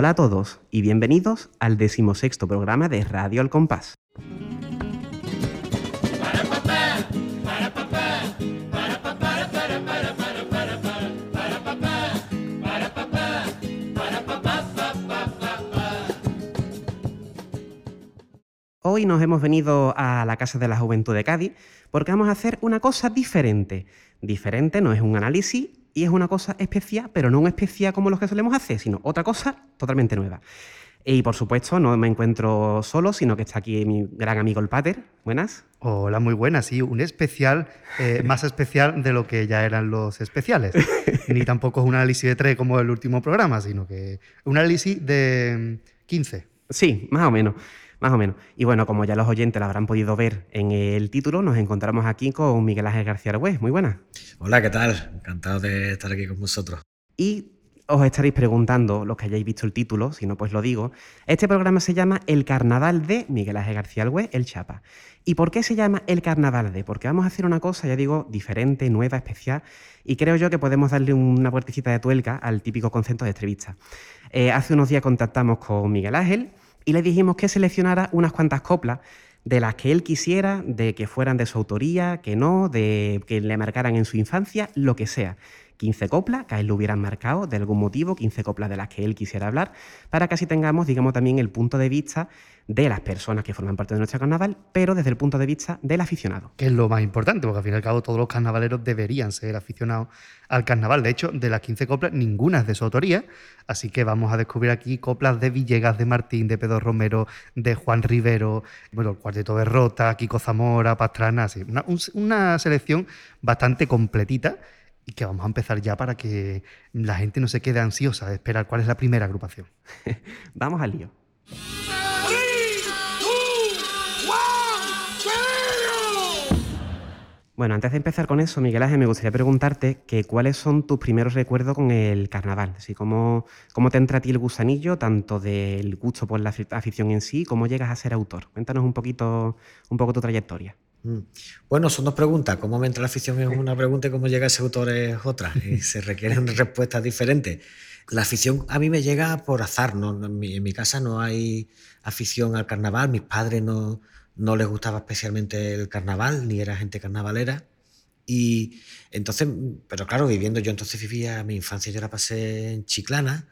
Hola a todos y bienvenidos al decimosexto programa de Radio Al Compás. Hoy nos hemos venido a la Casa de la Juventud de Cádiz porque vamos a hacer una cosa diferente. Diferente no es un análisis y es una cosa especial, pero no un especial como los que solemos hacer, sino otra cosa totalmente nueva. Y por supuesto, no me encuentro solo, sino que está aquí mi gran amigo el Pater. Buenas. Hola, muy buenas. Sí, un especial eh, más especial de lo que ya eran los especiales. Ni tampoco es un análisis de tres como el último programa, sino que un análisis de 15. Sí, más o menos. Más o menos. Y bueno, como ya los oyentes lo habrán podido ver en el título, nos encontramos aquí con Miguel Ángel García Arguez. Muy buenas. Hola, ¿qué tal? Encantado de estar aquí con vosotros. Y os estaréis preguntando, los que hayáis visto el título, si no, pues lo digo. Este programa se llama El Carnaval de Miguel Ángel García Arguez, el Chapa. ¿Y por qué se llama El Carnaval de? Porque vamos a hacer una cosa, ya digo, diferente, nueva, especial, y creo yo que podemos darle una puertecita de tuelca al típico concepto de entrevista. Eh, hace unos días contactamos con Miguel Ángel y le dijimos que seleccionara unas cuantas coplas de las que él quisiera, de que fueran de su autoría, que no, de que le marcaran en su infancia, lo que sea. 15 coplas que a él le hubieran marcado de algún motivo, 15 coplas de las que él quisiera hablar, para que así tengamos, digamos, también el punto de vista de las personas que forman parte de nuestro carnaval, pero desde el punto de vista del aficionado. Que es lo más importante, porque al fin y al cabo todos los carnavaleros deberían ser aficionados al carnaval. De hecho, de las 15 coplas, ninguna es de su autoría, así que vamos a descubrir aquí coplas de Villegas, de Martín, de Pedro Romero, de Juan Rivero, bueno, el Cuarteto de Rota, Kiko Zamora, Pastrana, así. Una, una selección bastante completita y que vamos a empezar ya para que la gente no se quede ansiosa de esperar cuál es la primera agrupación. vamos al lío. Bueno, antes de empezar con eso, Miguel Ángel, me gustaría preguntarte que cuáles son tus primeros recuerdos con el carnaval. Así cómo, cómo te entra a ti el gusanillo, tanto del gusto por la afición en sí, cómo llegas a ser autor. Cuéntanos un poquito, un poco tu trayectoria. Mm. Bueno, son dos preguntas. ¿Cómo me entra la afición es una pregunta y cómo llega ese autor es otra? Y se requieren respuestas diferentes. La afición a mí me llega por azar. ¿no? En, mi, casa no hay afición al carnaval. Mis padres no, no les gustaba especialmente el carnaval, ni era gente carnavalera. Y entonces, pero claro, viviendo yo entonces vivía, mi infancia yo la pasé en Chiclana.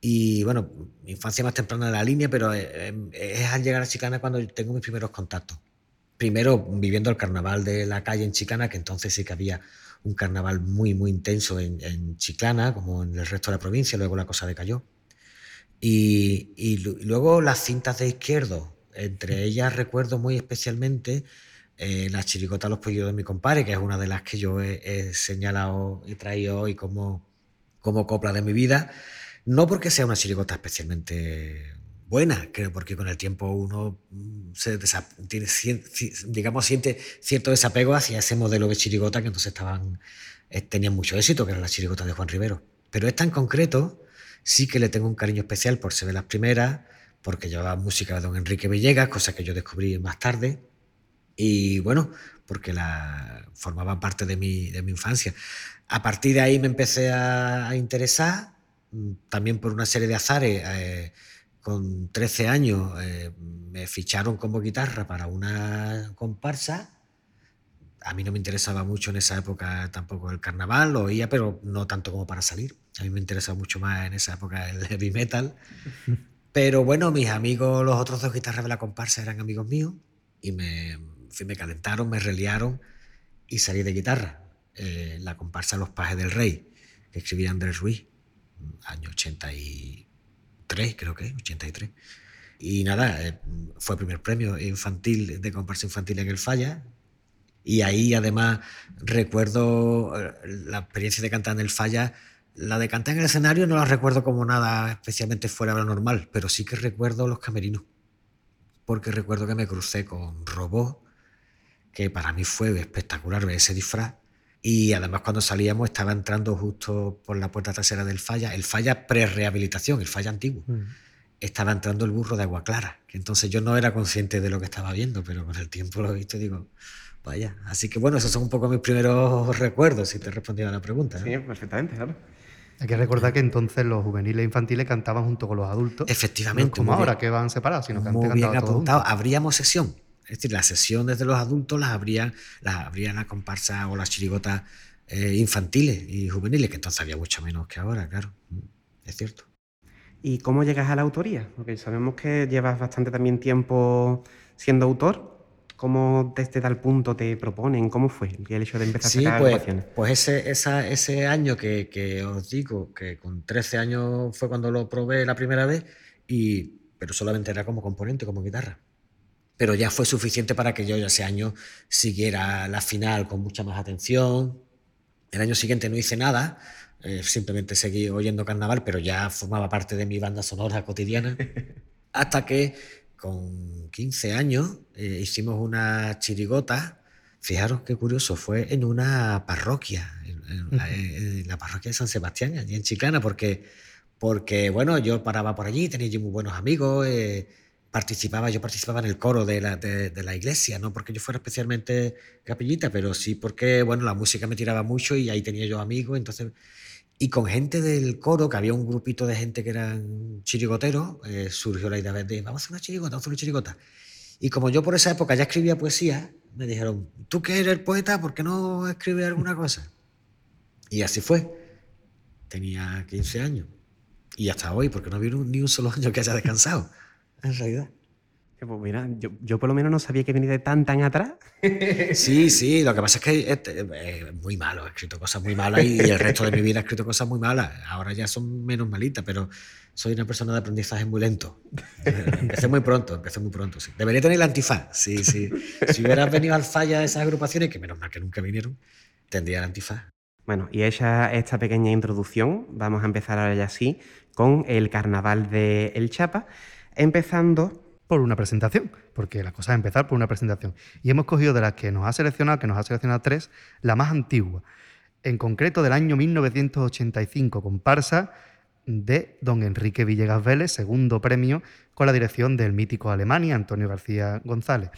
Y bueno, mi infancia más temprana de la línea, pero eh, eh, es al llegar a Chiclana cuando tengo mis primeros contactos primero viviendo el carnaval de la calle en Chicana, que entonces sí que había un carnaval muy, muy intenso en, Chiclana, como en el resto de la provincia, luego la cosa decayó. Y, luego las cintas de izquierdo, entre ellas recuerdo muy especialmente eh, la chiricota Los Pollos de mi compadre, que es una de las que yo he, señalado y traído hoy como, como copla de mi vida, no porque sea una chiricota especialmente buena, creo, porque con el tiempo uno mm, se tiene, digamos, siente cierto desapego hacia ese modelo de chirigota que entonces estaban, eh, tenían mucho éxito, que era la chirigota de Juan Rivero. Pero esta en concreto sí que le tengo un cariño especial por ser de las primeras, porque llevaba música de don Enrique Villegas, cosa que yo descubrí más tarde, y bueno, porque la formaban parte de mi, de mi infancia. A partir de ahí me empecé a, interesar, mm, también por una serie de azares. Eh, con 13 años eh, me ficharon como guitarra para una comparsa. A mí no me interesaba mucho en esa época tampoco el carnaval, lo oía, pero no tanto como para salir. A mí me interesaba mucho más en esa época el heavy metal. Pero bueno, mis amigos, los otros dos guitarras de la comparsa eran amigos míos y me, me calentaron, me reliaron y salí de guitarra. Eh, la comparsa Los Pajes del Rey, que escribía Andrés Ruiz, año 80 y creo que, 83. Y nada, eh, fue primer premio infantil de comparsa infantil en el Falla. Y ahí además recuerdo eh, la experiencia de cantar en el Falla. La de cantar en el escenario no la recuerdo como nada especialmente fuera de lo normal, pero sí que recuerdo los camerinos. Porque recuerdo que me crucé con Robot, que para mí fue espectacular ver ese disfraz y además cuando salíamos estaba entrando justo por la puerta trasera del falla, el falla pre-rehabilitación, el falla antiguo. Mm. Estaba entrando el burro de agua clara, que entonces yo no era consciente de lo que estaba viendo, pero con el tiempo lo he visto y digo, vaya. Así que bueno, esos son un poco mis primeros recuerdos, si te he respondido a la pregunta. Sí, perfectamente, claro. Hay que recordar que entonces los juveniles e infantiles cantaban junto con los adultos. Efectivamente. como ahora que van separados, sino que muy bien apuntado. Habríamos sesión. Es decir, las sesiones de los adultos las habrían, las habrían la comparsa o las chirigotas eh, infantiles y juveniles, que entonces había mucho menos que ahora, claro. Mm, es cierto. ¿Y cómo llegas a la autoría? Porque sabemos que llevas bastante también tiempo siendo autor. ¿Cómo desde tal punto te proponen? ¿Cómo fue el hecho de empezar a sacar pues, Pues ese, ese año que, que, os digo, que con 13 años fue cuando lo probé la primera vez, y, pero solamente era como componente, como guitarra. Pero ya fue suficiente para que yo ese año siguiera la final con mucha más atención. El año siguiente no hice nada, eh, simplemente seguí oyendo carnaval, pero ya formaba parte de mi banda sonora cotidiana, hasta que con 15 años eh, hicimos una chirigota, fijaros qué curioso, fue en una parroquia, en, la, parroquia de San Sebastián, allí en Chiclana, porque, porque bueno, yo paraba por allí, tenía muy buenos amigos, eh, participaba, yo participaba en el coro de la, de, la, iglesia, no porque yo fuera especialmente capellita, pero sí porque, bueno, la música me tiraba mucho y ahí tenía yo amigos, entonces y con gente del coro, que había un grupito de gente que eran chirigoteros, eh, surgió la idea de, vamos a hacer una chirigota, vamos a hacer una chirigota. Y como yo por esa época ya escribía poesía, me dijeron, tú que eres poeta, ¿por qué no escribes alguna cosa? Y así fue. Tenía 15 años. Y hasta hoy, porque no había ni un solo año que haya descansado, en realidad. Pues mira, yo, por lo menos no sabía que venía de tan, tan atrás. Sí, sí, lo que pasa es que es, muy malo, he escrito cosas muy malas y el resto de mi vida he escrito cosas muy malas. Ahora ya son menos malitas, pero soy una persona de aprendizaje muy lento. Empecé muy pronto, empecé muy pronto, sí. Debería tener la antifaz, sí, sí. Si hubieras venido al falla de esas agrupaciones, que menos mal que nunca vinieron, tendría la antifaz. Bueno, y hecha esta pequeña introducción, vamos a empezar ahora ya sí con el carnaval de El Chapa, empezando por una presentación, porque la cosa es empezar por una presentación. Y hemos cogido de las que nos ha seleccionado, que nos ha seleccionado tres, la más antigua, en concreto del año 1985, comparsa de don Enrique Villegas Vélez, segundo premio con la dirección del mítico Alemania, Antonio García González.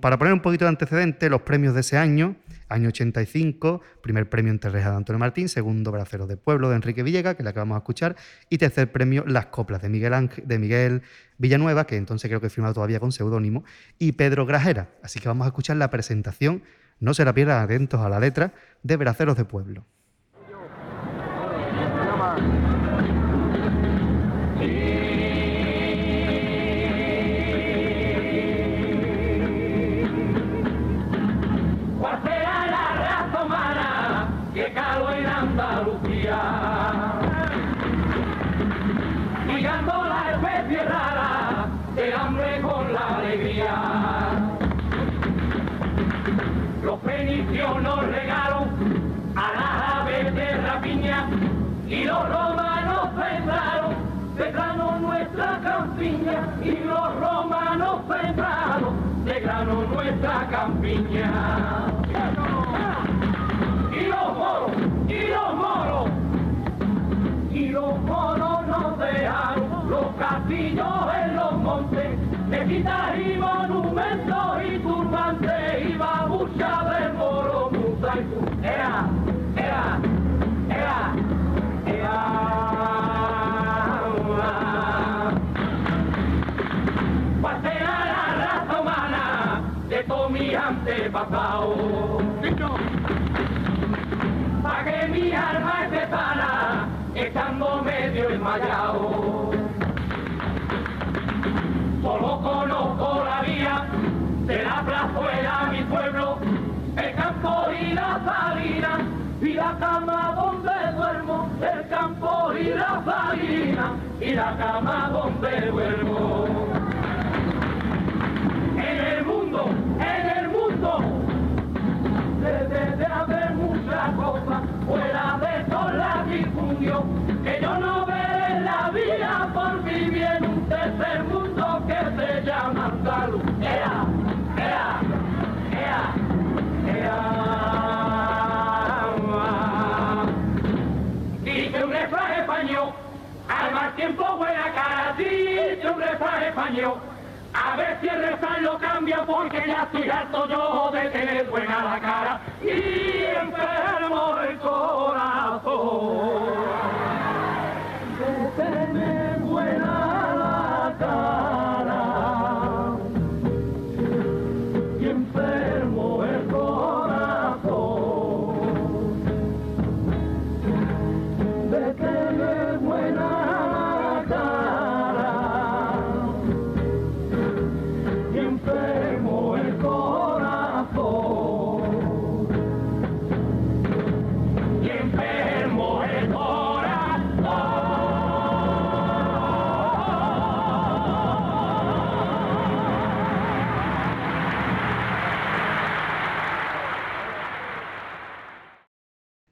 para poner un poquito de antecedente, los premios de ese año, año 85, primer premio en Terreja de Antonio Martín, segundo Bracero de Pueblo de Enrique Villegas, que es la que vamos a escuchar, y tercer premio Las Coplas de Miguel, Villanueva, que entonces creo que firmado todavía con seudónimo, y Pedro Grajera. Así que vamos a escuchar la presentación, no se la pierdan atentos a la letra, de Braceros de Pueblo. Nos regaron a las aves de rapiña y los romanos sembraron de grano nuestra campiña y los romanos sembraron de grano nuestra campiña. Y los moros, y los moros, y los moros nos dejaron los castillos en los montes, mezquitas y monumentos y antepasado. Pa' que mi alma esté sana, estando medio enmayado. Solo conozco la vía de la plazuela, mi pueblo, el campo y la salina, y la cama donde duermo, el campo y la salina, y la cama donde duermo. En el mundo, en el debe de haber muchas cosas, fuera de toda la difundió, que yo no veré la vida por vivir en un tercer mundo que se llama salud. Ea, ea, ea, ea. Dice un refrán español, al mal tiempo buena cara, dice un refrán español. A ver si el refrán lo cambia porque ya estoy harto yo de tener buena la cara y enfermo el corazón.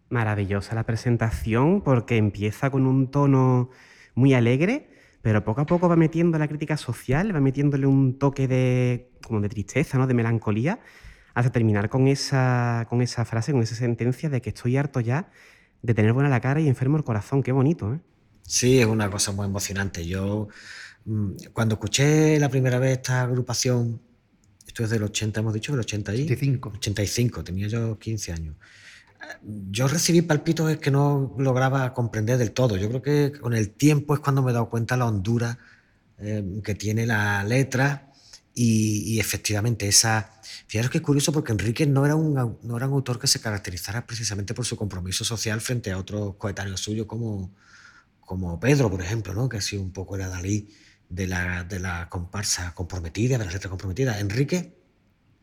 Maravillosa la presentación porque empieza con un tono muy alegre, pero poco a poco va metiendo la crítica social, va metiéndole un toque de, como de tristeza, ¿no? de melancolía, hasta terminar con esa, con esa frase, con esa sentencia de que estoy harto ya de tener buena la cara y enfermo el corazón. Qué bonito, ¿eh? Sí, es una cosa muy emocionante. Yo, mm, cuando escuché la primera vez esta agrupación, esto es del 80, hemos dicho, del 80 y... 85. 85, tenía yo 15 años. Yo recibí palpitos que no lograba comprender del todo. Yo creo que con el tiempo es cuando me he dado cuenta la hondura eh, que tiene la letra y, y efectivamente esa... Fijaros que es curioso porque Enrique no era, un, no era un autor que se caracterizara precisamente por su compromiso social frente a otros coetáneos suyos como, como Pedro, por ejemplo, ¿no? que ha sido un poco el Adalí de la, de la comparsa comprometida, de las letras comprometidas. Enrique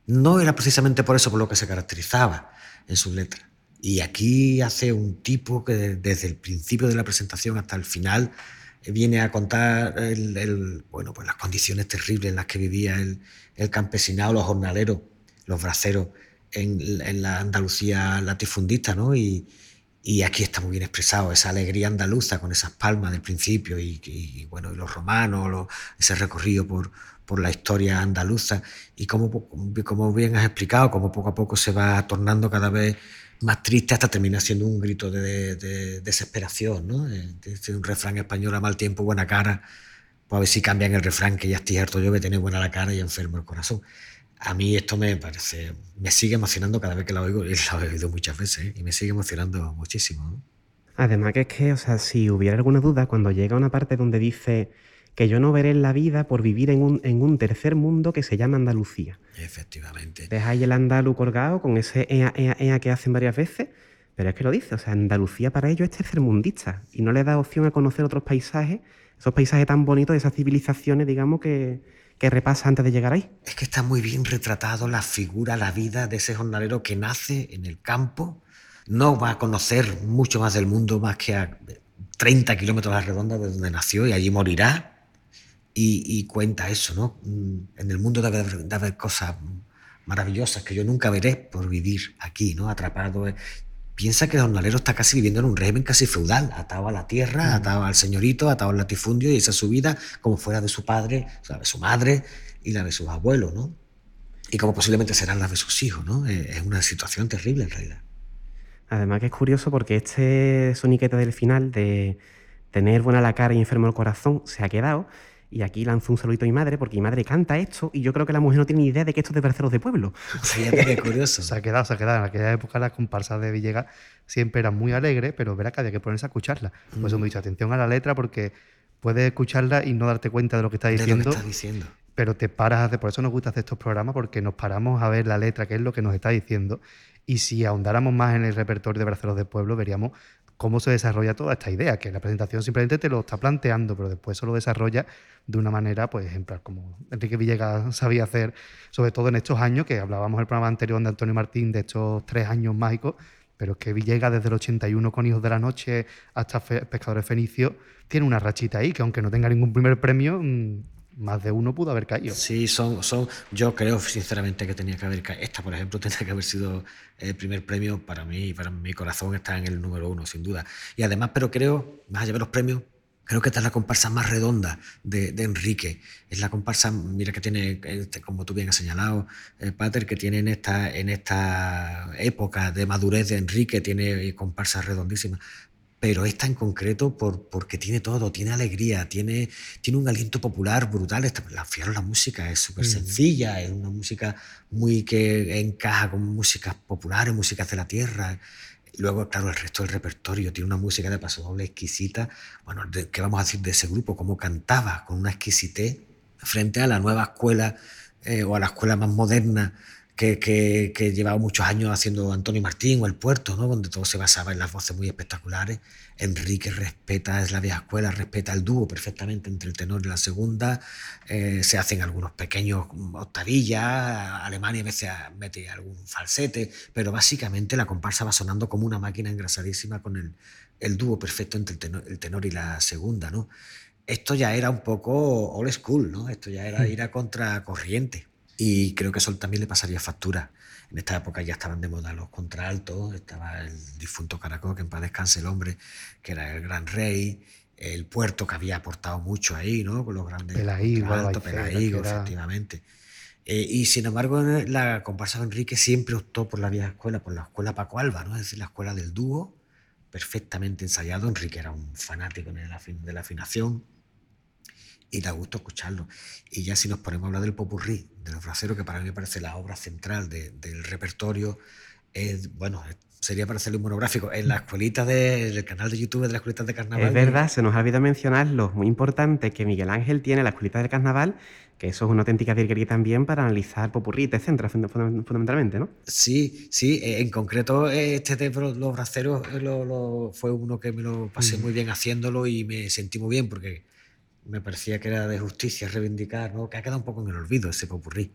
no era precisamente por eso por lo que se caracterizaba en sus letras. Y aquí hace un tipo que de- desde el principio de la presentación hasta el final eh, viene a contar el- el- bueno, pues las condiciones terribles en las que vivía el, el campesinado, los jornaleros, los braceros en, en la Andalucía latifundista, ¿no? Y, y aquí está muy bien expresado esa alegría andaluza con esas palmas del principio y, y, bueno, y los romanos, los- ese recorrido por, por la historia andaluza y como, como bien has explicado, como poco a poco se va tornando cada vez más triste hasta terminar siendo un grito de, de- de desesperación, ¿no? Dice un refrán español a mal tiempo, buena cara, pues a ver si cambian el refrán que ya estoy harto yo de tener buena la cara y enfermo el corazón. A mí esto me parece, me sigue emocionando cada vez que la oigo, y la he oído muchas veces, ¿eh? y me sigue emocionando muchísimo. Además que es que, o sea, si hubiera alguna duda, cuando llega una parte donde dice que yo no veré la vida por vivir en un, en un tercer mundo que se llama Andalucía. Efectivamente. Ahí el andaluz colgado con ese ea, ea, ea que hacen varias veces, pero es que lo dice, o sea, Andalucía para ellos es tercermundista y no le da opción a conocer otros paisajes, esos paisajes tan bonitos de esas civilizaciones, digamos, que, que repasa antes de llegar ahí. Es que está muy bien retratado la figura, la vida de ese jornalero que nace en el campo, no va a conocer mucho más del mundo más que a 30 kilómetros a la redonda de donde nació y allí morirá. Y, y cuenta eso, ¿no? Mm, En el mundo debe haber, debe haber cosas maravillosas que yo nunca veré por vivir aquí, ¿no? Atrapado. eh. Piensa que el jornalero está casi viviendo en un régimen casi feudal, atado a la tierra, atado al señorito, atado al latifundio, y esa es su vida como fuera de su padre, o sea, de su madre y la de sus abuelos, ¿no? Y como posiblemente serán las de sus hijos, ¿no? Eh, Es una situación terrible en realidad. Además que es curioso porque este soniquete del final de tener buena la cara y enfermo el corazón se ha quedado. Y aquí lanzo un saludito a mi madre porque mi madre canta esto y yo creo que la mujer no tiene ni idea de que esto es de terceros de pueblo. Fíjate qué curioso. Se ha quedado, se ha quedado. En aquella época las comparsas de Villegas siempre eran muy alegres, pero verá que había que ponerse a escucharla. Por eso me he dicho, atención a la letra porque puedes escucharla y no darte cuenta de lo que está de lo que diciendo, estás diciendo. pero te paras a hacer, por eso nos gusta hacer estos programas, porque nos paramos a ver la letra, qué es lo que nos está diciendo, y si ahondáramos más en el repertorio de Braceros del Pueblo, veríamos cómo se desarrolla toda esta idea, que la presentación simplemente te lo está planteando, pero después eso lo desarrolla de una manera, pues, ejemplar, como Enrique Villegas sabía hacer, sobre todo en estos años, que hablábamos en el programa anterior de Antonio Martín, de estos tres años mágicos, pero es que Villegas desde el 81 con Hijos de la Noche hasta Pescadores Fenicios tiene una rachita ahí, que aunque no tenga ningún primer premio, mm, más de uno pudo haber caído. Sí, son, son, yo creo sinceramente que tenía que haber, ca- esta por ejemplo tendría que haber sido el primer premio para mí, para mi corazón está en el número uno, sin duda. Y además, pero creo, más allá de los premios, creo que esta es la comparsa más redonda de, de Enrique. Es la comparsa, mira que tiene, este, como tú bien has señalado, eh, Pater, que tiene en esta, en esta época de madurez de Enrique, tiene comparsas redondísimas. Pero esta en concreto, por, porque tiene todo, tiene alegría, tiene, tiene un aliento popular brutal. La, fijaros, la música es súper sencilla, es una música muy que encaja con músicas populares, músicas de la tierra. Luego, claro, el resto del repertorio tiene una música de paso doble exquisita. Bueno, ¿qué vamos a decir de ese grupo? Cómo cantaba con una exquisitez frente a la nueva escuela eh, o a la escuela más moderna que, que, que llevaba muchos años haciendo Antonio Martín o El Puerto, ¿no? donde todo se basaba en las voces muy espectaculares. Enrique respeta, es la vieja escuela, respeta el dúo perfectamente entre el tenor y la segunda. Eh, se hacen algunos pequeños octavillas, Alemania a veces mete algún falsete, pero básicamente la comparsa va sonando como una máquina engrasadísima con el, el dúo perfecto entre el tenor, el tenor y la segunda. ¿no? Esto ya era un poco old school, ¿no? esto ya era ir a contracorriente. Y creo que eso también le pasaría factura. En esta época ya estaban de moda los contraltos, estaba el difunto Caracol, que en paz descanse el hombre, que era el gran rey, el puerto que había aportado mucho ahí, ¿no? Con los grandes Pelaígo, contraltos, Pelaígo, era- efectivamente. Eh, y sin embargo, la comparsa de Enrique siempre optó por la vieja escuela, por la escuela Paco Alba, ¿no? es decir, la escuela del dúo, perfectamente ensayado. Enrique era un fanático de la afinación y da gusto escucharlo. Y ya si nos ponemos a hablar del popurrí, de los braceros, que para mí me parece la obra central de- del repertorio, es, bueno, sería para hacerle un monográfico. En la escuelita de- del canal de YouTube de las escuelitas de carnaval. Es verdad, se nos ha olvidado mencionarlo, muy importante, que Miguel Ángel tiene la escuelita del carnaval, que eso es una auténtica virguería también para analizar popurrí, te centra funda- funda- fundamentalmente, ¿no? Sí, sí, eh, en concreto eh, este de los braceros eh, lo- lo- fue uno que me lo pasé muy bien haciéndolo y me sentí muy bien porque me parecía que era de justicia reivindicar, ¿no? que ha quedado un poco en el olvido ese popurrí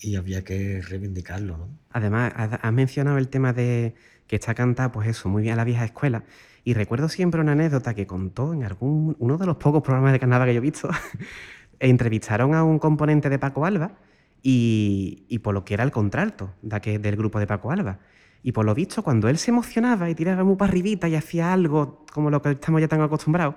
y había que reivindicarlo. ¿no? Además, has mencionado el tema de que está cantado, pues eso, muy bien a la vieja escuela. Y recuerdo siempre una anécdota que contó en algún, uno de los pocos programas de carnaval que yo he visto. entrevistaron a un componente de Paco Alba y, y por lo que era el contralto de del grupo de Paco Alba. Y por lo visto, cuando él se emocionaba y tiraba muy para y hacía algo como lo que estamos ya tan acostumbrados,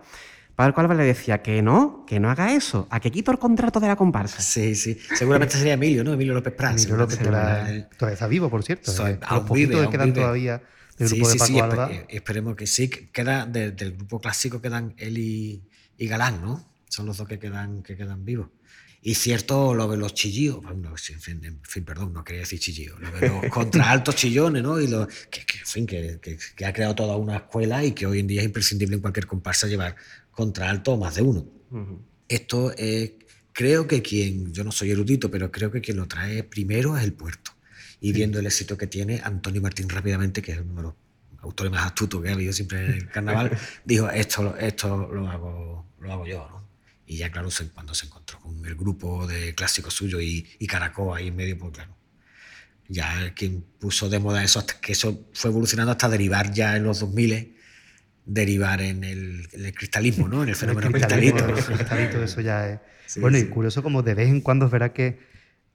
Paco Alba le decía que no, que no haga eso, a que quito el contrato de la comparsa. Sí, sí, seguramente sería Emilio, ¿no? Emilio López Prats. Emilio López él. todavía está vivo, por cierto. Soy- eh, los aún poquitos vive, que quedan vive. todavía del Sí, grupo sí, de sí, Paco espe- Alba. eh, esperemos que sí. que Queda de- del grupo clásico quedan él y, y Galán, ¿no? Son los dos que quedan, que quedan vivos. Y cierto, lo de los chillillos, bueno, sí, en, fin, en fin, perdón, no quería decir chillillos, lo de los contraaltos chillones, ¿no? Y lo, que, que, en fin, que, que- que ha creado toda una escuela y que hoy en día es imprescindible en cualquier comparsa llevar contraalto o más de uno. Esto es, creo que quien, yo no soy erudito, pero creo que quien lo trae primero es el puerto. Y viendo el éxito que tiene, Antonio Martín rápidamente, que es uno de los autores más astutos que ha habido siempre en el carnaval, dijo, esto, esto lo, hago, lo hago yo, ¿no? Y ya, claro, cuando se encontró con el grupo de clásicos suyo y, y Caracol ahí en medio, pues claro, ya quien puso de moda eso, hasta que eso fue evolucionando hasta derivar ya en los 2000, derivar en el, en el cristalismo, ¿no? En el fenómeno El cristalito, cristalito. el cristalito, eso ya es. Sí, bueno, sí. y curioso como de vez en cuando es verdad que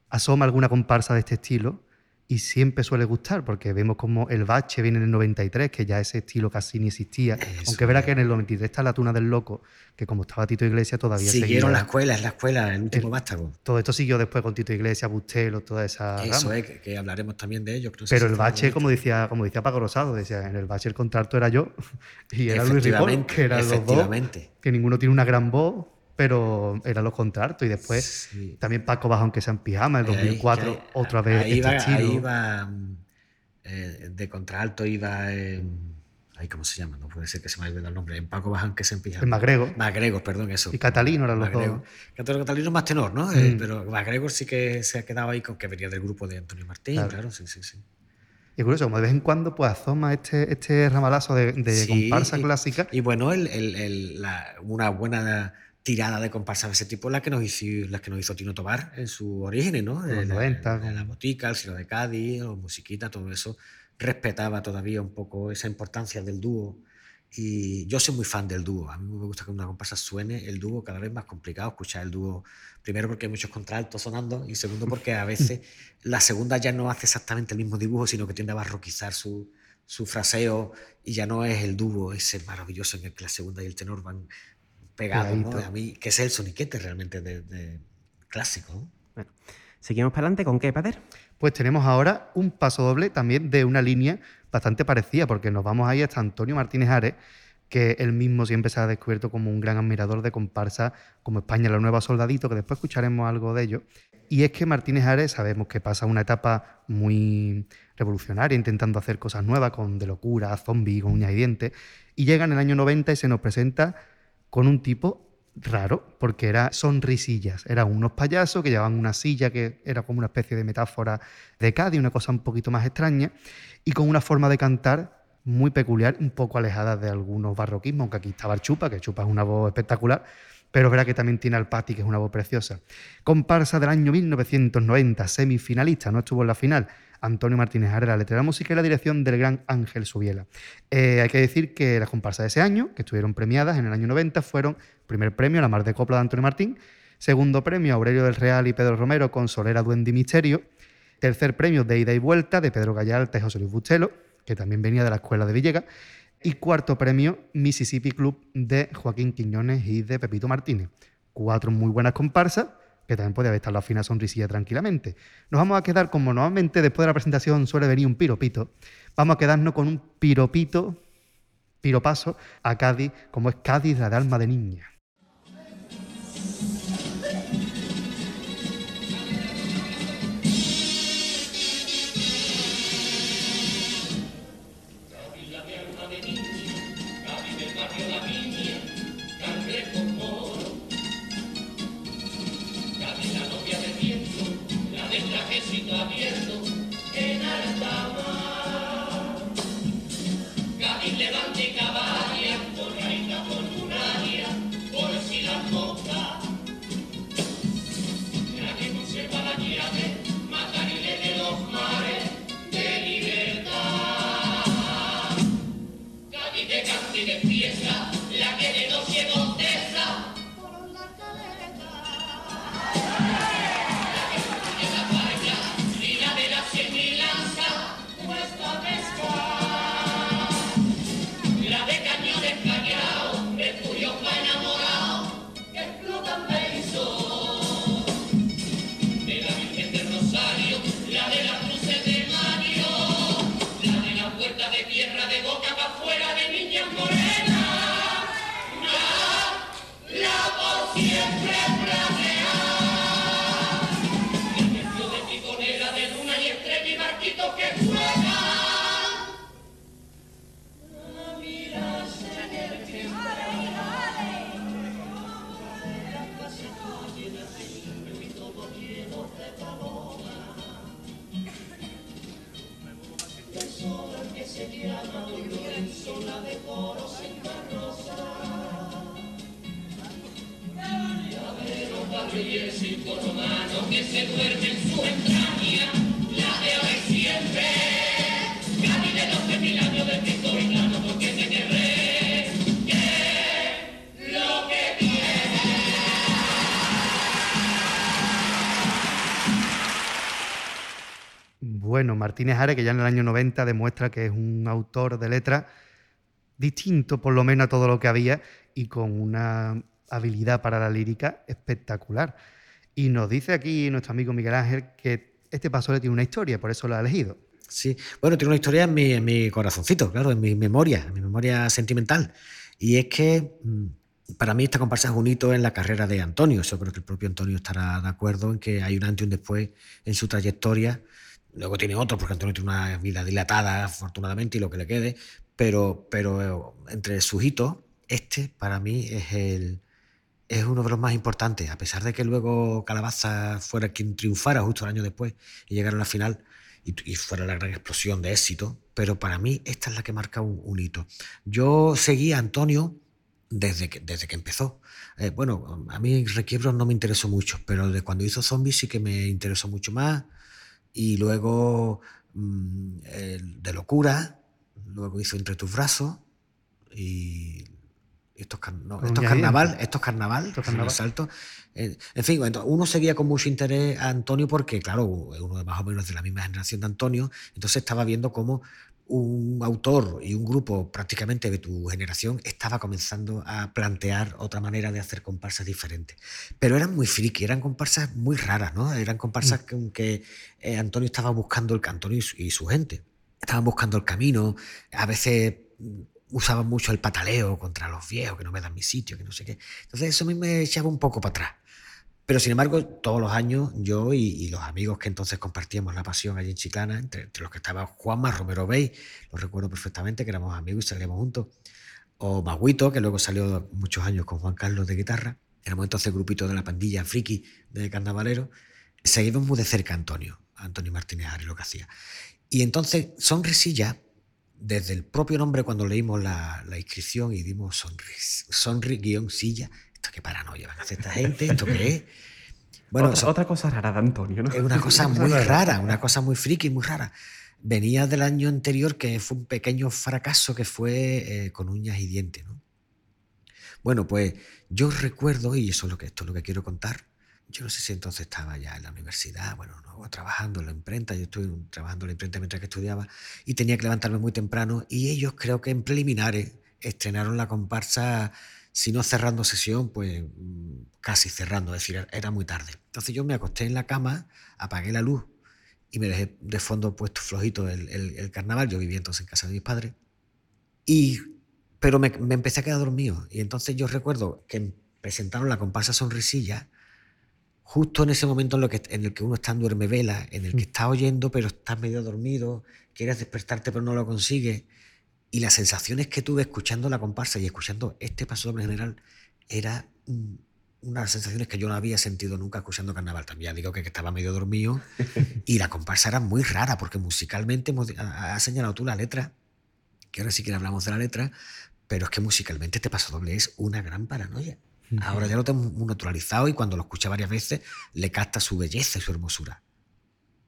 asoma alguna comparsa de este estilo y siempre suele gustar, porque vemos como el bache viene en el 93, que ya ese estilo casi ni existía. Eso Aunque es. que en el 93 está la tuna del loco, que como estaba Tito Iglesias todavía Siguieron la escuela, es la escuela, el último El- vástago. Todo esto siguió después con Tito Iglesias, Bustelo, toda esa Eso rama. es, que, que hablaremos también de ello. que no sé Pero si el bache, como decía, como decía Paco Rosado, decía, en el bache el contrato era yo y era Luis Ripoll, que eran los dos, que ninguno tiene una gran voz, pero eran los contratos. Y después Sí. también Paco Bajo, aunque sea en pijama, en Ahí- 2004, ahí- otra vez Ahí este estilo. ahí iba mm, eh, de contralto, iba. eh, ay, ¿Cómo se llama? No puede ser que se me haya olvidado el nombre. En Paco Bajan, que se empieza. El Magrego. Magrego, perdón, eso. Y Catalino eran los Magrego. dos. Catalino, Catalino es más tenor, ¿no? Eh, Mm. pero Magrego sí que se ha quedado ahí con que venía del grupo de Antonio Martín, Claro. claro, sí, sí, sí. Y es curioso, como de vez en cuando pues asoma este, este ramalazo de, de Sí, comparsa y- clásica. Y bueno, el- el- el- la- una buena tirada de comparsa de ese tipo, la que nos hizo, la que nos hizo Tino Tobar en su origen, ¿no? Los Eh, la, 90, la, la botica, el Silo de Cádiz, o musiquita, todo eso, respetaba todavía un poco esa importancia del dúo. Y yo soy muy fan del dúo. A mí me gusta que una comparsa suene el dúo cada vez más complicado escuchar el dúo. Primero porque hay muchos contraltos sonando y segundo porque a veces la segunda ya no hace exactamente el mismo dibujo, sino que tiende a barroquizar su, su fraseo y ya no es el dúo ese maravilloso en el que la segunda y el tenor van pegados. ¿no? Pegadito. A mí, que es el soniquete realmente de, de clásico. ¿no? Bueno, seguimos para adelante con qué, Pater. Pues tenemos ahora un paso doble también de una línea bastante parecida, porque nos vamos ahí hasta Antonio Martínez Ares, que él mismo siempre se ha descubierto como un gran admirador de comparsa como España la Nueva Soldadito, que después escucharemos algo de ello. Y es que Martínez Ares sabemos que pasa una etapa muy revolucionaria, intentando hacer cosas nuevas con de locura, zombie, con uñas y dientes, y llega en el año 90 y se nos presenta con un tipo raro, porque era sonrisillas. Eran unos payasos que llevaban una silla que era como una especie de metáfora de Cádiz, una cosa un poquito más extraña, y con una forma de cantar muy peculiar, un poco alejada de algunos barroquismos, aunque aquí estaba el Chupa, que Chupa es una voz espectacular, pero verdad que también tiene al Pati, que es una voz preciosa. Comparsa del año 1990, semifinalista, no estuvo en la final. Antonio Martínez Ares, la letra de la música y la dirección del gran Ángel Subiela. Eh, hay que decir que las comparsas de ese año, que estuvieron premiadas en el año 90, fueron primer premio, la Mar de Copla de Antonio Martín, Segundo premio, Aurelio del Real y Pedro Romero con Solera Duende Misterio. Tercer premio, de ida y vuelta, de Pedro Gallalta y José Luis Bustelo, que también venía de la Escuela de Villegas. Y cuarto premio, Mississippi Club de Joaquín Quiñones y de Pepito Martínez. Cuatro muy buenas comparsas, que también podía haber la fina sonrisilla tranquilamente. Nos vamos a quedar, como normalmente después de la presentación suele venir un piropito, vamos a quedarnos con un piropito, piropaso a Cádiz, como es Cádiz, la de alma de niña. Martínez que ya en el año 90 demuestra que es un autor de letras distinto por lo menos a todo lo que había y con una habilidad para la lírica espectacular. Y nos dice aquí nuestro amigo Miguel Ángel que este paso tiene una historia, por eso lo ha elegido. Sí, bueno, tiene una historia en mi, en mi corazoncito, claro, en mi memoria, en mi memoria sentimental. Y es que mm, para mí esta comparsa es un hito en la carrera de Antonio. Yo creo que el propio Antonio estará de acuerdo en que hay un antes y un después en su trayectoria. Luego tiene otro, porque Antonio tiene una vida dilatada, afortunadamente, y lo que le quede. Pero, pero eh, entre sus hitos, este para mí es el, es uno de los más importantes, a pesar de que luego Calabaza fuera quien triunfara justo el año después y llegara a la final y, y fuera la gran explosión de éxito, pero para mí esta es la que marca un, un hito. Yo seguí a Antonio desde que, desde que empezó. Eh, bueno, a mí Requiebros no me interesó mucho, pero de cuando hizo Zombies sí que me interesó mucho más. Y luego mm, el de Locura, luego hizo Entre tus brazos y estos, no, estos carnaval, estos carnaval, Estos carnaval. salto. Eh, en fin, entonces, uno seguía con mucho interés a Antonio porque, claro, uno de más o menos de la misma generación de Antonio, entonces estaba viendo cómo un autor y un grupo prácticamente de tu generación estaba comenzando a plantear otra manera de hacer comparsas diferentes. Pero eran muy friki, eran comparsas muy raras, ¿no? Eran comparsas que, que, eh, Antonio estaba buscando el Antonio y su, y su gente. Estaban buscando el camino, a veces mm, usaban mucho el pataleo contra los viejos, que no me dan mi sitio, que no sé qué. Entonces eso a mí me echaba un poco para atrás. Pero sin embargo, todos los años yo y, los amigos que entonces compartíamos la pasión allí en Chiclana, entre, los que estaba Juanma Romero Bey, lo recuerdo perfectamente, que éramos amigos y salíamos juntos, o Maguito, que luego salió muchos años con Juan Carlos de guitarra, éramos entonces grupito de la pandilla friki de carnavalero, seguimos muy de cerca a Antonio, Antonio Martínez Ari, lo que hacía. Y entonces, Sonrisilla, desde el propio nombre cuando leímos la, la inscripción y dimos sonris, sonri-silla, esto qué paranoia van a hacer esta gente, esto qué es. Bueno, otra, son- otra cosa rara de Antonio, ¿no? es una cosa muy rara, una cosa muy friki, muy rara. Venía del año anterior que fue un pequeño fracaso que fue eh, con uñas y dientes. ¿no? Bueno, pues yo recuerdo, y eso es lo que, esto es lo que quiero contar, yo no sé si entonces estaba ya en la universidad, bueno, no, trabajando en la imprenta, yo estuve trabajando en la imprenta mientras que estudiaba y tenía que levantarme muy temprano y ellos creo que en preliminares estrenaron la comparsa, si no cerrando sesión, pues mm, casi cerrando, es decir, era muy tarde. Entonces yo me acosté en la cama, apagué la luz y me dejé de fondo puesto flojito el, el, el carnaval, yo vivía entonces en casa de mis padres, y, pero me, me empecé a quedar dormido y entonces yo recuerdo que presentaron la comparsa Sonrisilla, justo en ese momento en, lo que, en el que uno está en duerme vela, en el que está oyendo pero estás medio dormido, quieres despertarte pero no lo consigues. Y las sensaciones que tuve escuchando la comparsa y escuchando este paso doble general era unas sensaciones que yo no había sentido nunca escuchando carnaval. También digo que, que estaba medio dormido y la comparsa era muy rara porque musicalmente, hemos- ha ha señalado tú la letra, que ahora sí que hablamos de la letra, pero es que musicalmente este paso doble es una gran paranoia. Ahora ya lo tengo muy naturalizado y cuando lo escucha varias veces le capta su belleza y su hermosura.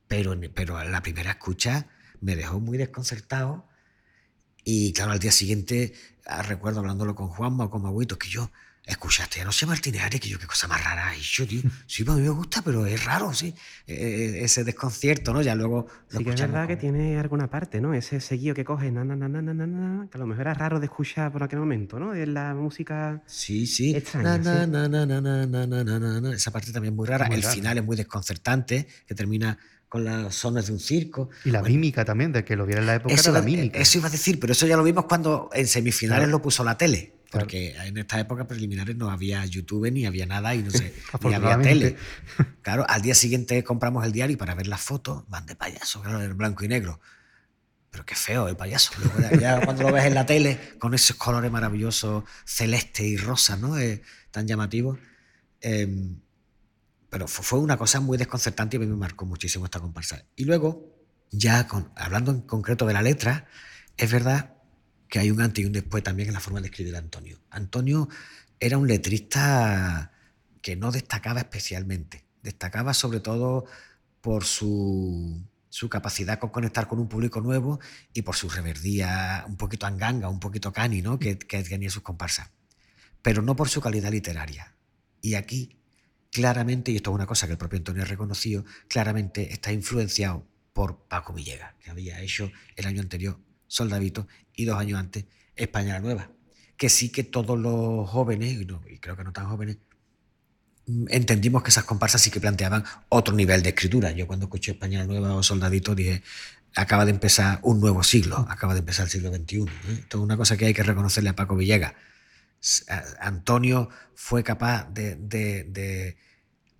Pero, pero la primera escucha me dejó muy desconcertado y claro, al día siguiente ah, recuerdo hablándolo con Juanma o con Maguito que yo, escuchaste a no sé Martínez Ares, que yo qué cosa más rara. Y yo, tío, sí, pues a mí me gusta, pero es raro, sí. Eh, ese desconcierto, ¿no? Ya luego lo Sí que es verdad que tiene alguna parte, ¿no? Ese seguido que coge, na, na, na, na, na, na, que a lo mejor era raro de escuchar por aquel momento, ¿no? Es la música... Sí, sí. Extraña, Na, sí. na, na, na, na, na, na, na, na, na. Esa parte también es muy rara. Muy el final es muy desconcertante, que termina con los sones de un circo. Y la Bueno, mímica también, de que lo viera en la época Eso era la mímica. eso iba a decir, pero eso ya lo vimos cuando en semifinales Claro. lo puso la tele. Claro. Porque en esta época preliminares no había YouTube ni había nada y no sé, ni había tele. Claro, al día siguiente compramos el diario para ver las fotos, van de payaso, claro, en blanco y negro. Pero qué feo el payaso. Luego ya, ya cuando lo ves en la tele, con esos colores maravillosos, celeste y rosa, ¿no? Eh, tan llamativos. Eh, pero fu- fue una cosa muy desconcertante y me marcó muchísimo esta comparsa. Y luego, ya hablando en concreto de la letra, es verdad que hay un antes y un después también en la forma de escribir a Antonio. Antonio era un letrista que no destacaba especialmente. Destacaba sobre todo por su, su capacidad con conectar con un público nuevo y por su reverdía un poquito anganga, un poquito cani, ¿no? que, que tenía sus comparsas. Pero no por su calidad literaria. Y aquí, claramente, y esto es una cosa que el propio Antonio ha reconocido, claramente está influenciado por Paco Villegas, que había hecho el año anterior Soldadito y dos años antes España la Nueva. Que sí que todos los jóvenes, y, creo que no tan jóvenes, mm, entendimos que esas comparsas sí que planteaban otro nivel de escritura. Yo cuando escuché España Nueva o Soldadito dije, acaba de empezar un nuevo siglo, acaba de empezar el siglo XXI. ¿eh? Esto es una cosa que hay que reconocerle a Paco Villegas. Antonio fue capaz de, de- de-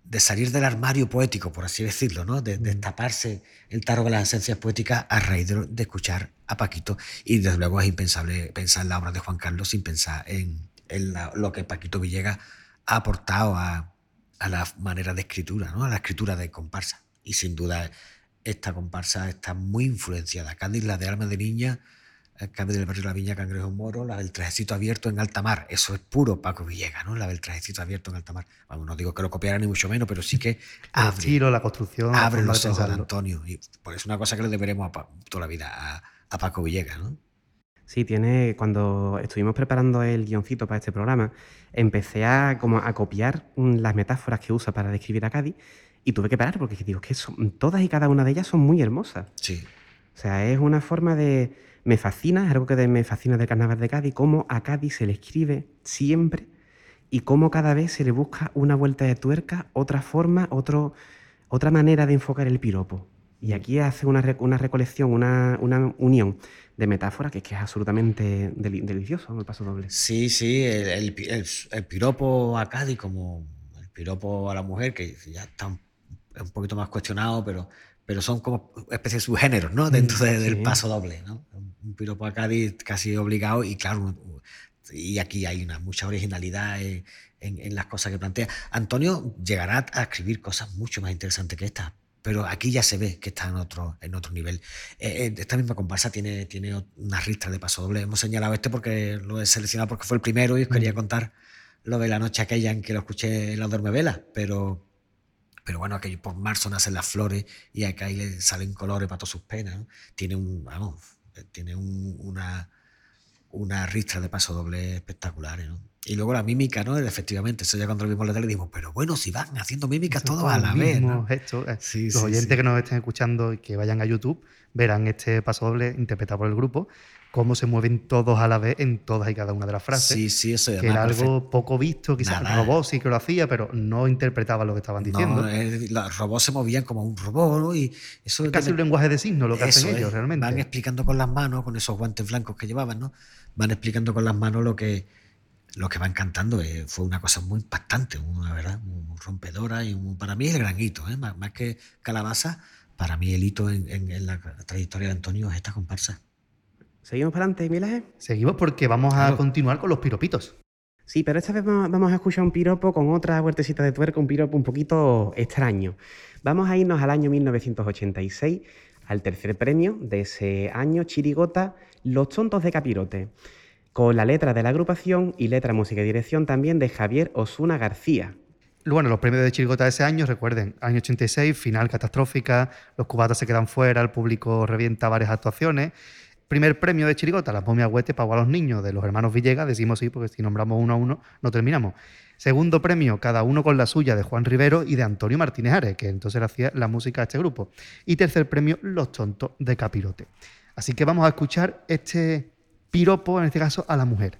de salir del armario poético, por así decirlo, ¿no? de, de destaparse el tarro de las esencias poéticas a raíz de, escuchar a Paquito. Y desde luego es impensable pensar en la obra de Juan Carlos sin pensar en, en la- lo que Paquito Villegas ha aportado a, a la manera de escritura, ¿no? a la escritura de comparsa. Y sin duda esta comparsa está muy influenciada. Cádiz, la de Alma de Niña, Cádiz del Barrio de la Viña, Cangrejo Moro, la del trajecito abierto en alta mar. Eso es puro Paco Villegas, ¿no? La del trajecito abierto en alta mar. Vamos, no digo que lo copiara ni mucho menos, pero sí que El abre, estilo, la construcción, abre los ojos de. Antonio. Y por eso es una cosa que le deberemos a toda la vida a, a Paco Villegas, ¿no? Sí, tiene. Cuando estuvimos preparando el guioncito para este programa, empecé a, como a copiar las metáforas que usa para describir a Cádiz y tuve que parar porque digo que son, todas y cada una de ellas son muy hermosas. Sí. O sea, es una forma de. Me fascina, es algo que me fascina del carnaval de Cádiz, cómo a Cádiz se le escribe siempre y cómo cada vez se le busca una vuelta de tuerca, otra forma, otro, otra manera de enfocar el piropo. Y aquí hace una, una recolección, una, una unión de metáforas que, es absolutamente deli- delicioso, el paso doble. Sí, sí, el piropo a Cádiz como el piropo a la mujer, que ya está un, un poquito más cuestionado, pero, pero son como especies de subgéneros, ¿no? Dentro de- del sí. paso doble, ¿no? Un, piropo a Cádiz casi obligado y claro, y aquí hay una mucha originalidad en, en- las cosas que plantea. Antonio llegará a escribir cosas mucho más interesantes que estas, pero aquí ya se ve que está en otro, en otro nivel. Eh, eh, esta misma comparsa tiene, tiene una ristra de paso doble. Hemos señalado este porque lo he seleccionado porque fue el primero y os quería contar lo de la noche aquella en que lo escuché en la Dormevela, pero, pero bueno, aquello por marzo nacen las flores y acá ahí le salen colores para todas sus penas. ¿no? Tiene un, vamos, eh, tiene un- una, una ristra de paso doble espectaculares, ¿no? Y luego la mímica, ¿no? Efectivamente, eso ya cuando lo vimos en la tele dijimos, pero bueno, si van haciendo mímicas todos a la vez. ¿no? mismos gestos, eh, Sí, Los sí, oyentes sí. que nos estén escuchando y que vayan a YouTube verán este paso doble interpretado por el grupo, cómo se mueven todos a la vez en todas y cada una de las frases. Sí, sí, eso que era algo poco visto, quizás Nada. el robot sí que lo hacía, pero no interpretaba lo que estaban diciendo. No, los robots se movían como un robot, ¿no? Y eso Casi tiene- un lenguaje de signos lo que Eso hacen es, ellos realmente. Van explicando con las manos, con esos guantes blancos que llevaban, ¿no? Van explicando con las manos lo que, lo que van cantando. eh, fue una cosa muy impactante, una verdad, muy rompedora y un- para mí es el gran hito, ¿eh? más, más que Calabaza, para mí el hito en, en- en la trayectoria de Antonio es esta comparsa. ¿Seguimos para adelante, Milaje? Seguimos porque vamos a continuar con los piropitos. Sí, pero esta vez vamos vamos a escuchar un piropo con otra vueltecita de tuerca, un piropo un poquito extraño. Vamos a irnos al año 1986, al tercer premio de ese año, Chirigota, Los Tontos de Capirote, con la letra de la agrupación y letra, música y dirección también de Javier Osuna García. Bueno, los premios de Chirigota de ese año, recuerden, año 86, final catastrófica, los cubatas se quedan fuera, el público revienta varias actuaciones. Primer premio de Chirigota, las momias huete pago a los niños de los hermanos Villegas, decimos sí, porque si nombramos uno a uno no terminamos. Segundo premio, cada uno con la suya, de Juan Rivero y de Antonio Martínez Ares, que entonces hacía la música a este grupo. Y tercer premio, Los Tontos de Capirote. Así que vamos a escuchar este piropo, en este caso, a la mujer.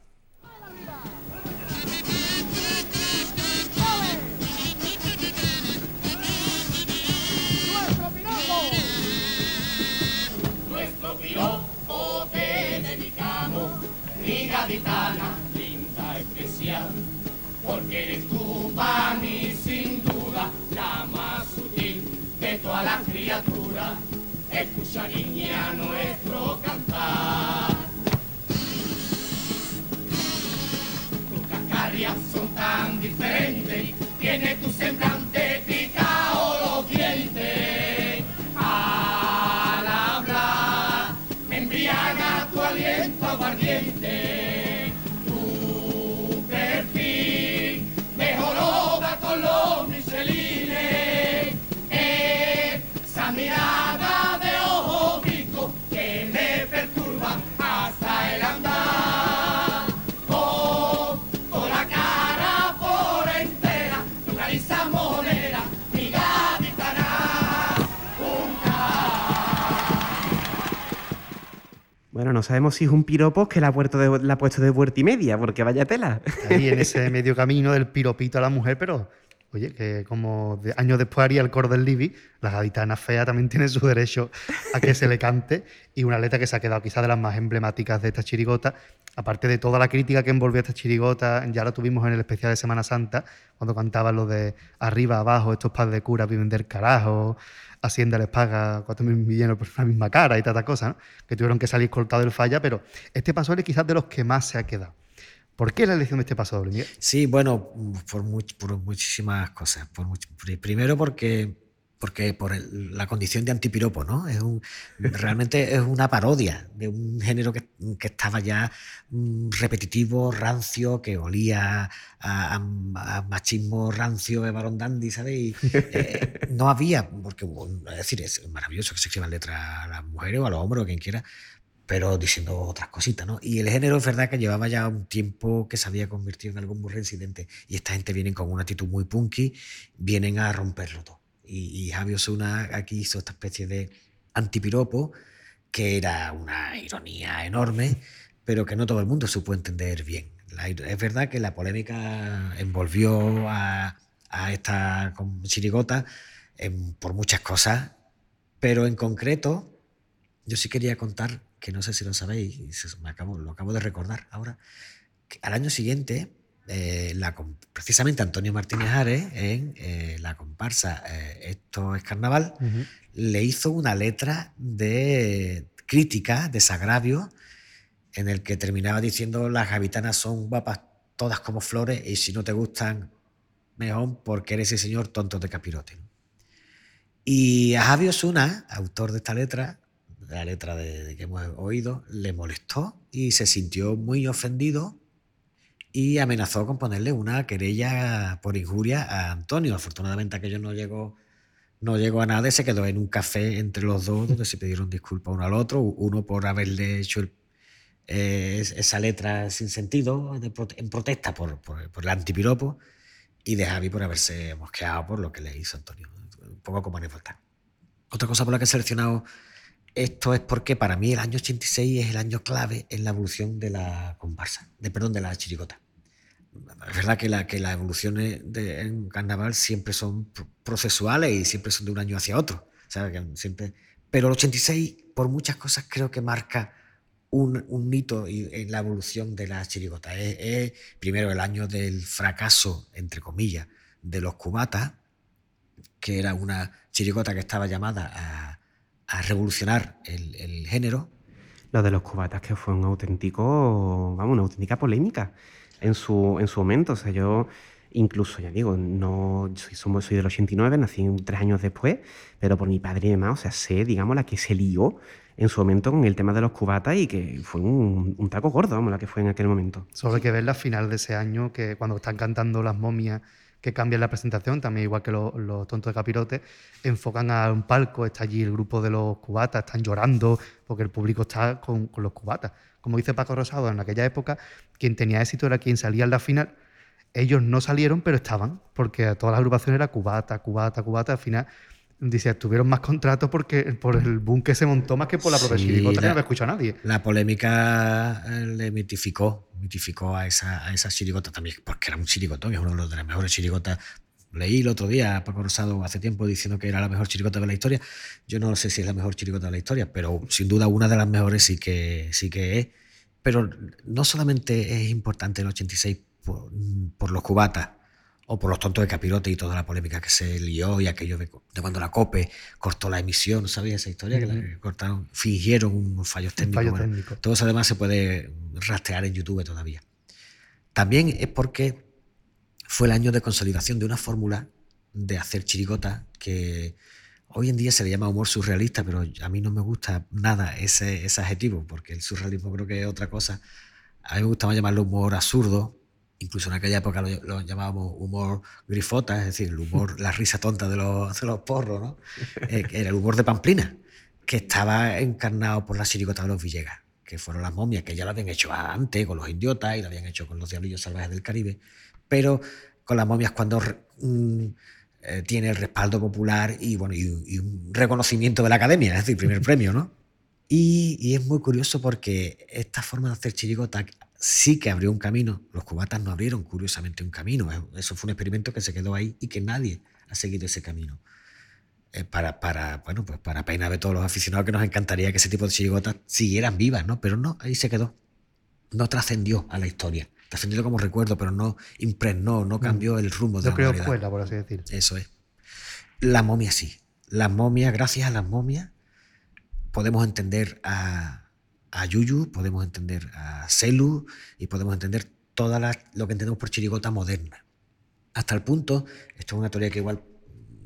Sabemos si es un piropo que la ha, puesto de, la ha puesto de vuelta y media, porque vaya tela. ahí en ese medio camino del piropito a la mujer, pero oye, que como de- años después haría el coro del Libby, la gaditana fea también tiene su derecho a que se le cante y una letra que se ha quedado quizás de las más emblemáticas de esta chirigota, aparte de toda la crítica que envolvió a esta chirigota, ya lo tuvimos en el especial de Semana Santa, cuando cantaban lo de arriba, abajo, estos padres de cura viven del carajo, Hacienda les paga 4.000 millones por la misma cara y tanta cosa, ¿no? que tuvieron que salir cortados del falla, pero este paso es quizás de los que más se ha quedado. ¿Por qué la elección de este paso doble? Sí, bueno, por, much- por muchísimas cosas. Por much- pri- primero porque, porque por el- la condición de antipiropo, ¿no? Es un, realmente es una parodia de un género que, estaba ya mm, repetitivo, rancio, que olía a, machismo rancio de Barón Dandy, ¿sabes? Y, eh, no había, porque, es decir, es maravilloso que se escriban letras a las mujeres o a los hombres o quien quiera, pero diciendo otras cositas, ¿no? Y el género es verdad que llevaba ya un tiempo que se había convertido en algo muy reincidente. Y esta gente viene con una actitud muy punky, vienen a romperlo todo. Y, y Javi aquí hizo esta especie de antipiropo, que era una ironía enorme, pero que no todo el mundo supo entender bien. La es verdad que la polémica envolvió a, esta chirigota em, por muchas cosas, pero en concreto yo sí quería contar, que no sé si lo sabéis, me acabo, lo acabo de recordar ahora, que al año siguiente, eh, la precisamente Antonio Martínez Ares, en eh, la comparsa eh, Esto es Carnaval, le hizo una letra de crítica, desagravio, en el que terminaba diciendo las gavitanas son guapas todas como flores y si no te gustan, mejor porque eres el señor tonto de capirote. Y a Javi Osuna, autor de esta letra, la letra de, de que hemos oído, le molestó y se sintió muy ofendido y amenazó con ponerle una querella por injuria a Antonio. Afortunadamente aquello no llegó, no llegó a nada y se quedó en un café entre los dos donde se pidieron disculpas uno al otro, uno por haberle hecho eh, es- esa letra sin sentido en protesta por, por- por el antipiropo y de Javi por haberse mosqueado por lo que le hizo Antonio. Un poco como anécdota. Otra cosa por la que he seleccionado esto es porque para mí el año 86 es el año clave en la evolución de la comparsa, de, perdón, de la chirigota. Es verdad que, la, que las evoluciones de, en carnaval siempre son pro- procesuales y siempre son de un año hacia otro. ¿sabes? Que siempre, pero el 86, por muchas cosas, creo que marca un, hito en la evolución de la chirigota. Es, es, primero el año del fracaso, entre comillas, de los cubatas, que era una chirigota que estaba llamada a, a revolucionar el, el género. Lo de los cubatas, que fue un auténtico, vamos, una auténtica polémica en su, en su momento. O sea, yo incluso, ya digo, no soy, somos, soy del 89, nací tres años después, pero por mi padre y demás, o sea, sé, digamos, la que se lió en su momento con el tema de los cubatas y que fue un, un taco gordo, vamos, la que fue en aquel momento. Solo hay que ver la final de ese año, que cuando están cantando las momias que cambian la presentación, también igual que los, los tontos de capirote, enfocan a un palco, está allí el grupo de los cubatas, están llorando porque el público está con, los cubatas. Como dice Paco Rosado, en aquella época, quien tenía éxito era quien salía en la final. Ellos no salieron, pero estaban, porque todas las agrupaciones era cubata, cubata, cubata. Al final, dice, tuvieron más contratos porque, por el boom que se montó más que por la propia Sí, chirigota, que la- no había escuchado a nadie. La polémica eh, le mitificó, mitificó a esa, a esa chirigota también, porque era un chirigotón, es uno de las mejores chirigotas. Leí el otro día a Paco Rosado hace tiempo diciendo que era la mejor chirigota de la historia. Yo no sé si es la mejor chirigota de la historia, pero sin duda una de las mejores sí que, sí que es. Pero no solamente es importante el 86 por, por los cubatas o por los tontos de capirote y toda la polémica que se lió y aquello de, de cuando la COPE cortó la emisión, ¿sabías esa historia? Que la cortaron, fingieron unos fallos Un técnicos. fallo bueno, técnico. todo eso además se puede rastrear en YouTube todavía. También es porque fue el año de consolidación de una fórmula de hacer chirigota que hoy en día se le llama humor surrealista, pero a mí no me gusta nada ese, ese adjetivo, porque el surrealismo creo que es otra cosa. A mí me gustaba llamarlo humor absurdo, incluso en aquella época lo, lo llamábamos humor grifota, es decir, el humor, la risa tonta de los, de los porros, ¿no? Eh, era el humor de Pamplina, que estaba encarnado por la chirigota de los Villegas, que fueron las momias, que ya lo habían hecho antes con los indiotas y lo habían hecho con los diablillos salvajes del Caribe, pero con las momias cuando mm, eh, tiene el respaldo popular y, bueno, y, y un reconocimiento de la academia, es decir, primer premio, ¿no? Y, y es muy curioso porque esta forma de hacer chirigota sí que abrió un camino. Los cubatas no abrieron, curiosamente, un camino. Eso fue un experimento que se quedó ahí y que nadie ha seguido ese camino. Eh, para, para, bueno, pues para pena de todos los aficionados que nos encantaría que ese tipo de chirigotas siguieran vivas, ¿no? Pero no, ahí se quedó. No trascendió a la historia. Trascendió como recuerdo, pero no impregnó, no cambió el rumbo de Yo la creo escuela, por así decir. Eso es. La momia sí. Las momias, gracias a las momias, podemos entender a, a Yuyu, podemos entender a Celu y podemos entender todo lo que entendemos por chirigota moderna. Hasta el punto, esto es una teoría que igual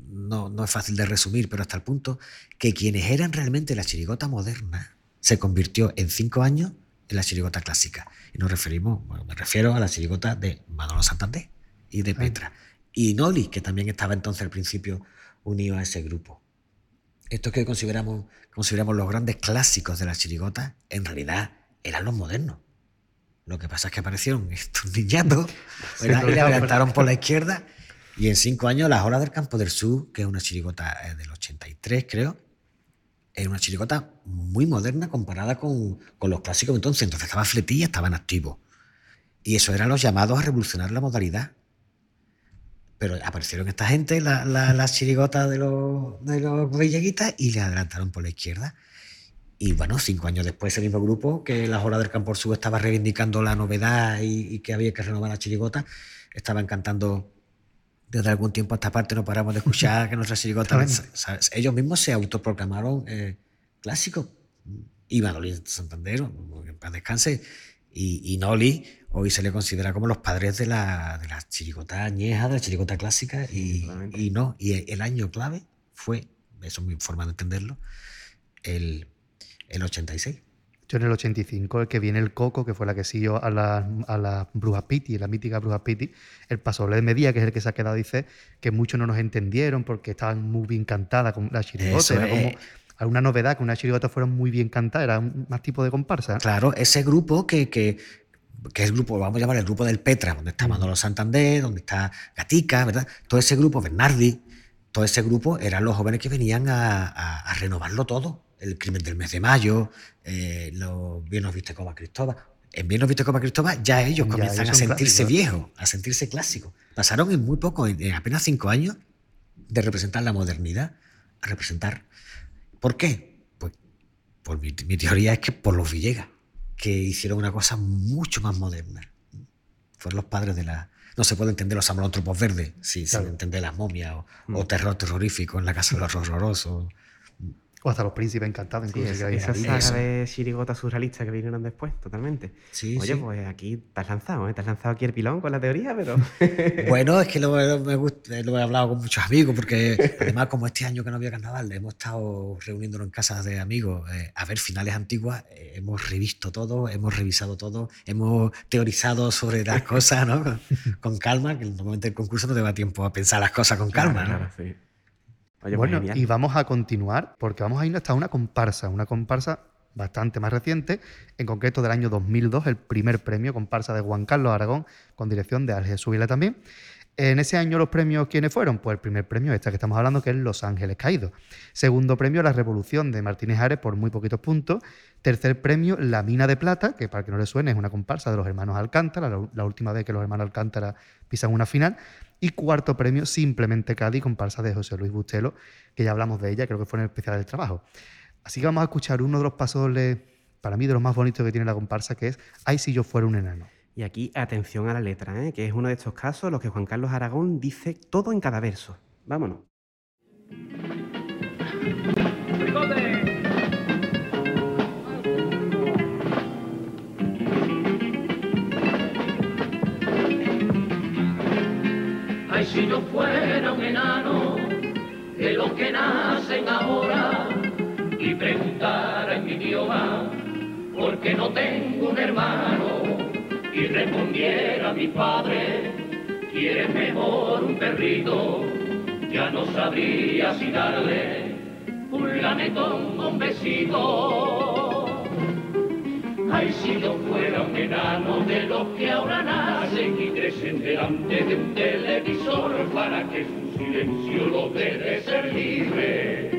no, no es fácil de resumir, pero hasta el punto que quienes eran realmente la chirigota moderna se convirtió en cinco años en la chirigota clásica. Y nos referimos, bueno, me refiero a la chirigota de Manolo Santander y de Petra. Y Noli, que también estaba entonces al principio unido a ese grupo. Estos que consideramos, consideramos los grandes clásicos de la chirigota, en realidad eran los modernos. Lo que pasa es que aparecieron estos niñatos ¿verdad? y adelantaron por la izquierda. Y en cinco años, Las Horas del Campo del Sur, que es una chirigota eh, del 83, creo, era una chirigota muy moderna comparada con, con los clásicos entonces. Entonces estaba fletilla, estaban activos. Y eso eran los llamados a revolucionar la modalidad. Pero aparecieron esta gente, la- la- las chirigotas de los, de los villeguitas, y le adelantaron por la izquierda. Y bueno, cinco años después, ese mismo grupo, que las horas del Campo Sur estaba reivindicando la novedad y, y que había que renovar la chirigota, estaban cantando desde algún tiempo a esta parte, no paramos de escuchar que nuestra chirigota. ¿sabes? Ellos mismos se autoproclamaron eh, clásicos. Y Manolín Santander, en paz descanse, y, y Noli, hoy se le considera como los padres de la, de la chirigota añeja, de la chirigota clásica, y, y no. Y el año clave fue, eso es mi forma de entenderlo, el, el 86. Yo en el 85, el que viene el Coco, que fue la que siguió a la, a la Bruja Piti, la mítica Bruja Piti, el pasoble de Medía, que es el que se ha quedado, dice que muchos no nos entendieron porque estaban muy bien cantadas con la chirigota. Eso Era como. Alguna novedad, que una chirigota fuera muy bien cantada, era un- más tipo de comparsa. Claro, ese grupo que, que, que es el grupo, vamos a llamar el grupo del Petra, donde está Manolo Santander, donde está Gatica, ¿verdad? Todo ese grupo, Bernardi, todo ese grupo eran los jóvenes que venían a, a- a renovarlo todo. El crimen del mes de mayo, eh, los Bien nos viste como Cristóbal. En Bien nos viste como Cristóbal ya ellos Ya, comienzan ellos a sentirse viejos, a sentirse clásicos. Pasaron en muy poco, en, en apenas cinco años, de representar la modernidad a representar. ¿Por qué? Pues por mi, mi teoría es que por los Villegas, que hicieron una cosa mucho más moderna. Fueron los padres de la. No se puede entender los amalontropos verdes si, Claro. sin entender las momias o, o terror terrorífico en la casa de los horrorosos. O hasta los príncipes encantados, Sí, incluso. esa, que esa ahí. saga Eso. de chirigotas surrealistas que vinieron después, totalmente. Sí, Oye, sí. pues aquí te has lanzado, ¿eh? Te has lanzado aquí el pilón con la teoría, pero... Bueno, es que lo, lo- me gusta- lo he hablado con muchos amigos, porque además, como este año que no había carnaval, hemos estado reuniéndonos en casas de amigos eh, a ver finales antiguas, eh, hemos revisto todo, hemos revisado todo, hemos teorizado sobre las cosas, ¿no? Con, con calma, que normalmente el concurso no te da tiempo a pensar las cosas con calma, Claro, ¿no? claro, sí. Oye, pues bueno, genial. y vamos a continuar porque vamos a ir hasta una comparsa, una comparsa bastante más reciente, en concreto del año 2002, el primer premio comparsa de Juan Carlos Aragón, con dirección de Ángel Subila también. En ese año los premios, ¿quiénes fueron? Pues el primer premio, este que estamos hablando, que es Los Ángeles Caídos. Segundo premio, La Revolución de Martínez Ares por muy poquitos puntos. Tercer premio, La Mina de Plata, que para que no le suene es una comparsa de los hermanos Alcántara, la, la última vez que los hermanos Alcántara pisan una final. Y cuarto premio, Simplemente Cádiz, comparsa de José Luis Bustelo, que ya hablamos de ella, creo que fue en el especial del trabajo. Así que vamos a escuchar uno de los pasoles, para mí, de los más bonitos que tiene la comparsa, que es Ay, si yo fuera un enano. Y aquí, atención a la letra, ¿eh? que es uno de estos casos en los que Juan Carlos Aragón dice todo en cada verso. Vámonos. Si yo fuera un enano de los que nacen ahora y preguntara en mi idioma por qué no tengo un hermano y respondiera mi padre, ¿quieres mejor un perrito? Ya no sabría si darle un lametón o un besito. Ay, si yo fuera un enano de los que ahora nacen y crecen delante de un televisor para que su silencio los deje ser libre.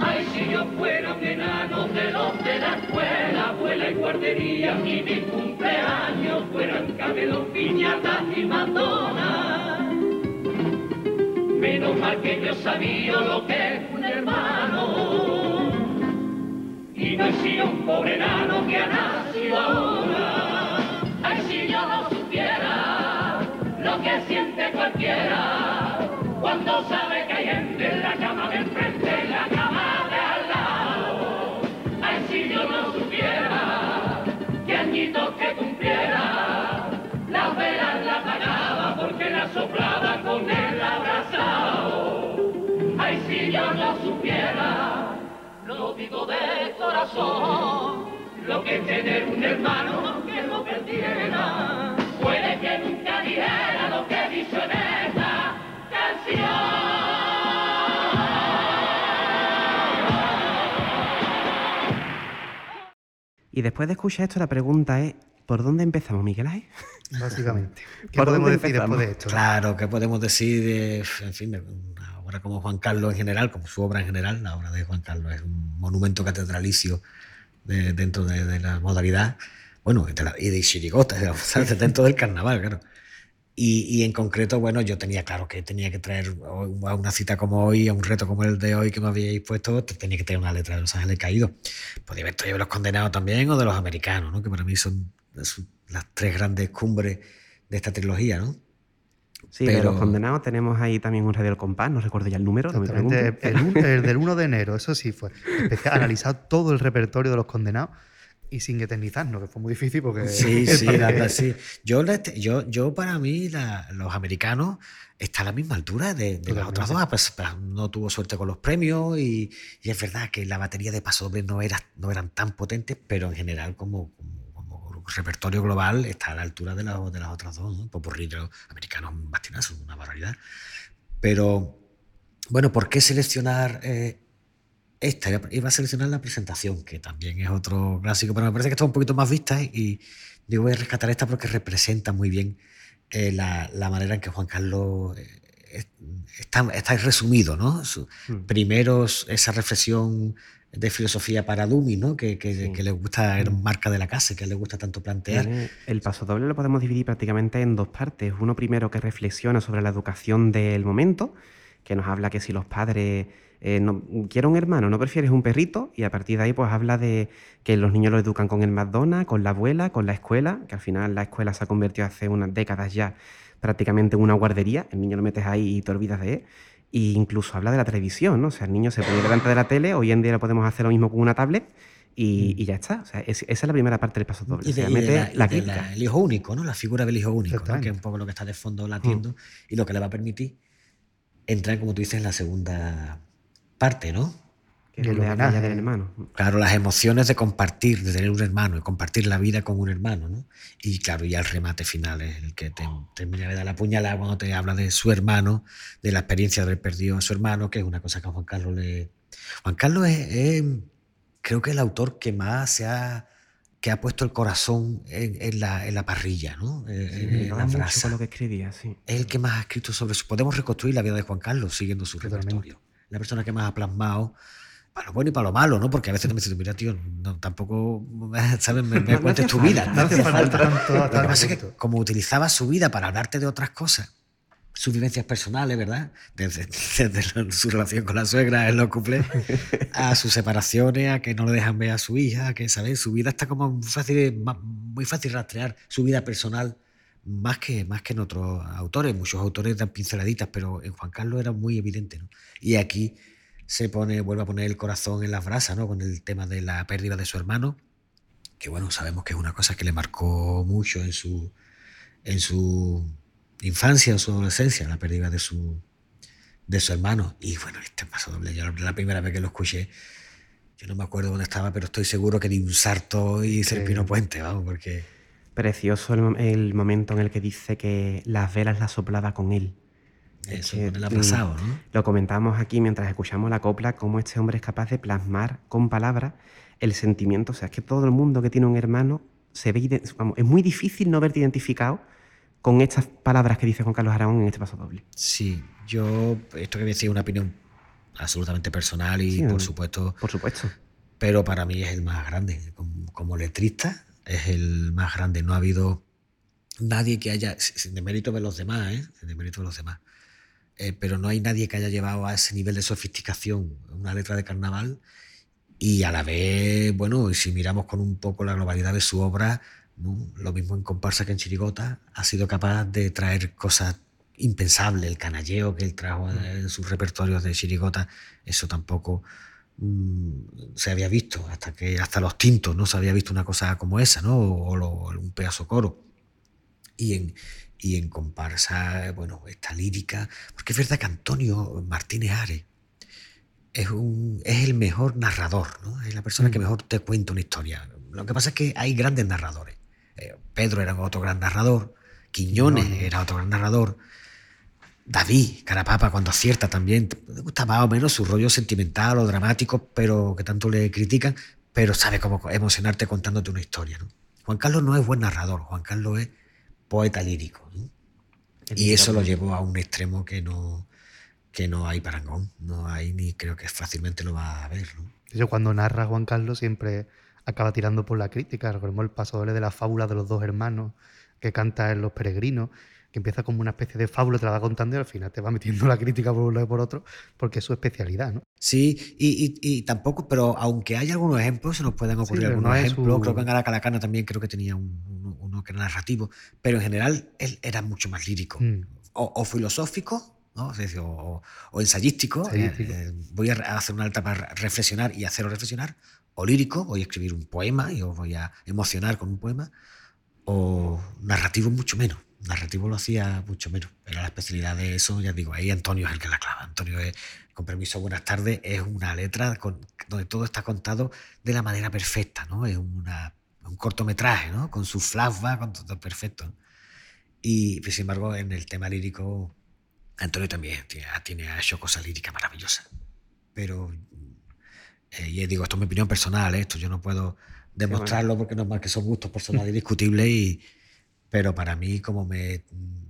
Ay, si yo fuera un enano de los de la escuela, abuela y guardería, y mis cumpleaños fueran camelón, piñatas y matonas. Menos mal que yo sabía lo que Un pobre que ha nacido ahora. Ay, si yo no supiera lo que siente cualquiera cuando sabe que hay gente en la cama de enfrente, en la cama de al lado. Ay, si yo no supiera que añitos que cumpliera, las velas la pagaba porque la soplaba con el abrazado. Ay, si yo no supiera, lo digo de corazón, lo que es tener un hermano que lo perdiera. Puede que nunca dijera lo que dice en esta canción. Y después de escuchar esto, la pregunta es, ¿por dónde empezamos, Miguel Ángel? Básicamente. ¿Qué ¿Por podemos dónde decir después de esto? Claro, ¿qué podemos decir de, en fin, de obra como Juan Carlos en general, como su obra en general? La obra de Juan Carlos es un monumento catedralicio de- dentro de, de la modalidad, bueno, de, la- y de chirigota, dentro del carnaval, claro. Y, y en concreto, bueno, yo tenía claro que tenía que traer a una cita como hoy, a un reto como el de hoy que me habíais puesto, te- tenía que traer una letra de Los Ángeles Caídos. Podría haber traído de los condenados también o de los americanos, ¿no? que para mí son las tres grandes cumbres de esta trilogía, ¿no? Sí, de Pero- los condenados tenemos ahí también un radio del compás, no recuerdo ya el número, no me el, del 1 de enero, eso sí fue. Analizar todo el repertorio de los condenados y sin eternizarnos, que fue muy difícil porque. Sí, sí, papel- la verdad, sí. Yo, yo, yo para mí, la- los americanos están a la misma altura de, de las otras dos. Pues, pues, no tuvo suerte con los premios y, y es verdad que la batería de pasodobles no, era, no eran tan potentes, pero en general, como repertorio global, está a la altura de, la- de las otras dos. ¿no? Popurrí de los americanos, un bastinazo, una barbaridad. Pero, bueno, ¿por qué seleccionar eh, esta iba- a seleccionar la presentación, que también es otro clásico, pero me parece que está un poquito más vista y digo, voy a rescatar esta porque representa muy bien eh, la, la manera en que Juan Carlos eh, es- está, está resumido, ¿no? Su- Mm. primero esa reflexión de filosofía para Dumi, ¿no? Que, que- Sí. que le gusta, era Mm. marca de la casa, que le gusta tanto plantear. Tiene- El paso doble lo podemos dividir prácticamente en dos partes. Uno primero que reflexiona sobre la educación del momento, que nos habla que si los padres eh, no, quiero un hermano, no prefieres un perrito, y a partir de ahí pues habla de que los niños lo educan con el McDonald's, con la abuela, con la escuela, que al final la escuela se ha convertido hace unas décadas ya prácticamente en una guardería, el niño lo metes ahí y te olvidas de él. E incluso habla de la televisión, ¿no? O sea, el niño se pone delante de la tele, hoy en día lo podemos hacer lo mismo con una tablet y, y ya está. O sea, es- esa es la primera parte del paso doble. Y o sea, de, mete la- la, y de crítica. la- el hijo único, ¿no? La figura del hijo único, ¿no? Que es un poco lo que está de fondo latiendo y lo que le va a permitir entrar, como tú dices, en la segunda parte, ¿no? Que el homenaje. del hermano. Claro, las emociones de compartir, de tener un hermano, de compartir la vida con un hermano, ¿no? Y claro, ya el remate final es el que te termina de dar la puñalada cuando te habla de su hermano, de la experiencia de haber perdido a su hermano, que es una cosa que a Juan Carlos le... Juan Carlos es, es, creo que el autor que más se ha, que ha puesto el corazón en, en la, en la parrilla, ¿no? En- Sí, en me la con lo que escribía, sí. Es el que más ha escrito sobre eso. Podemos reconstruir la vida de Juan Carlos siguiendo su repertorio. La persona que más ha plasmado para lo bueno y para lo malo, ¿no? Porque a veces me dicen, mira, tío, no, tampoco, ¿sabes? Me, me No- cuentes tu falta, vida. No hace falta tanto Lo que pasa es que como utilizaba su vida para hablarte de otras cosas, sus vivencias personales, ¿verdad? Desde, desde su relación con la suegra en los cuplés, a sus separaciones, a que no le dejan ver a su hija, a que, ¿sabes? Su vida está como muy fácil, muy fácil rastrear, su vida personal, más que, más que en otros autores. Muchos autores dan pinceladitas, pero en Juan Carlos era muy evidente, ¿no? Y aquí se pone, vuelve a poner el corazón en las brasas, ¿no? Con el tema de la pérdida de su hermano, que bueno, sabemos que es una cosa que le marcó mucho en su, en su infancia, en su adolescencia, la pérdida de su, de su hermano. Y bueno, este paso doble, yo la primera vez que lo escuché, yo no me acuerdo dónde estaba, pero estoy seguro que di un salto y hice el Sí. pino puente, vamos, porque... Precioso el, el momento en el que dice que las velas las soplaba con él. Es Eso, que, con el abrazado, mm, ¿no? Lo comentamos aquí mientras escuchamos la copla, cómo este hombre es capaz de plasmar con palabras el sentimiento. O sea, es que todo el mundo que tiene un hermano se ve. vamos, es muy difícil no verte identificado con estas palabras que dice Juan Carlos Aragón en este paso doble. Sí, yo, esto que voy a decir es una opinión absolutamente personal y Sí, por mm. supuesto Por supuesto. pero para mí es el más grande. Como, como letrista, es el más grande. No ha habido nadie que haya, sin demérito de los demás, ¿eh? sin demérito de los demás, eh, pero no hay nadie que haya llevado a ese nivel de sofisticación una letra de carnaval y a la vez, bueno, si miramos con un poco la globalidad de su obra, ¿no? lo mismo en comparsa que en chirigota, ha sido capaz de traer cosas impensables, el canalleo que él trajo en sus repertorios de chirigota, eso tampoco mm, se había visto, hasta que hasta los tintos no se había visto una cosa como esa, ¿no? O, o lo- un pedazo coro. Y en, y en comparsa, bueno, esta lírica, porque es verdad que Antonio Martínez Ares es, un, es el mejor narrador, ¿no? Es la persona que mejor te cuenta una historia. Lo que pasa es que hay grandes narradores. Eh, Pedro era otro gran narrador, Quiñones era otro gran narrador, David, Carapapa, cuando acierta también, le gusta más o menos su rollo sentimental o dramático, pero que tanto le critican, pero sabe cómo emocionarte contándote una historia. ¿no? Juan Carlos no es buen narrador, Juan Carlos es poeta lírico. ¿no? Y eso lo llevó a un extremo que no, que no hay parangón, no hay ni creo que fácilmente lo va a ver. ¿no? Hecho, cuando narra Juan Carlos siempre acaba tirando por la crítica. Recordemos el paso doble de la fábula de los dos hermanos que canta en Los Peregrinos, que empieza como una especie de fábula, te la va contando y al final te va metiendo la crítica por un lado y por otro, porque es su especialidad, ¿no? Sí, y, y- y tampoco, pero aunque hay algunos ejemplos, se nos pueden ocurrir algunos no ejemplos. su- Creo que en Aracalacana también creo que tenía un- uno, uno que era narrativo, pero en general él era mucho más lírico Mm. o, o filosófico, ¿no? O, o- ensayístico. Ensayístico. eh, eh, voy a hacer una alta para reflexionar y hacerlo reflexionar. O lírico, voy a escribir un poema y os voy a emocionar con un poema. O narrativo mucho menos. Narrativo lo hacía mucho menos. Era la especialidad de eso, ya digo, ahí Antonio es el que la clava. Antonio es, con permiso, buenas tardes, es una letra con- donde todo está contado de la manera perfecta, ¿no? Es una, un cortometraje, ¿no? Con su flashback, con todo perfecto. Y pues, sin embargo, en el tema lírico, Antonio también tiene, tiene- ha hecho cosas líricas maravillosas. Pero Eh, y digo, esto es mi opinión personal, ¿eh? esto yo no puedo demostrarlo porque no es más que son gustos personales indiscutibles y, pero para mí como me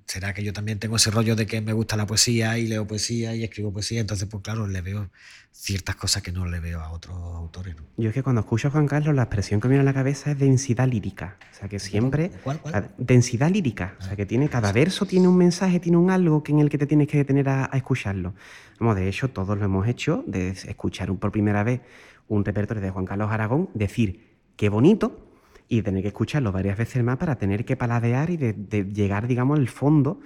será que yo también tengo ese rollo de que me gusta la poesía y leo poesía y escribo poesía entonces pues claro le veo ciertas cosas que no le veo a otros autores ¿no? Yo es que cuando escucho a Juan Carlos, la expresión que me viene a la cabeza es densidad lírica. O sea, que siempre. ¿Cuál, cuál? densidad lírica. O sea, que tiene cada verso tiene un mensaje, tiene un algo que en el que te tienes que detener a, a escucharlo. Vamos, de hecho, todos lo hemos hecho, de escuchar por primera vez un repertorio de Juan Carlos Aragón, decir qué bonito, y tener que escucharlo varias veces más para tener que paladear y de, de llegar, digamos, al fondo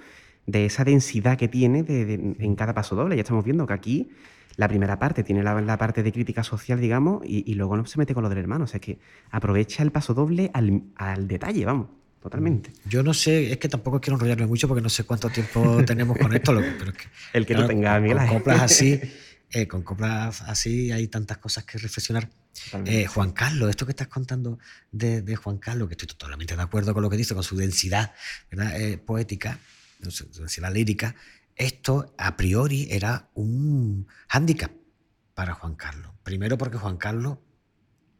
de esa densidad que tiene de- de- en cada paso doble. Ya estamos viendo que aquí la primera parte tiene la, la parte de crítica social, digamos, y, y luego no se mete con lo del hermano. O sea, es que aprovecha el paso doble al, al detalle, vamos, totalmente. yo no sé es que tampoco quiero enrollarme mucho porque no sé cuánto tiempo tenemos con esto pero es que, El que tengas, con, Miguel con Ángel. coplas así eh, con coplas así hay tantas cosas que reflexionar. Eh, Juan Carlos, esto que estás contando de, Juan Carlos, que estoy totalmente de acuerdo con lo que dice, con su densidad. Eh, poética, su densidad lírica, esto a priori era un hándicap para Juan Carlos. Primero porque Juan Carlos,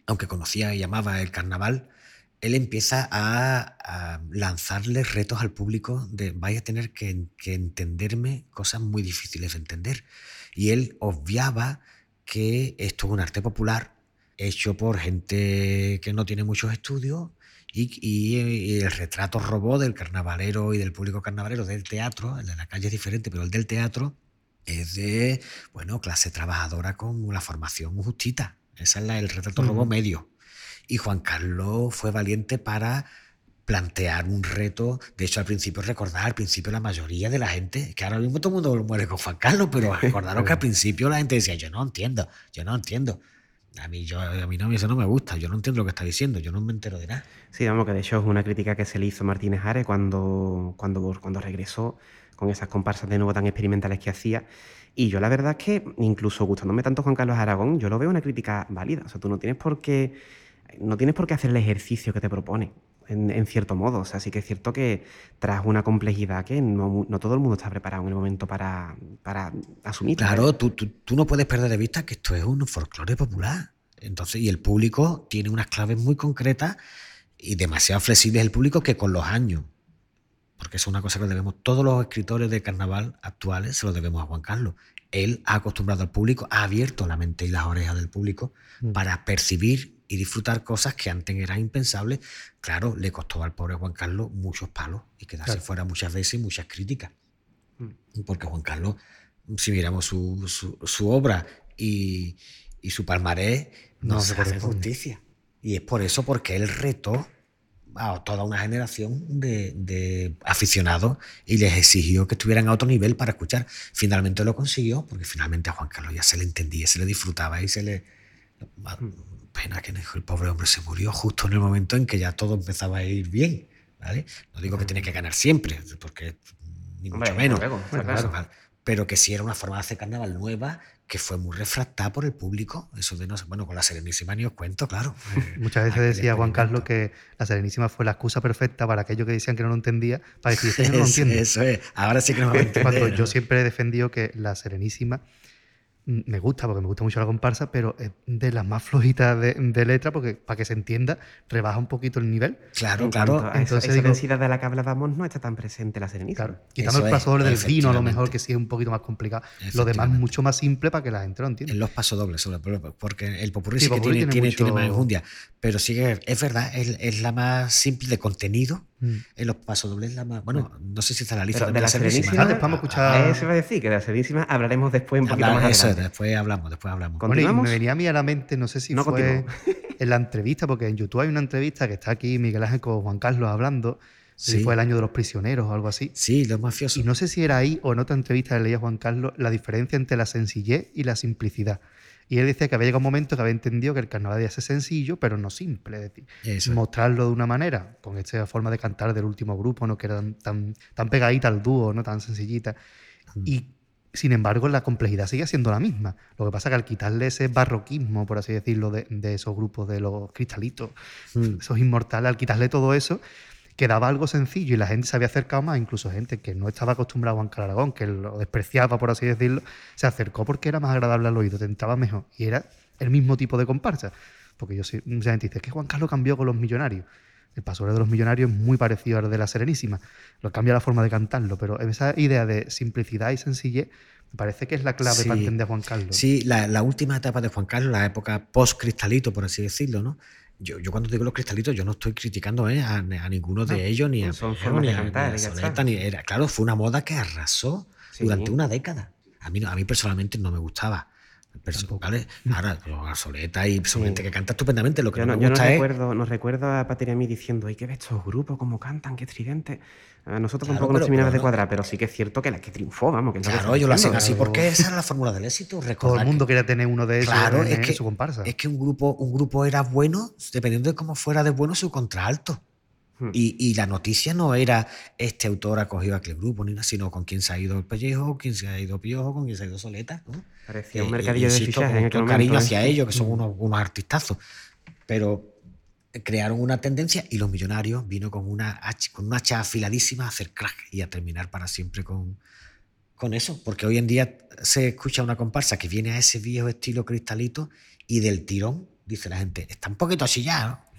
aunque conocía y llamaba el carnaval, él empieza a, a lanzarle retos al público de vais a tener que, que entenderme cosas muy difíciles de entender. Y él obviaba que esto es un arte popular hecho por gente que no tiene muchos estudios y, y- y el retrato robot del carnavalero y del público carnavalero del teatro, el de la calle es diferente, pero el del teatro es de, bueno, clase trabajadora con la formación justita. Ese es la- el retrato robot Ujú. medio. Y Juan Carlos fue valiente para plantear un reto. De hecho, al principio, recordar, al principio la mayoría de la gente, que ahora mismo todo el mundo muere con Juan Carlos, pero recordaros que al principio la gente decía, yo no entiendo, yo no entiendo. A mí, yo, a mí no, eso no me gusta, yo no entiendo lo que está diciendo, yo no me entero de nada. Sí, vamos, que de hecho es una crítica que se le hizo Martínez Ares cuando, cuando, cuando regresó con esas comparsas de nuevo tan experimentales que hacía. Y yo la verdad es que, incluso gustándome tanto Juan Carlos Aragón, yo lo veo una crítica válida. O sea, tú no tienes por qué, no tienes por qué hacer el ejercicio que te propone, en, en cierto modo. O sea, sí que es cierto que tras una complejidad que no, no todo el mundo está preparado en el momento para, para asumir. Claro, tú, tú, tú no puedes perder de vista que esto es un folclore popular. Entonces, y el público tiene unas claves muy concretas y demasiado flexibles el público que con los años, porque es una cosa que debemos, todos los escritores de carnaval actuales se lo debemos a Juan Carlos. Él ha acostumbrado al público, ha abierto la mente y las orejas del público Mm. para percibir y disfrutar cosas que antes eran impensables. Claro, le costó al pobre Juan Carlos muchos palos y quedarse Claro. fuera muchas veces y muchas críticas. Mm. Porque Juan Carlos, si miramos su, su- su obra y, y su palmarés, no, No se hace justicia. Y es por eso, porque él retó a toda una generación de, de aficionados y les exigió que estuvieran a otro nivel para escuchar. Finalmente lo consiguió, porque finalmente a Juan Carlos ya se le entendía, se le disfrutaba y se le... Pena que el pobre hombre se murió justo en el momento en que ya todo empezaba a ir bien. ¿vale? No digo que tiene que ganar siempre, porque ni Hombre, mucho menos. Pero que sí era una forma de hacer carnaval nueva que fue muy refractada por el público. Eso de no sé, bueno, con la Serenísima ni os cuento, claro. Muchas veces decía Juan Carlos que la Serenísima fue la excusa perfecta para aquellos que decían que no lo entendía, para decir, "Este no lo entiende. eso es. Ahora sí que no lo entiendo. Cuando yo siempre he defendido que la Serenísima me gusta, porque me gusta mucho la comparsa, pero es de las más flojitas de, de letra, porque para que se entienda, rebaja un poquito el nivel. Claro, claro. esa, entonces esa digo- densidad de la que hablábamos no está tan presente la Serenísima. Claro. Quitando Eso el es, paso doble del vino, a lo mejor, que sí es un poquito más complicado. Lo demás Efectivamente. mucho más simple para que la gente lo entienda. En los pasodobles, sobre todo, porque el popurrí Sí, sí, que popurrí tiene, tiene tiene, tiene mucho- más enjundia. Pero sí que es verdad, es, es la más simple de contenido. Mm. En los pasodobles es la más. Bueno, no sé si está en la lista Pero de la Serenísima. Después vamos a escuchar- Eso iba a decir, que de la Serenísima hablaremos después un poquito Habla- más eso, adelante. después hablamos, después hablamos. Con- Bueno, y ¿Continuamos? me venía a mí a la mente, no sé si No, fue continuamos. en la entrevista, porque en YouTube hay una entrevista que está aquí Miguel Ángel con Juan Carlos hablando, si fue el año de los prisioneros o algo así. Sí, los mafiosos. Y no sé si era ahí o en otra entrevista que leía Juan Carlos la diferencia entre la sencillez y la simplicidad. Y él decía que había llegado un momento que había entendido que el carnaval debía ser sencillo, pero no simple. Es decir, Eso. mostrarlo de una manera, con esta forma de cantar del último grupo, ¿no? que era tan, tan, tan pegadita al dúo, no tan sencillita. Mm. Y sin embargo, la complejidad sigue siendo la misma. Lo que pasa es que al quitarle ese barroquismo, por así decirlo, de, de esos grupos de los cristalitos, Mm. esos inmortales, al quitarle todo eso, quedaba algo sencillo y la gente se había acercado más, incluso gente que no estaba acostumbrada a Juan Carlos Aragón, que lo despreciaba, por así decirlo, se acercó porque era más agradable al oído, te entraba mejor. Y era el mismo tipo de comparsa. Porque yo soy, mucha gente dice, es que Juan Carlos cambió con los millonarios. El paso de los millonarios es muy parecido al de la Serenísima. Lo cambia la forma de cantarlo, pero esa idea de simplicidad y sencillez me parece que es la clave Sí. para entender a Juan Carlos. Sí, la, la última etapa de Juan Carlos, la época post-cristalito, por así decirlo, ¿no? Yo, yo cuando digo los cristalitos, yo no estoy criticando ¿eh? a, a ninguno de No, ellos, ni a, son formas ni a- cantar, ni a. Soleta, ni era. Claro, fue una moda que arrasó Sí. durante una década. A mí, a mí personalmente no me gustaba. Perso-. ¿vale? Ahora, a Soleta y son gente que canta estupendamente. Lo que Yo no, no, me yo no gusta es. recuerdo, no recuerdo a Patria mí diciendo, ¿y qué ves estos grupos? ¿Cómo cantan? ¿Qué estridente? A nosotros Claro, tampoco nos terminaba de cuadrar, pero sí que es cierto que la que triunfó, vamos. Que es Claro, ellos lo hacen así porque esa era la fórmula del éxito. Todo el que- mundo quería tener uno de esos Claro, en, es en que, su comparsa. es que un grupo, un grupo era bueno dependiendo de cómo fuera de bueno su contralto. Hmm. Y, y la noticia no era este autor ha cogido a aquel grupo, ni nada, sino con quién se ha ido el pellejo, quién se ha ido Piojo, con quién se ha ido Soleta. ¿no? Parecía Eh, un mercadillo de insisto, fichajes con en aquel momento. cariño ¿eh? hacia ellos, que son unos, unos artistazos. Pero crearon una tendencia y los millonarios vino con una hacha, con una hacha afiladísima a hacer crack y a terminar para siempre con, con eso. Porque hoy en día se escucha una comparsa que viene a ese viejo estilo cristalito y del tirón, dice la gente, está un poquito así ya, ¿no?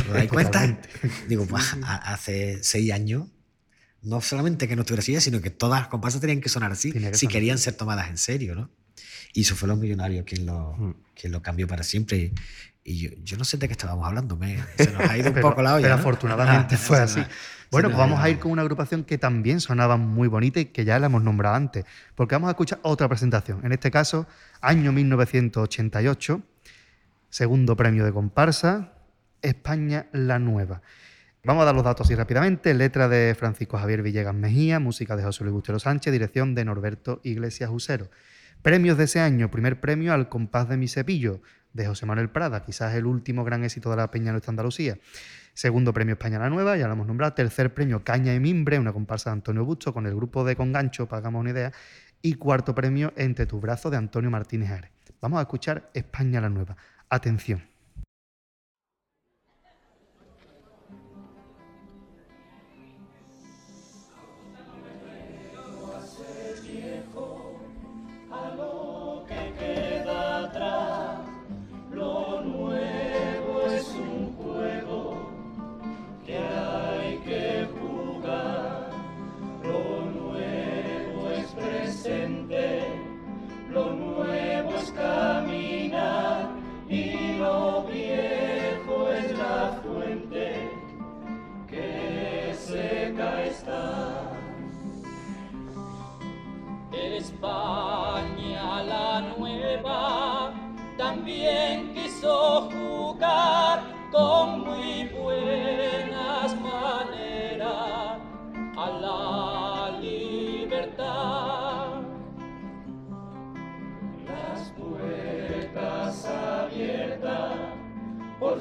¿Os dais cuenta? Digo, pues hace seis años, no solamente que no estuviera así sino que todas las comparsas tenían que sonar así que si sonar querían ser tomadas en serio, ¿no? Y eso fue los millonarios quien lo, Mm. quien lo cambió para siempre. Y, yo, yo no sé de qué estábamos hablando, me, se nos ha ido un Pero- poco la olla. pero ¿no? afortunadamente Ah, fue así. Bueno, pues vamos a ir con una agrupación que también sonaba muy bonita y que ya la hemos nombrado antes, porque vamos a escuchar otra presentación. En este caso, año 1988, segundo premio de comparsa, España la Nueva. Vamos a dar los datos así rápidamente. Letra de Francisco Javier Villegas Mejía, música de José Luis Bustero Sánchez, dirección de Norberto Iglesias Usero. Premios de ese año, primer premio al compás de mi cepillo, de José Manuel Prada, quizás el último gran éxito de la Peña Nuestra Andalucía. Segundo premio España la Nueva, ya lo hemos nombrado. Tercer premio Caña y Mimbre, una comparsa de Antonio Busto con el grupo de Congancho, para hagamos una idea. Y cuarto premio Entre tus brazos de Antonio Martínez Ares. Vamos a escuchar España la Nueva. Atención.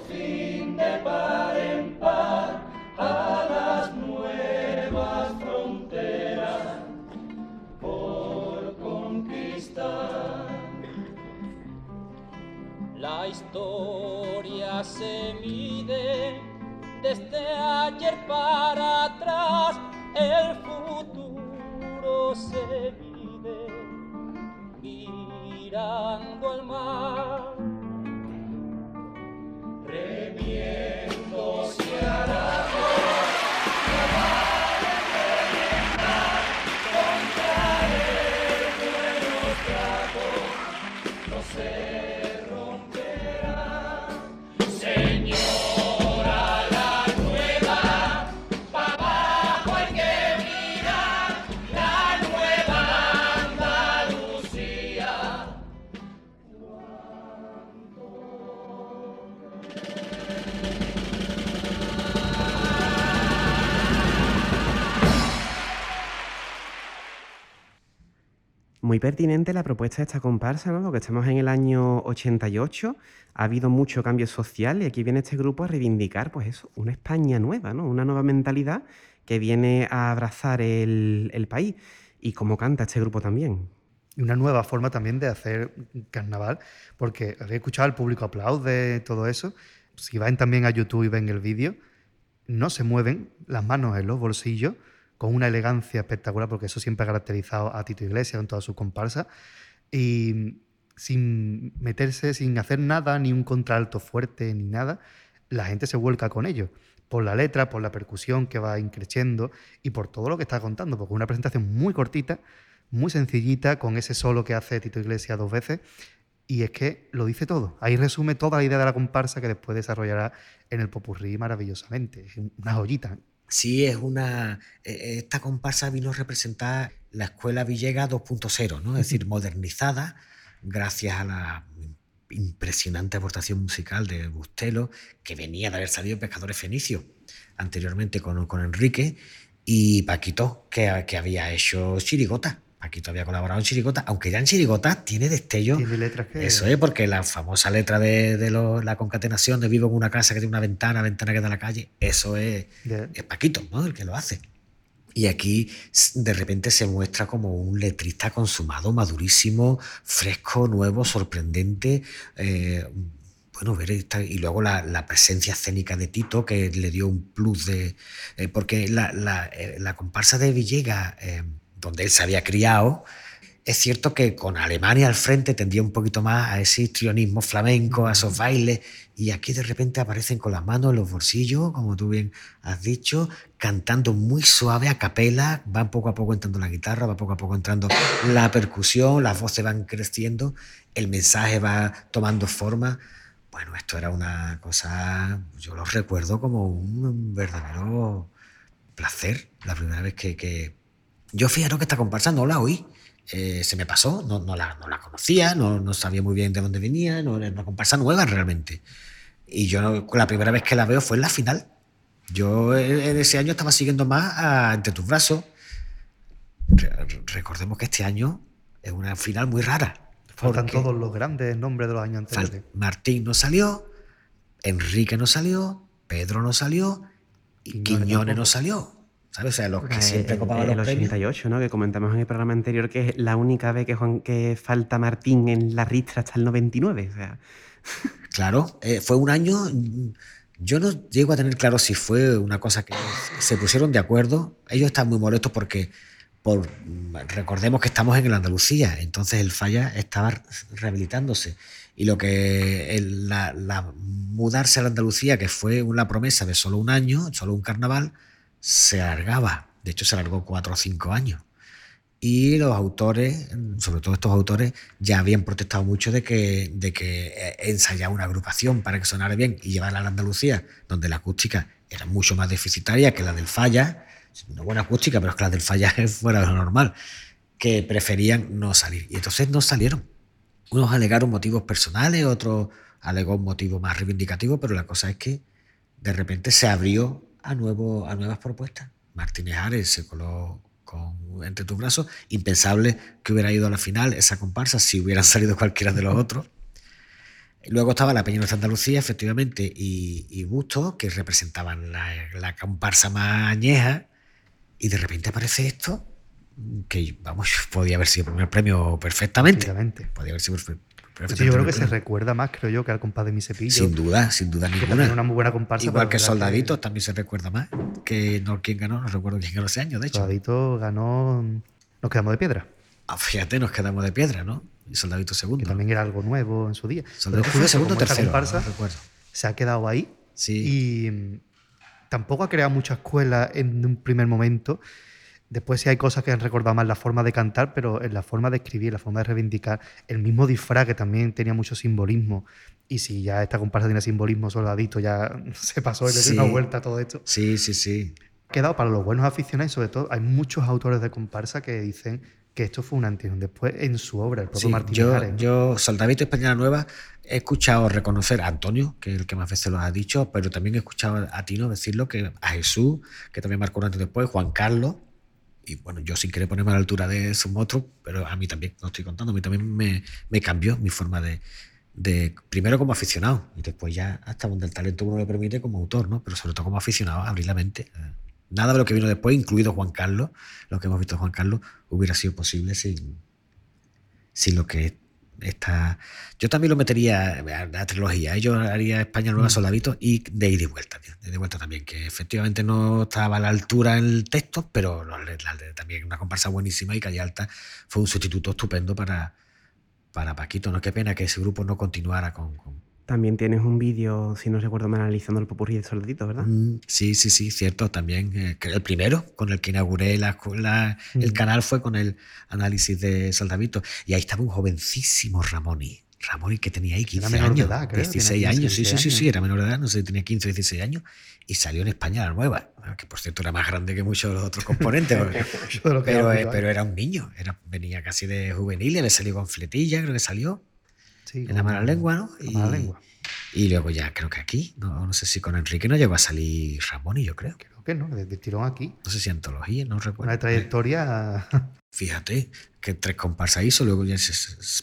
Fin de par en par a las nuevas fronteras por conquistar. La historia se mide desde ayer para pertinente la propuesta de esta comparsa, ¿no? Porque estamos en el año 88, ha habido mucho cambio social y aquí viene este grupo a reivindicar, pues eso, una España nueva, ¿no? Una nueva mentalidad que viene a abrazar el, país. Y como canta este grupo también. Y una nueva forma también de hacer carnaval, porque habéis escuchado al público aplaude todo eso. Si van también a YouTube y ven el vídeo, no se mueven las manos en los bolsillos con una elegancia espectacular, porque eso siempre ha caracterizado a Tito Iglesias en todas sus comparsas. Y sin meterse, sin hacer nada, ni un contralto fuerte, ni nada, la gente se vuelca con ello. Por la letra, por la percusión que va increciendo y por todo lo que está contando, porque una presentación muy cortita, muy sencillita, con ese solo que hace Tito Iglesias dos veces. Y es que lo dice todo. Ahí resume toda la idea de la comparsa que después desarrollará en el popurrí maravillosamente. Es una joyita. Sí, es una. eh, Esta comparsa vino a representar la escuela Villega 2.0, ¿no? Es decir, modernizada gracias a la impresionante aportación musical de Bustelo, que venía de haber salido Pescadores Fenicios anteriormente con, con Enrique, y Paquito, que, que había hecho Chirigota. Paquito había colaborado en Chirigota, aunque ya en Chirigota tiene destello. Tiene letras que. Eso es, porque la famosa letra de, de lo- la concatenación de vivo en una casa que tiene una ventana, ventana que da a la calle, eso es, de- es Paquito, ¿no? El que lo hace. Y aquí de repente se muestra como un letrista consumado, madurísimo, fresco, nuevo, sorprendente. eh, bueno, ver esta- y luego la, la presencia escénica de Tito, que le dio un plus de. eh, porque la, la, eh, la comparsa de Villegas, eh, donde él se había criado, es cierto que con Alemania al frente tendría un poquito más a ese histrionismo flamenco, a esos bailes, y aquí de repente aparecen con las manos en los bolsillos, como tú bien has dicho, cantando muy suave a capela, van poco a poco entrando la guitarra, va poco a poco entrando la percusión, las voces van creciendo, el mensaje va tomando forma. Bueno, esto era una cosa, yo lo recuerdo como un verdadero placer, la primera vez que... que... Yo fijaros que esta comparsa no la oí, eh, se me pasó, no, no, la, no la conocía, no, no sabía muy bien de dónde venía, no era una comparsa nueva realmente. Y yo no- la primera vez que la veo fue en la final. Yo en en ese año estaba siguiendo más a Entre tus brazos. Re- re- recordemos que este año es una final muy rara. Faltan todos los grandes nombres de los años anteriores. Martín no salió, Enrique no salió, Pedro no salió y Quiñones no salió. ¿Sabes? O sea, los que Eh, siempre el, copaban el los premios. 88, ¿no? Que comentamos en el programa anterior que es la única vez que, Juan, que falta Martín en la ristra hasta el 99. O sea, Claro, eh, fue un año. Yo no llego a tener claro si fue una cosa que se pusieron de acuerdo. Ellos están muy molestos porque, por, recordemos que estamos en el Andalucía, entonces el falla estaba rehabilitándose. Y lo que el- la, la mudarse a la Andalucía, que fue una promesa de solo un año, solo un carnaval, se alargaba. De hecho, se alargó cuatro o cinco años. Y los autores, sobre todo estos autores, ya habían protestado mucho de que, de que eh, ensayar una agrupación para que sonara bien y llevarla a Andalucía, donde la acústica era mucho más deficitaria que la del Falla, una buena acústica, pero es que la del Falla fuera de lo normal, que preferían no salir. Y entonces no salieron. Unos alegaron motivos personales, otros alegó un motivo más reivindicativo, pero la cosa es que de repente se abrió a, nuevo, a nuevas propuestas. Martínez Ares se coló con Entre tus brazos. Impensable que hubiera ido a la final esa comparsa si hubieran salido cualquiera de los otros. Luego estaba la Peña Nuestra Andalucía, efectivamente, y, y Busto, que representaban la, la comparsa más añeja, y de repente aparece esto, que, vamos, podía haber sido primer premio perfectamente. Podía haber sido perfe- Yo creo que se recuerda más, creo yo, que al compás de mi cepillo. Sin duda, sin duda que ninguna. una muy buena comparsa. Igual que Soldaditos también se recuerda más que no quién ganó, no recuerdo quién ganó ese año, de hecho. Soldadito ganó. Nos quedamos de piedra, Ah, fíjate, nos quedamos de piedra, ¿no? Y Soldadito que segundo. también era algo nuevo en su día. Soldadito fue segundo tercero, comparsa no recuerdo. se ha quedado ahí Sí. y mm, tampoco ha creado mucha escuela en un primer momento. Después sí hay cosas que han recordado más la forma de cantar, pero en la forma de escribir, la forma de reivindicar, el mismo disfraz que también tenía mucho simbolismo. Y si ya esta comparsa tiene simbolismo soldadito, ya se pasó y le dio una vuelta a todo esto. Sí, sí, sí. Quedado para los buenos aficionados y sobre todo hay muchos autores de comparsa que dicen que esto fue un antes y un después en su obra, el propio Sí, Martín yo, Ares, ¿no? yo, Soldadito Española Nueva, he escuchado reconocer a Antonio, que es el que más veces lo ha dicho, pero también he escuchado a Tino decirlo, que a Jesús, que también marcó un antes y después, Juan Carlos, y bueno, yo sin querer ponerme a la altura de sus otros, pero a mí también, no estoy contando, a mí también me, cambió mi forma de, de, primero como aficionado, y después ya hasta donde el talento uno lo permite como autor, ¿no? Pero sobre todo como aficionado, abrir la mente. Eh, Nada de lo que vino después, incluido Juan Carlos, lo que hemos visto de Juan Carlos, hubiera sido posible sin, sin lo que Yo también lo metería a la trilogía. ¿eh? Yo haría España Nueva Mm. Soldadito y de ida y vuelta, de y vuelta también, que efectivamente no estaba a la altura en el texto, pero también una comparsa buenísima y Calle Alta fue un sustituto estupendo para, para Paquito. No, qué pena que ese grupo no continuara con. con- También tienes un vídeo, si no recuerdo mal, analizando el popurrí de Soldadito, ¿verdad? Mm, sí, sí, sí, cierto. También eh, que el primero con el que inauguré la, la- el Mm. canal fue con el análisis de Soldadito. Y ahí estaba un jovencísimo Ramoni. Ramoni que tenía ahí 15 menor de años, edad, creo, 16 tenía 15, años. Sí, sí, sí, 16 sí, era menor de edad, no sé, tenía 15 o 16 años. Y salió en España la nueva, que por cierto era más grande que muchos de los otros componentes. pero, eh, ¿eh? pero era un niño, era, venía casi de juvenil, le salió con fletilla, creo que salió, Sí, en la mala lengua, ¿no? la mala lengua. y luego ya creo que aquí, no, no sé si con Enrique no llegó a salir Ramón y yo creo. Creo que no, desde tirón aquí. No sé si antología, no recuerdo. Una trayectoria. Fíjate que tres comparsas hizo, luego ya se,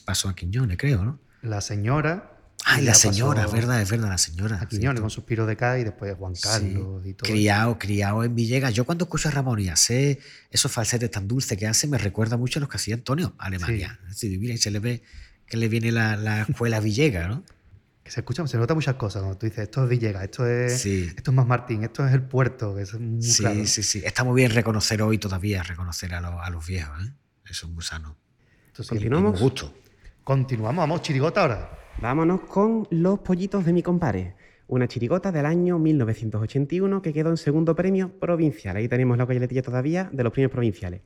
pasó a Quiñones, creo, ¿no? La señora. Ay, y la señora, es verdad, es verdad, la señora. A Quiñones cierto. con Suspiro de y después Juan Sí. Carlos y todo. Criado, criado en Villegas. Yo cuando escucho a Ramón y hace esos falsetes tan dulces que hace, me recuerda mucho a los que hacía Antonio, Alemania. Es decir, mira, y se le ve que le viene la, la escuela Villegas, ¿no? Que se escucha, se nota muchas cosas. Cuando tú dices, esto es Villegas, esto es, Sí. esto es más Martín, esto es el puerto. que es muy Sí, claro. sí, sí. Está muy bien reconocer hoy todavía, reconocer a, los- a los viejos, ¿eh? Eso es muy sano. Sí. Continuamos. Con gusto. Continuamos, vamos, chirigota ahora. Vámonos con Los pollitos de mi compadre. Una chirigota del año 1981 que quedó en segundo premio provincial. Ahí tenemos la coletilla todavía de los premios provinciales.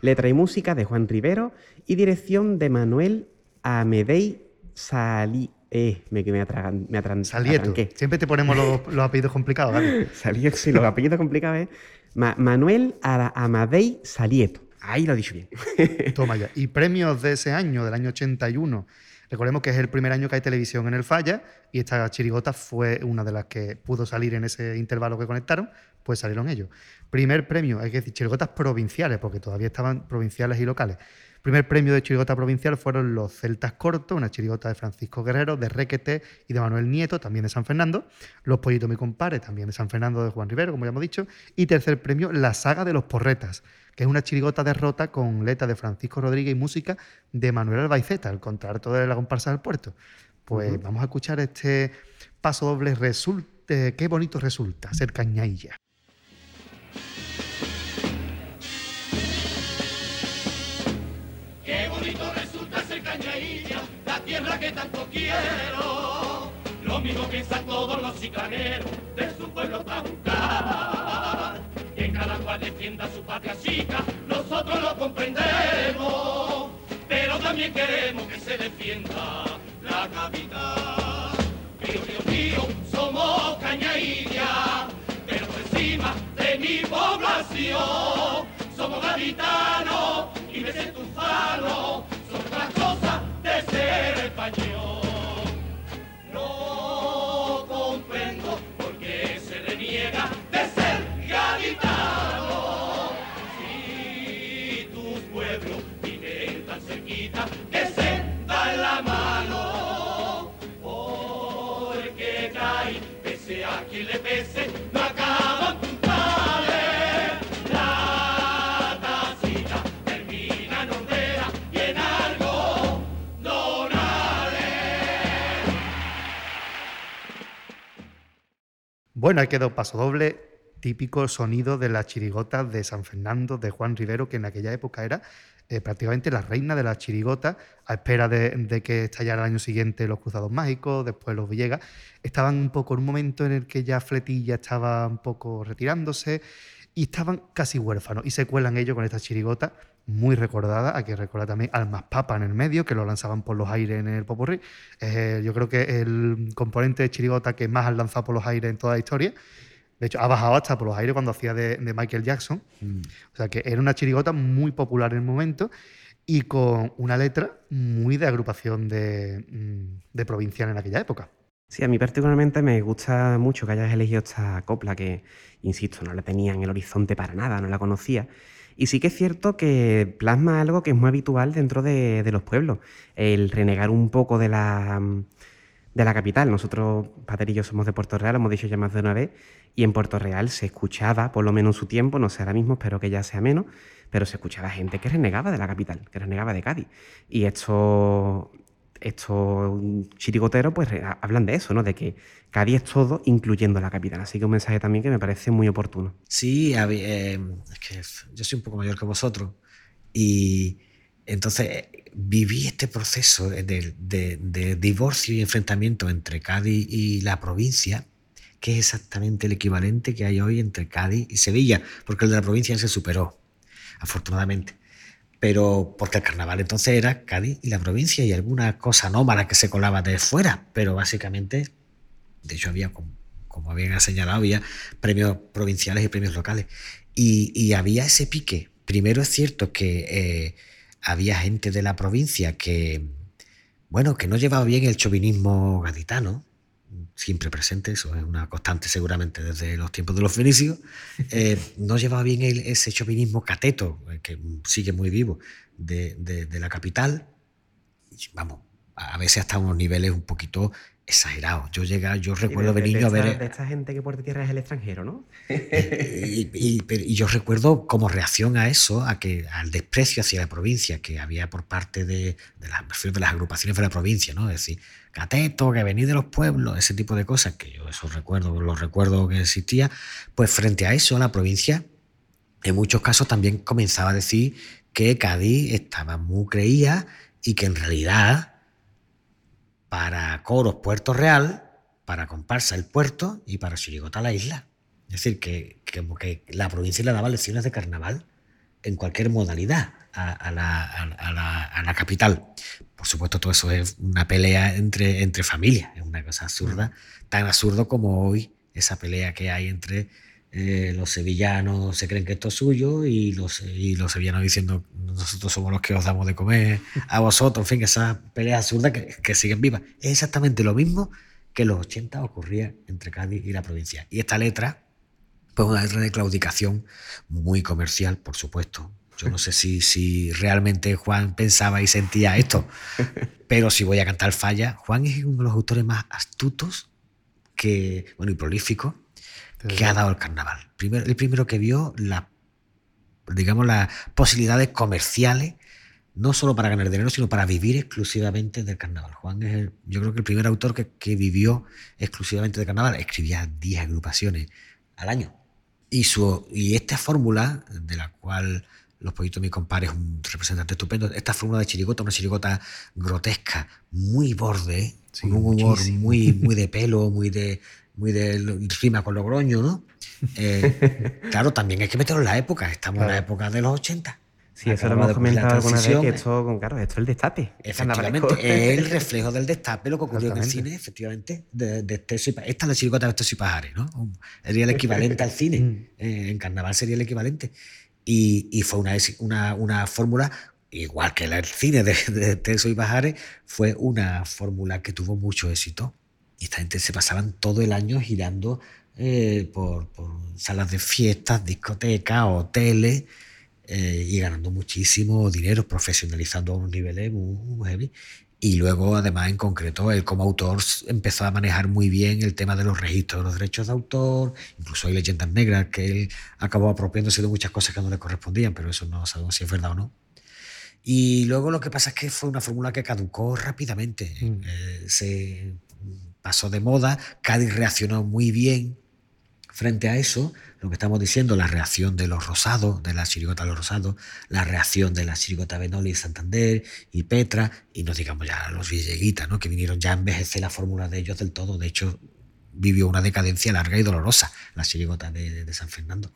Letra y música de Juan Rivero y dirección de Manuel Amedei Salí. Eh, me, me, me atran- Salieto. Siempre te ponemos los, los apellidos complicados, ¿vale? Salieto, sí, los apellidos complicados, ¿eh? Ma- Manuel Ara- Amadei Salieto. Ahí lo he dicho bien. Toma ya. Y premios de ese año, del año 81. Recordemos que es el primer año que hay televisión en el Falla y esta chirigota fue una de las que pudo salir en ese intervalo que conectaron, pues salieron ellos. Primer premio, hay que decir, chirigotas provinciales, porque todavía estaban provinciales y locales. Primer premio de chirigota provincial fueron los Celtas Cortos, una chirigota de Francisco Guerrero, de Requete y de Manuel Nieto, también de San Fernando. Los Pollitos Mi Compare, también de San Fernando de Juan Rivero, como ya hemos dicho. Y tercer premio, La Saga de los Porretas, que es una chirigota de rota con letra de Francisco Rodríguez y música de Manuel Albaiceta, el contrato de la comparsa del puerto. Pues vamos a escuchar este paso doble. Resulte, qué bonito resulta ser cañailla. Tierra que tanto quiero. Lo mismo piensan todos los chicaneros de su pueblo Tajucar. Que cada cual defienda su patria chica, nosotros lo comprendemos. Pero también queremos que se defienda la capital. Pío, pío, pío, somos cañailla, pero por encima de mi población. Somos gaditanos y me siento otras Bueno, ahí quedó paso doble, típico sonido de las chirigotas de San Fernando, de Juan Rivero, que en aquella época era eh, prácticamente la reina de las chirigotas, a espera de, de que estallara el año siguiente los Cruzados Mágicos, después los Villegas. Estaban un poco en un momento en el que ya Fletilla estaba un poco retirándose y estaban casi huérfanos. Y se cuelan ellos con esta chirigota muy recordada. Hay que recordar también al Más Papa en el medio, que lo lanzaban por los aires en el Popurrí. Eh, yo creo que el componente de chirigota que más han lanzado por los aires en toda la historia. De hecho, ha bajado hasta por los aires cuando hacía de, de Michael Jackson. O sea que era una chirigota muy popular en el momento y con una letra muy de agrupación de, mm, de provincial en aquella época. Sí, a mí particularmente me gusta mucho que hayas elegido esta copla que, insisto, no la tenía en el horizonte para nada, no la conocía. Y sí que es cierto que plasma algo que es muy habitual dentro de, los pueblos, el renegar un poco de la, de la capital. Nosotros, Pater y yo, somos de Puerto Real, hemos dicho ya más de una vez, y en Puerto Real se escuchaba, por lo menos en su tiempo, no sé ahora mismo, espero que ya sea menos, pero se escuchaba gente que renegaba de la capital, que renegaba de Cádiz. Y esto, estos chirigoteros pues re- hablan de eso, ¿no? De que Cádiz es todo, incluyendo la capital. Así que un mensaje también que me parece muy oportuno. Sí, eh, es que yo soy un poco mayor que vosotros y Entonces, viví este proceso de- de divorcio y enfrentamiento entre Cádiz y la provincia, que es exactamente el equivalente que hay hoy entre Cádiz y Sevilla, porque el de la provincia se superó, afortunadamente. Pero porque el carnaval entonces era Cádiz y la provincia y alguna cosa anómala que se colaba de fuera, pero básicamente, de hecho había, como, como habían señalado, había premios provinciales y premios locales. Y, y había ese pique. Primero es cierto que eh, había gente de la provincia que, bueno, que no llevaba bien el chauvinismo gaditano, siempre presente, eso es una constante seguramente desde los tiempos de los fenicios, eh, no llevaba bien el- ese chauvinismo cateto, eh, que sigue muy vivo, de, de- de la capital, y, vamos, a veces hasta unos niveles un poquito exagerados. Yo llega, yo recuerdo de, de, niño a ver... esta, de esta gente que por tierra es el extranjero, ¿no? Y, y- pero- y yo recuerdo como reacción a eso, a que, al desprecio hacia la provincia que había por parte de, de, las, de las agrupaciones de la provincia, ¿no? Es decir, cateto, que venís de los pueblos, ese tipo de cosas, que yo eso recuerdo, los recuerdo que existía, pues frente a eso, la provincia, en muchos casos también comenzaba a decir que Cádiz estaba muy creía y que en realidad para coros Puerto Real, para comparsa el puerto y para chirigota la isla. Es decir, que, que que la provincia le daba lecciones de carnaval en cualquier modalidad a- a la- a la capital. Por supuesto, todo eso es una pelea entre, entre familias, es una cosa absurda, tan absurdo como hoy esa pelea que hay entre eh, los sevillanos se creen que esto es suyo y los, y los sevillanos diciendo nosotros somos los que os damos de comer a vosotros, en fin, esas peleas absurdas que, que siguen vivas. Es exactamente lo mismo que en los 80 ocurría entre Cádiz y la provincia. Y esta letra, pues una letra de claudicación muy comercial, por supuesto. Yo no sé si, si realmente Juan pensaba y sentía esto, pero si voy a cantar falla, Juan es uno de los autores más astutos que, bueno, y prolíficos que ha dado el carnaval. Primero, el primero que vio la, digamos, las posibilidades comerciales, no solo para ganar dinero, sino para vivir exclusivamente del carnaval. Juan es, el- yo creo que el primer autor que, que vivió exclusivamente del carnaval. Escribía 10 agrupaciones al año. Y, su, y esta fórmula, de la cual los pollitos mi compadre es un representante estupendo, esta fórmula de chirigota, una chirigota grotesca, muy borde, Sí, con un humor muchísimo. muy, muy de pelo, muy de, muy de rima con Logroño, ¿no? Eh, claro, también hay que meterlo en la época, estamos en la Claro. época de los 80. Sí, eso lo Acabamos hemos comentado alguna vez, que esto, claro, esto es el destape. Efectivamente, es el reflejo del destape, lo que ocurrió en el cine, efectivamente, de, de Pa- Esta es la chirigota de Esteso y Pajares, ¿no? Sería el equivalente al cine. Mm. eh, en carnaval sería el equivalente. Y, y fue una, una, una fórmula, igual que el cine de, de Esteso y Pajares, fue una fórmula que tuvo mucho éxito. Y esta gente se pasaban todo el año girando eh, por, por salas de fiestas, discotecas, hoteles eh, y ganando muchísimo dinero, profesionalizando a unos niveles muy, muy heavy. Y luego, además, en concreto, él como autor empezó a manejar muy bien el tema de los registros de los derechos de autor. Incluso hay leyendas negras que él acabó apropiándose de muchas cosas que no le correspondían, pero eso no sabemos si es verdad o no. Y luego lo que pasa es que fue una fórmula que caducó rápidamente. Mm. Eh, se pasó de moda, Cádiz reaccionó muy bien frente a eso, lo que estamos diciendo, la reacción de los Rosados, de la chirigota de los Rosados, la reacción de la chirigota Benoli y Santander y Petra, y no digamos ya los Villeguitas, ¿no? que vinieron ya a envejecer la fórmula de ellos del todo. De hecho, vivió una decadencia larga y dolorosa la chirigota de, de- de San Fernando.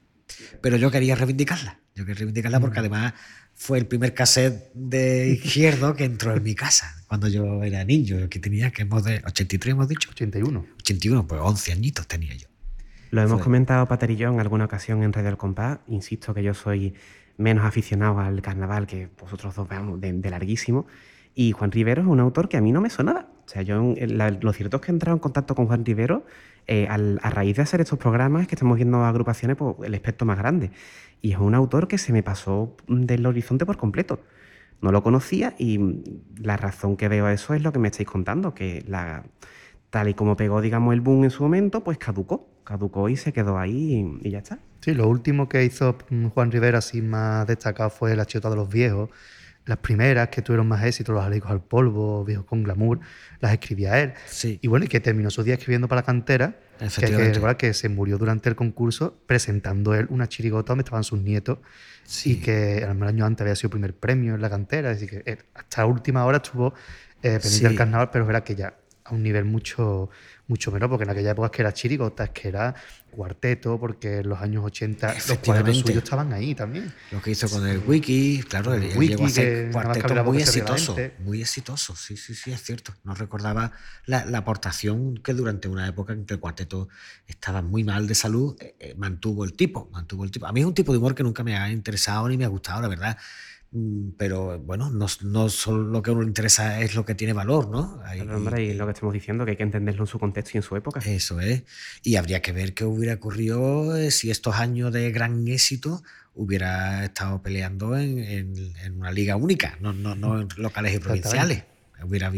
Pero yo quería reivindicarla. Yo quería reivindicarla porque además fue el primer cassette de izquierdo que entró en mi casa cuando yo era niño, que tenía que hemos de 83 hemos dicho, 81. 81, pues 11 añitos tenía yo. Lo hemos Fue. comentado Pater y yo en alguna ocasión en Radio El Compás. Insisto que yo soy menos aficionado al carnaval que vosotros dos, vamos, de, de larguísimo. Y Juan Rivero es un autor que a mí no me sonaba. O sea, yo la- lo cierto es que he entrado en contacto con Juan Rivero eh, al- a raíz de hacer estos programas que estamos viendo agrupaciones por el espectro más grande. Y es un autor que se me pasó del horizonte por completo. No lo conocía y la razón que veo a eso es lo que me estáis contando, que la, tal y como pegó, digamos, el boom en su momento, pues caducó. Caducó y se quedó ahí y, y ya está. Sí, lo último que hizo mm, Juan Rivera así más destacado fue La Chota de los Viejos. Las primeras que tuvieron más éxito, Los Alegos al Polvo, Viejos con Glamour, las escribía él. Sí. Y bueno, y que terminó su día escribiendo para la cantera Que que que se murió durante el concurso presentando él una chirigota donde estaban sus nietos Sí. y que el año antes había sido primer premio en la cantera. Así que eh, hasta última hora estuvo eh, pendiente Sí. del carnaval, pero es verdad que ya a un nivel mucho, mucho menor, porque en aquella época es que era chirigota, es que era cuarteto, porque en los años 80 los Efectivamente. suyos estaban ahí también. Lo que hizo con el wiki, claro, él, él Wiki, que la muy gente. muy exitosos, sí, sí, sí, es cierto. No recordaba la, la aportación que durante una época en que el cuarteto estaba muy mal de salud, eh, eh, mantuvo el tipo, mantuvo el tipo. A mí es un tipo de humor que nunca me ha interesado ni me ha gustado, la verdad. Mm, Pero bueno, no, no solo lo que a uno le interesa es lo que tiene valor, ¿no? Claro, hombre, y lo que estamos diciendo, que hay que entenderlo en su contexto y en su época. eso es. Y habría que ver qué hubiera ocurrido eh, si estos años de gran éxito hubiera estado peleando en, en- en una liga única, no, no, no en locales y provinciales. Hubiera,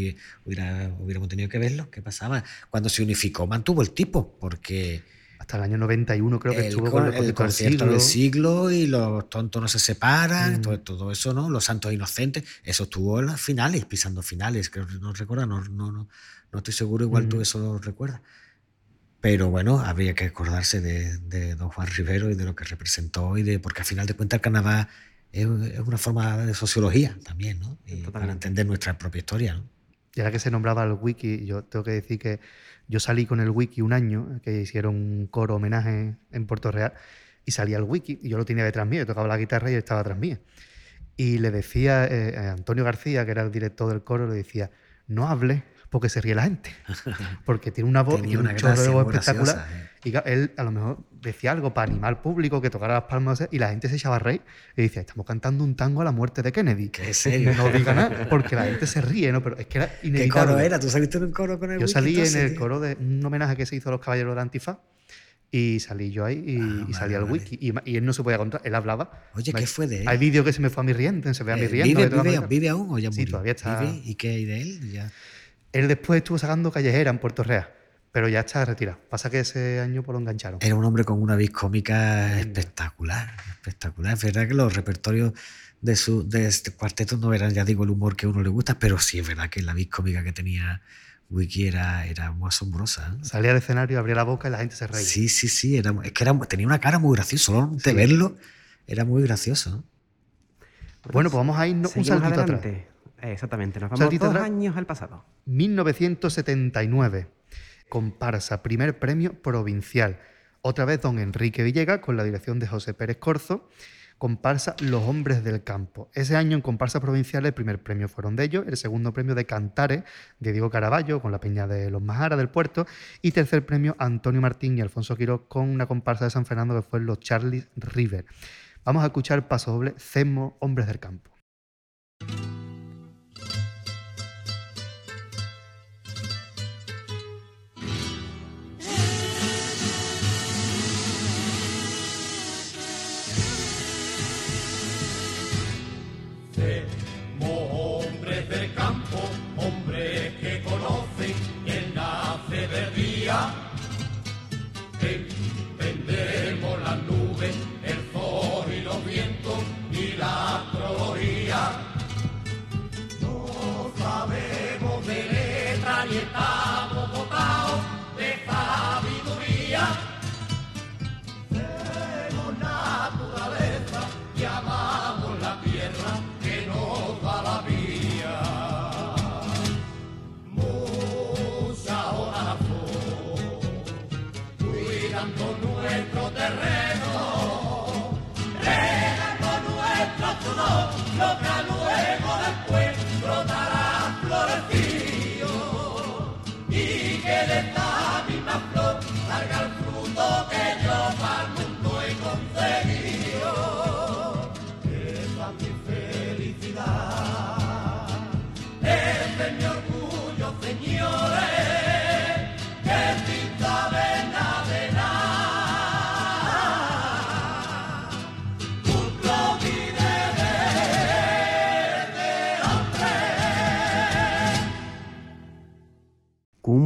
hubiera, hubiéramos tenido que verlo, qué pasaba. Cuando se unificó, mantuvo el tipo, porque Hasta el año 91 creo que el, estuvo con- con el, el concierto del siglo. y los tontos no se separan, Mm. todo, todo eso, ¿no? Los santos inocentes, eso estuvo en las finales, pisando finales, que no recuerda, no, no, no, no estoy seguro, igual tú Mm. eso lo recuerdas. Pero bueno, habría que acordarse de, de don Juan Rivero y de lo que representó y de, porque al final de cuentas el carnaval es, es una forma de sociología también, ¿no? Y para entender nuestra propia historia, ¿no? Y ahora que se nombraba el wiki, yo tengo que decir que yo salí con el wiki un año, que hicieron un coro homenaje en Puerto Real, y salía el wiki, y yo lo tenía detrás mío, yo tocaba la guitarra y él estaba detrás mío. Y le decía eh, a Antonio García, que era el director del coro, le decía, no hable porque se ríe la gente. Porque tiene una voz y un chorro de voz espectacular. ¿eh? Y él a lo mejor decía algo para animar al público, que tocara las palmas, y la gente se echaba a reír. Y decía, estamos cantando un tango a la muerte de Kennedy. ¿Qué serio? No diga nada, porque la gente se ríe, ¿no? Pero es que era ¿Qué inevitable. coro era? ¿Tú saliste en un coro con el Yo salí en el coro de un homenaje que se hizo a los caballeros de Antifa y salí yo ahí y, Ah, y salí vale, al vale. wiki. Y, y él no se podía contar, él hablaba. Oye, ¿qué fue de él? Hay vídeos que se me fue a mi riente, se ve a mi Eh, riendo. ¿Vive, vive, vive aún o ya Sí, murió? todavía está- ¿Vive? ¿Y qué hay de él? Ya. Él después estuvo sacando callejera en Puerto Real, pero ya está retirado. Pasa que ese año pues lo engancharon. Era un hombre con una vis cómica espectacular, espectacular. Es verdad que los repertorios de su de este cuarteto no eran, ya digo, el humor que a uno le gusta, pero sí es verdad que la vis cómica que tenía Wiki era, era muy asombrosa. ¿eh? Salía al escenario, abría la boca y la gente se reía. Sí, sí, sí. Era, es que era, tenía una cara muy graciosa. Solo de Sí. verlo era muy gracioso. Bueno, pues vamos a irnos un saltito atrás. adelante. Eh, Exactamente, nos vamos dos atrás. años al pasado. 1979. Comparsa, primer premio provincial. Otra vez don Enrique Villegas con la dirección de José Pérez Corzo. Comparsa Los Hombres del Campo. Ese año en comparsa provincial el primer premio fueron de ellos, el segundo premio de Cantares de Diego Caraballo con la Peña de los Majara del Puerto y tercer premio Antonio Martín y Alfonso Quiroz con una comparsa de San Fernando que fue los Charlie River. Vamos a escuchar paso doble Cemo Hombres del Campo. Somos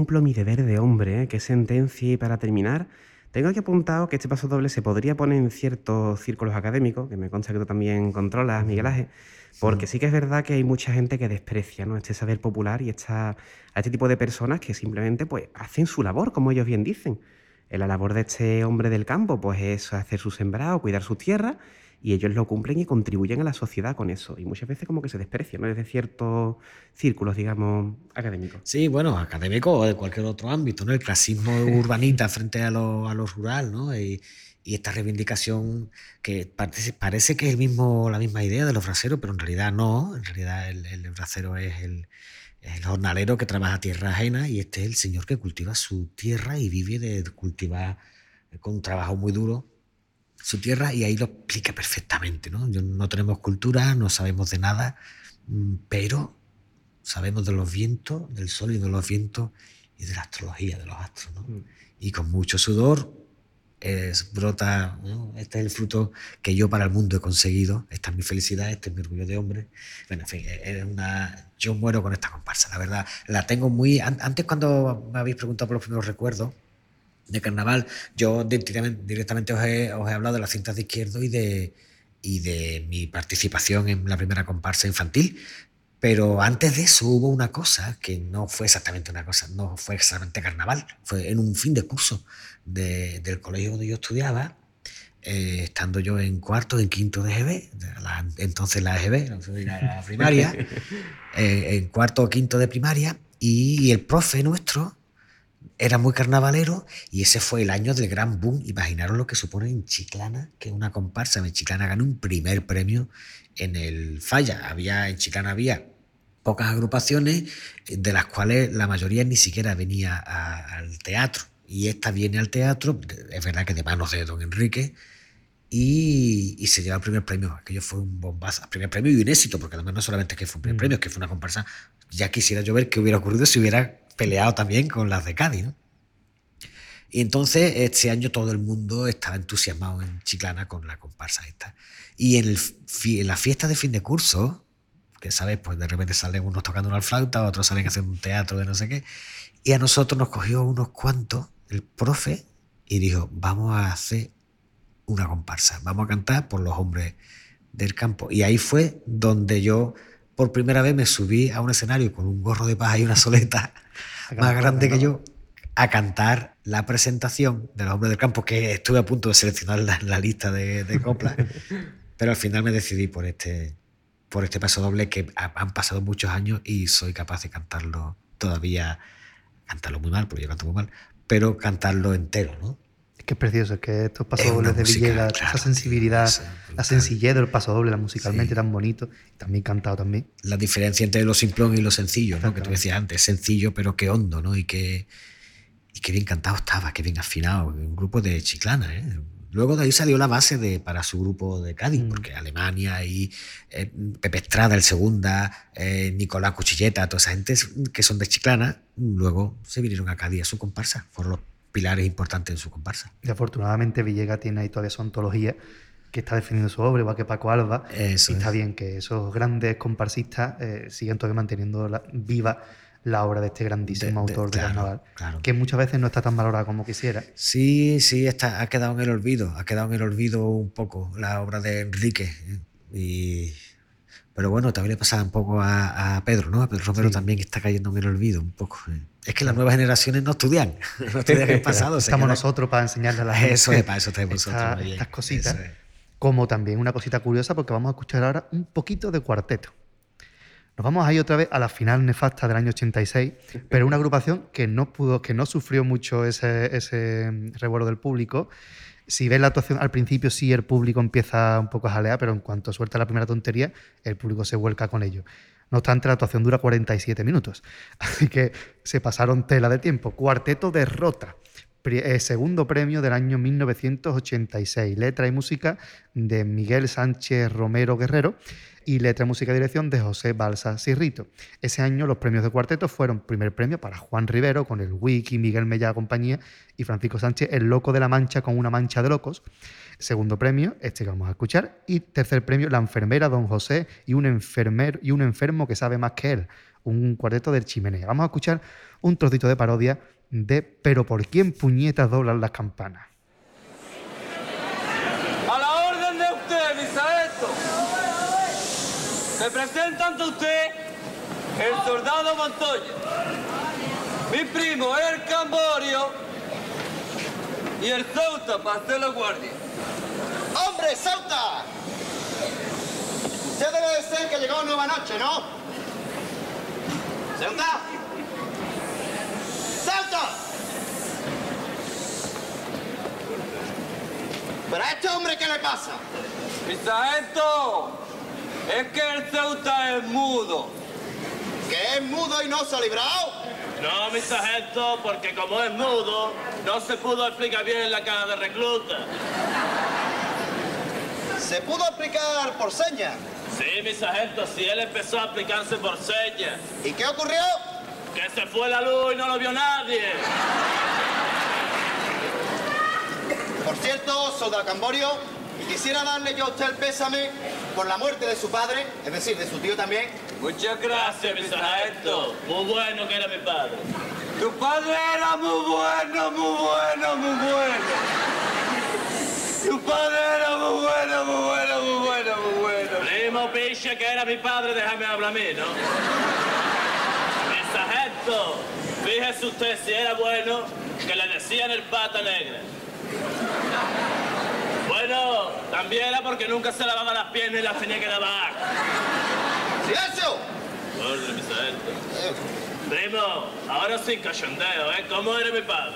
Cumplo mi deber de hombre, ¿eh? qué sentencia. Y para terminar, tengo aquí apuntado que este paso doble se podría poner en ciertos círculos académicos, que me consta que tú también controlas, Miguel Ángel, porque sí que es verdad que hay mucha gente que desprecia ¿no? este saber popular y esta, a este tipo de personas que simplemente pues, hacen su labor, como ellos bien dicen. Eh, La labor de este hombre del campo pues es hacer su sembrado, cuidar su tierra y ellos lo cumplen y contribuyen a la sociedad con eso. Y muchas veces como que se desprecia, ¿no? Desde ciertos círculos, digamos, académicos. Sí, bueno, académico o de cualquier otro ámbito, ¿no? El clasismo urbanita frente a lo, a lo rural, ¿no? Y, y esta reivindicación que parece, parece que es el mismo, la misma idea de los braceros, pero en realidad no. En realidad el, el bracero es el, el jornalero que trabaja tierra ajena y este es el señor que cultiva su tierra y vive de cultivar con un trabajo muy duro su tierra y ahí lo explica perfectamente. ¿no? No tenemos cultura, no sabemos de nada, mm, pero sabemos de los vientos, del sol y de los vientos y de la astrología, de los astros. ¿no? Mm. Y con mucho sudor es- brota, ¿no? este es el fruto que yo para el mundo he conseguido, esta es mi felicidad, este es mi orgullo de hombre. Bueno, en fin, es una, yo muero con esta comparsa, la verdad. La tengo muy... an- Antes cuando me habéis preguntado por los primeros recuerdos, de carnaval, yo directamente, directamente os, he, os he hablado de las cintas de izquierdo y de, y de mi participación en la primera comparsa infantil. Pero antes de eso hubo una cosa que no fue exactamente una cosa, no fue exactamente carnaval, fue en un fin de curso de- del colegio donde yo estudiaba, eh, estando yo en cuarto, en quinto de GB, de la- entonces la EGB, la primaria, eh, en cuarto o quinto de primaria, y el profe nuestro era muy carnavalero y ese fue el año del gran boom. Imaginaros lo que supone en Chiclana, que una comparsa en Chiclana ganó un primer premio en el Falla. Había, en Chiclana había pocas agrupaciones, eh, de las cuales la mayoría ni siquiera venía a- al teatro. Y esta viene al teatro, es verdad que de manos de don Enrique, y, y se lleva el primer premio. Aquello fue un bombazo. Primer premio y un éxito, porque además no solamente es que fue un primer Mm. premio, es que fue una comparsa. Ya quisiera yo ver qué hubiera ocurrido si hubiera peleado también con las de Cádiz. ¿no? Y entonces este año todo el mundo estaba entusiasmado en Chiclana con la comparsa esta. Y en, el en la fiesta de fin de curso, que sabes, pues de repente salen unos tocando una flauta, otros salen haciendo un teatro de no sé qué. Y a nosotros nos cogió unos cuantos, el profe, y dijo, vamos a hacer una comparsa, vamos a cantar por los hombres del campo. Y ahí fue donde yo por primera vez me subí a un escenario con un gorro de paja y una soleta más grande que yo a cantar la presentación de los hombres del campo, que estuve a punto de seleccionar la, la lista de, de coplas, pero al final me decidí por este, por este paso doble que ha- han pasado muchos años y soy capaz de cantarlo todavía, cantarlo muy mal, porque yo canto muy mal, pero cantarlo entero, ¿no? Es que es precioso, es que estos Es pasodobles una de música, Villegas, claro, esa sensibilidad, tío, es la sencillez del pasodoble, la musicalmente Sí. tan bonito, también cantado también. la diferencia entre lo simplón y lo sencillo, ¿no? que tú decías antes, sencillo pero qué hondo, ¿no? Y qué, y qué bien cantado estaba, qué bien afinado, un grupo de Chiclana, ¿eh? Luego de ahí salió la base de, para su grupo de Cádiz, Mm. porque Alemania y eh, Pepe Estrada, el Segunda, eh, Nicolás Cuchilleta, toda esa gente que son de Chiclana, luego se vinieron a Cádiz a su comparsa, fueron los pilares importantes en su comparsa. Y afortunadamente Villegas tiene ahí todavía su antología que está defendiendo su obra, igual que Paco Alba. Eso y está es. bien que esos grandes comparsistas eh, sigan todavía manteniendo la- viva la obra de este grandísimo De- de- autor de, claro, carnaval, claro. que muchas veces no está tan valorada como quisiera. Sí, sí, está, ha quedado en el olvido, ha quedado en el olvido un poco la obra de Enrique. Y, pero bueno, también le pasa un poco a, a Pedro, ¿no? A Pedro Romero Sí. también está cayendo en el olvido un poco. ¿eh? Es que las nuevas generaciones no estudian, no estudian el pasado. Estamos nosotros para enseñarle a la gente Eso es, para eso nosotros. estas cositas. es. Como también una cosita curiosa, porque vamos a escuchar ahora un poquito de cuarteto. Nos vamos a ir otra vez a la final nefasta del año 86, pero una agrupación que no pudo, que no sufrió mucho ese, ese mm, revuelo del público. Si ves la actuación al principio, sí el público empieza un poco a jalear, pero en cuanto suelta la primera tontería, el público se vuelca con ello. No obstante, la actuación dura 47 minutos, así que se pasaron tela de tiempo. Cuarteto de Rota, eh, segundo premio del año 1986. Letra y música de Miguel Sánchez Romero Guerrero y letra, música y dirección de José Balsa Sirrito. Ese año los premios de cuarteto fueron primer premio para Juan Rivero con el Wiki, Miguel Mellá compañía y Francisco Sánchez El Loco de la Mancha con una mancha de locos. Segundo premio, este que vamos a escuchar. Y tercer premio, La enfermera Don José y un, enfermero, y un enfermo que sabe más que él. Un cuarteto del chimenea. Vamos a escuchar un trocito de parodia de Pero por quién puñetas doblan las campanas. A la orden de usted, Misaeto. Se presenta ante usted el soldado Montoya. Mi primo, el Camborio, Y el Ceuta para hacer la guardia. ¡Hombre, Ceuta! Usted debe de ser que llegó nueva noche, ¿no? ¡Ceuta! ¡Ceuta! ¿Pero a este hombre qué le pasa? Mi sargento, es que el Ceuta es mudo. ¿Que es mudo y no se ha librado? No, mi sargento, porque como es mudo, no se pudo explicar bien en la caja de recluta. ¿Se pudo explicar por señas? Sí, mi sargento, si él empezó a aplicarse por señas. ¿Y qué ocurrió? Que se fue la luz y no lo vio nadie. Por cierto, soldado Camborio, quisiera darle yo a usted el pésame por la muerte de su padre, es decir, de su tío también. Muchas gracias, mi sargento. Muy bueno que era mi padre. Tu padre era muy bueno, muy bueno, muy bueno. Tu padre era muy bueno, muy bueno, muy bueno, muy bueno. Primo picha que era mi padre, déjame hablar a mí, ¿no? Mi sargento, fíjese usted si era bueno que le decían el pata negra. Bueno, también era porque nunca se lavaba las piernas y las tenía que lavar. ¡Silencio! Orden, mi sargento. Primo, ahora sí cachondeo, ¿eh? ¿Cómo era mi padre?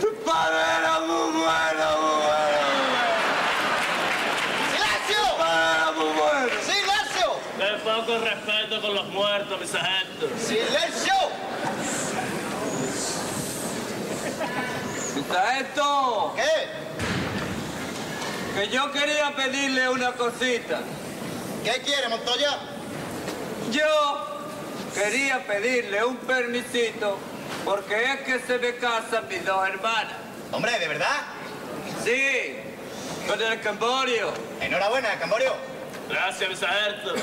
Tu padre era muy bueno, muy bueno. ¡Silencio! Tu padre era muy bueno. ¡Silencio! Qué poco respeto con los muertos, mi sargento. ¡Silencio! Mi sargento, ¿Qué? Que yo quería pedirle una cosita. ¿Qué quiere, Montoya? Yo quería pedirle un permisito porque es que se me casan mis dos hermanas. Hombre, ¿de verdad? Sí, con el Camborio. Enhorabuena, Camborio. Gracias, mi sargento.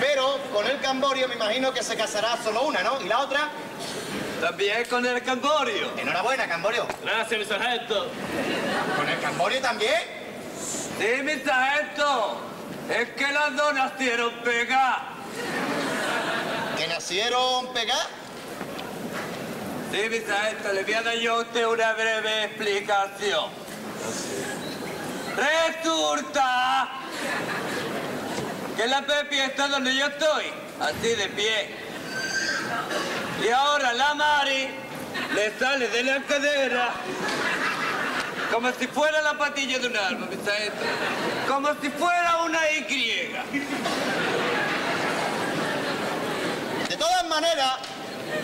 Pero con el Camborio me imagino que se casará solo una, ¿no? ¿Y la otra? También con el Camborio. Enhorabuena, Camborio. Gracias, mi sargento. ¿Con el Camborio también? Sí, mi sargento. Es que las dos nacieron pegadas. ¿Que nacieron pegadas? Sí, mi sargento, le voy a dar yo a usted una breve explicación. Resulta que la Pepi está donde yo estoy, así de pie. Y ahora la Mari le sale de la cadera como si fuera la patilla de un árbol, mi sargento. Como si fuera una Y. De todas maneras,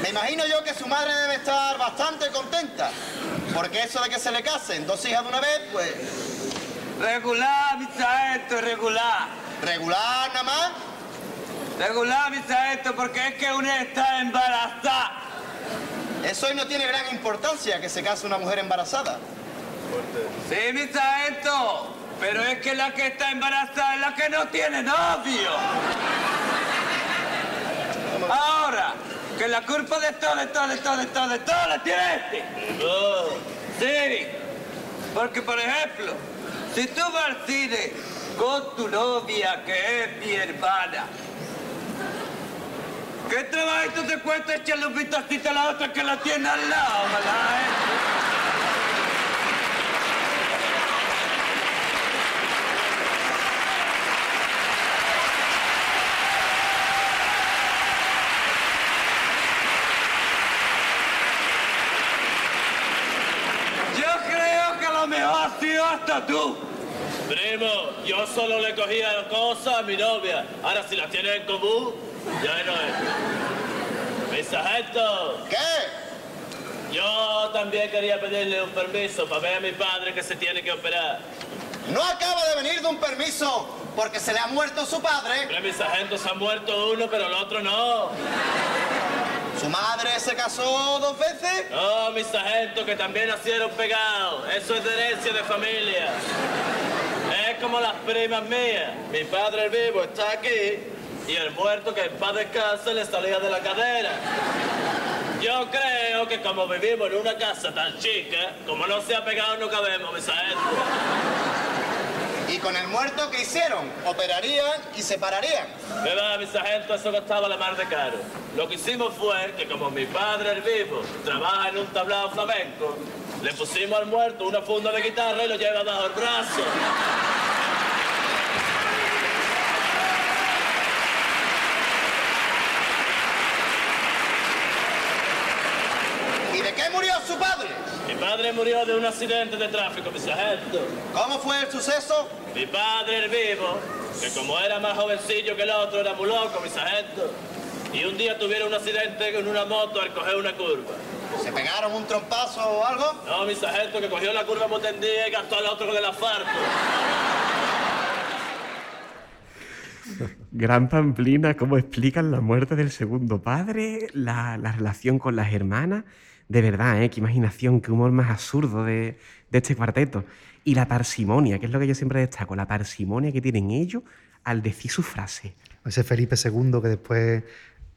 me imagino yo que su madre debe estar bastante contenta. Porque eso de que se le casen dos hijas de una vez, pues Regular, mi sargento, regular. regular nada más. Regular, mi sargento, porque es que una está embarazada. Eso hoy no tiene gran importancia que se case una mujer embarazada. Sí, mi sargento, pero es que la que está embarazada es la que no tiene novio. Ahora, que la culpa de todo, de todo, de todo, de todo, de todo la tiene este. Sí, porque por ejemplo, si tú vas al cine con tu novia, que es mi hermana, ¿qué trabajito te cuesta echarle un vistacito a la otra que la tiene al lado, mala, eh? Yo creo que lo mejor has sido hasta tú. Primo, yo solo le cogía cosas a mi novia. Ahora si las tiene en común, ya no es. Mi sargento, ¿Qué? yo también quería pedirle un permiso para ver a mi padre que se tiene que operar. No acaba de venir de un permiso porque se le ha muerto su padre. Pero mi sargento se ha muerto uno, pero el otro no. Su madre se casó dos veces. No, mi sargento, que también nacieron pegados. Eso es de herencia de familia. Es como las primas mías. Mi padre el vivo está aquí y el muerto que en paz descanse le salía de la cadera. Yo creo que como vivimos en una casa tan chica, como no se ha pegado no cabemos, mi sargento. ¿Y con el muerto qué hicieron? Operarían y separarían. ¿Qué va, mi sargento? Eso costaba la mar de caro. Lo que hicimos fue que como mi padre el vivo trabaja en un tablado flamenco, Le pusimos al muerto una funda de guitarra y lo lleva bajo el brazo. ¿Y de qué murió su padre? Mi padre murió de un accidente de tráfico, mi sargento. ¿Cómo fue el suceso? Mi padre, el vivo, que como era más jovencillo que el otro, era muy loco, mi sargento. Y un día tuvieron un accidente con una moto al coger una curva. ¿Se pegaron un trompazo o algo? No, mi sargento, que cogió la curva muy tendida y gastó al otro con el asfalto. Gran Pamplina, cómo explican la muerte del segundo padre, la, la relación con las hermanas. De verdad, ¿eh? qué imaginación, qué humor más absurdo de, de este cuarteto. Y la parsimonia, que es lo que yo siempre destaco, la parsimonia que tienen ellos al decir su frase. Ese Felipe II que después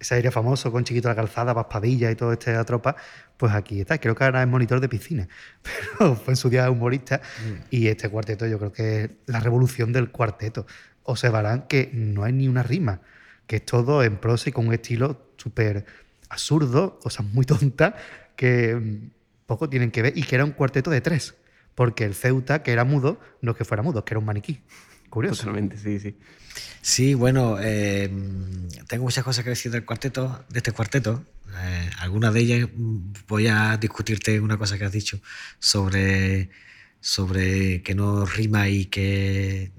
ese aire famoso con Chiquito la Calzada, Paspadilla y toda esta tropa, pues aquí está. Creo que ahora es monitor de piscina, pero fue en su día humorista. Y este cuarteto yo creo que es la revolución del cuarteto. Observarán que no hay ni una rima, que es todo en prosa y con un estilo súper absurdo, cosas muy tontas que mm, poco tienen que ver y que era un cuarteto de tres. Porque el Ceuta, que era mudo, no es que fuera mudo, que era un maniquí. Curioso. Totalmente, sí, sí. Sí, bueno, eh, tengo muchas cosas que decir del cuarteto, de este cuarteto. Eh, algunas de ellas mm, voy a discutirte una cosa que has dicho sobre, sobre que no rima y que.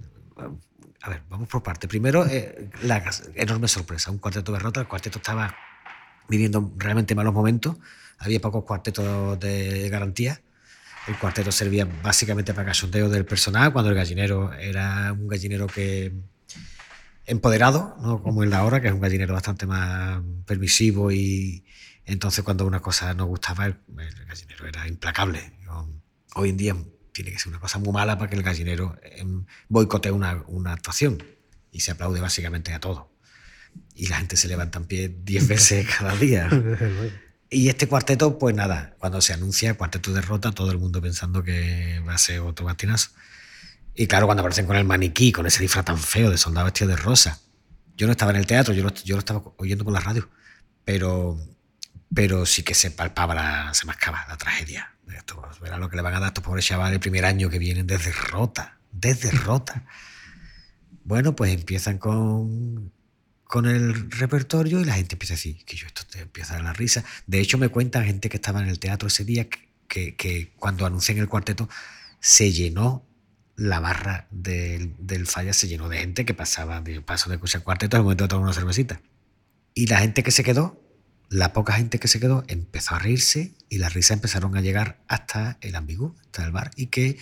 A ver, vamos por parte. Primero, eh, la enorme sorpresa. Un cuarteto de rota. El cuarteto estaba viviendo realmente malos momentos. Había pocos cuartetos de garantía. El cuarteto servía básicamente para cachondeo del personal, cuando el gallinero era un gallinero que empoderado, ¿no? como el de ahora, que es un gallinero bastante más permisivo y entonces cuando una cosa no gustaba, el, el gallinero era implacable. Hoy en día tiene que ser una cosa muy mala para que el gallinero em, boicotee una, una actuación y se aplaude básicamente a todo. Y la gente se levanta en pie 10 veces cada día. Y este cuarteto, pues nada, cuando se anuncia cuarteto derrota, todo el mundo pensando que va a ser otro bastinazo. Y claro, cuando aparecen con el maniquí, con ese disfraz tan feo de soldado vestido de rosa. Yo no estaba en el teatro, yo lo, yo lo estaba oyendo por la radio, pero, pero sí que se palpaba, la, se mascaba la tragedia. Esto, verá lo que le van a dar a estos pobres chavales el primer año que vienen de derrota, de derrota. Bueno, pues empiezan con, con el repertorio y la gente empieza a decir que yo esto te empieza a dar la risa. De hecho, me cuentan gente que estaba en el teatro ese día que, que, que cuando anuncian el cuarteto se llenó la barra del, del falla, se llenó de gente que pasaba de paso de escuchar cuarteto al momento de tomar una cervecita. Y la gente que se quedó, la poca gente que se quedó, empezó a reírse y las risas empezaron a llegar hasta el ambigú, hasta el bar, y que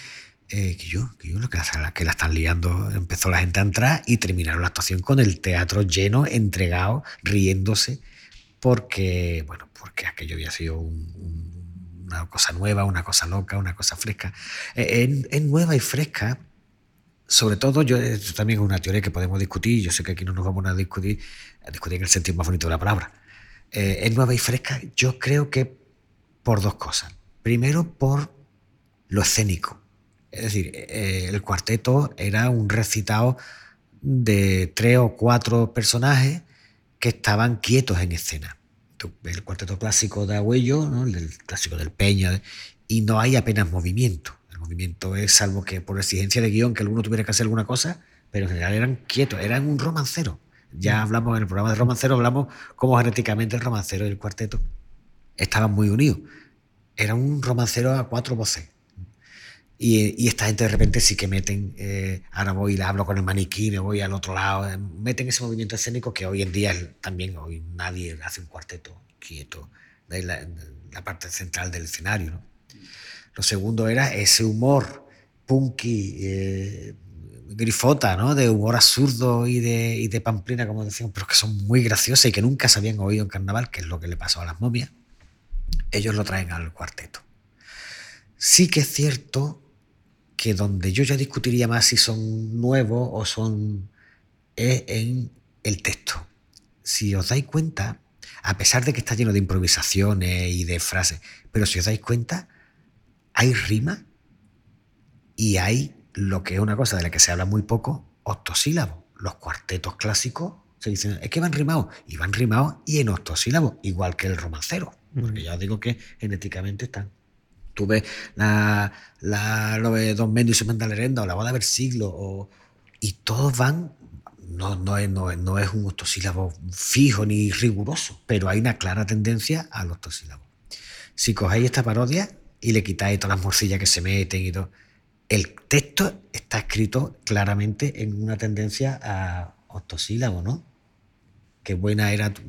eh, que yo, que yo lo que, la, que la están liando, empezó la gente a entrar y terminaron la actuación con el teatro lleno, entregado, riéndose, porque, bueno, porque aquello había sido un- un- una cosa nueva, una cosa loca, una cosa fresca. Eh, Es, es nueva y fresca, sobre todo, yo, esto también es una teoría que podemos discutir, yo sé que aquí no nos vamos a discutir, a discutir en el sentido más bonito de la palabra. Eh, es nueva y fresca, yo creo que por dos cosas. Primero, por lo escénico. Es decir, eh, el cuarteto era un recitado de tres o cuatro personajes que estaban quietos en escena. El cuarteto clásico de Agüello, ¿no? el clásico del Peña, y no hay apenas movimiento. El movimiento es salvo que por exigencia de guion que alguno tuviera que hacer alguna cosa, pero en general eran quietos, eran un romancero. Ya hablamos en el programa de romancero, hablamos cómo genéticamente el romancero y el cuarteto estaban muy unidos. Era un romancero a cuatro voces. Y, esta gente de repente sí que meten, eh, ahora voy y hablo con el maniquí, me voy al otro lado, eh, meten ese movimiento escénico que hoy en día también hoy nadie hace un cuarteto quieto, de la, la parte central del escenario. ¿no? Lo segundo era ese humor punky, eh, grifota, ¿no? de humor absurdo y de, y de pamplina, como decíamos, pero que son muy graciosas y que nunca se habían oído en carnaval, que es lo que le pasó a las momias. Ellos lo traen al cuarteto. Sí que es cierto que donde yo ya discutiría más si son nuevos o son es en el texto. Si os dais cuenta, a pesar de que está lleno de improvisaciones y de frases, pero si os dais cuenta, hay rima y hay lo que es una cosa de la que se habla muy poco, octosílabos. Los cuartetos clásicos se dicen, es que van rimados, y van rimados y en octosílabos, igual que el romancero, porque ya os digo que genéticamente están. Tú ves la, la, lo de Don Mendio y su Lerenda o la boda del siglo, o, y todos van, no, no, es, no, no es un octosílabo fijo ni riguroso, pero hay una clara tendencia al octosílabo. Si cogéis esta parodia y le quitáis todas las morcillas que se meten y todo, el texto está escrito claramente en una tendencia a octosílabo, ¿no? Qué buena era tu,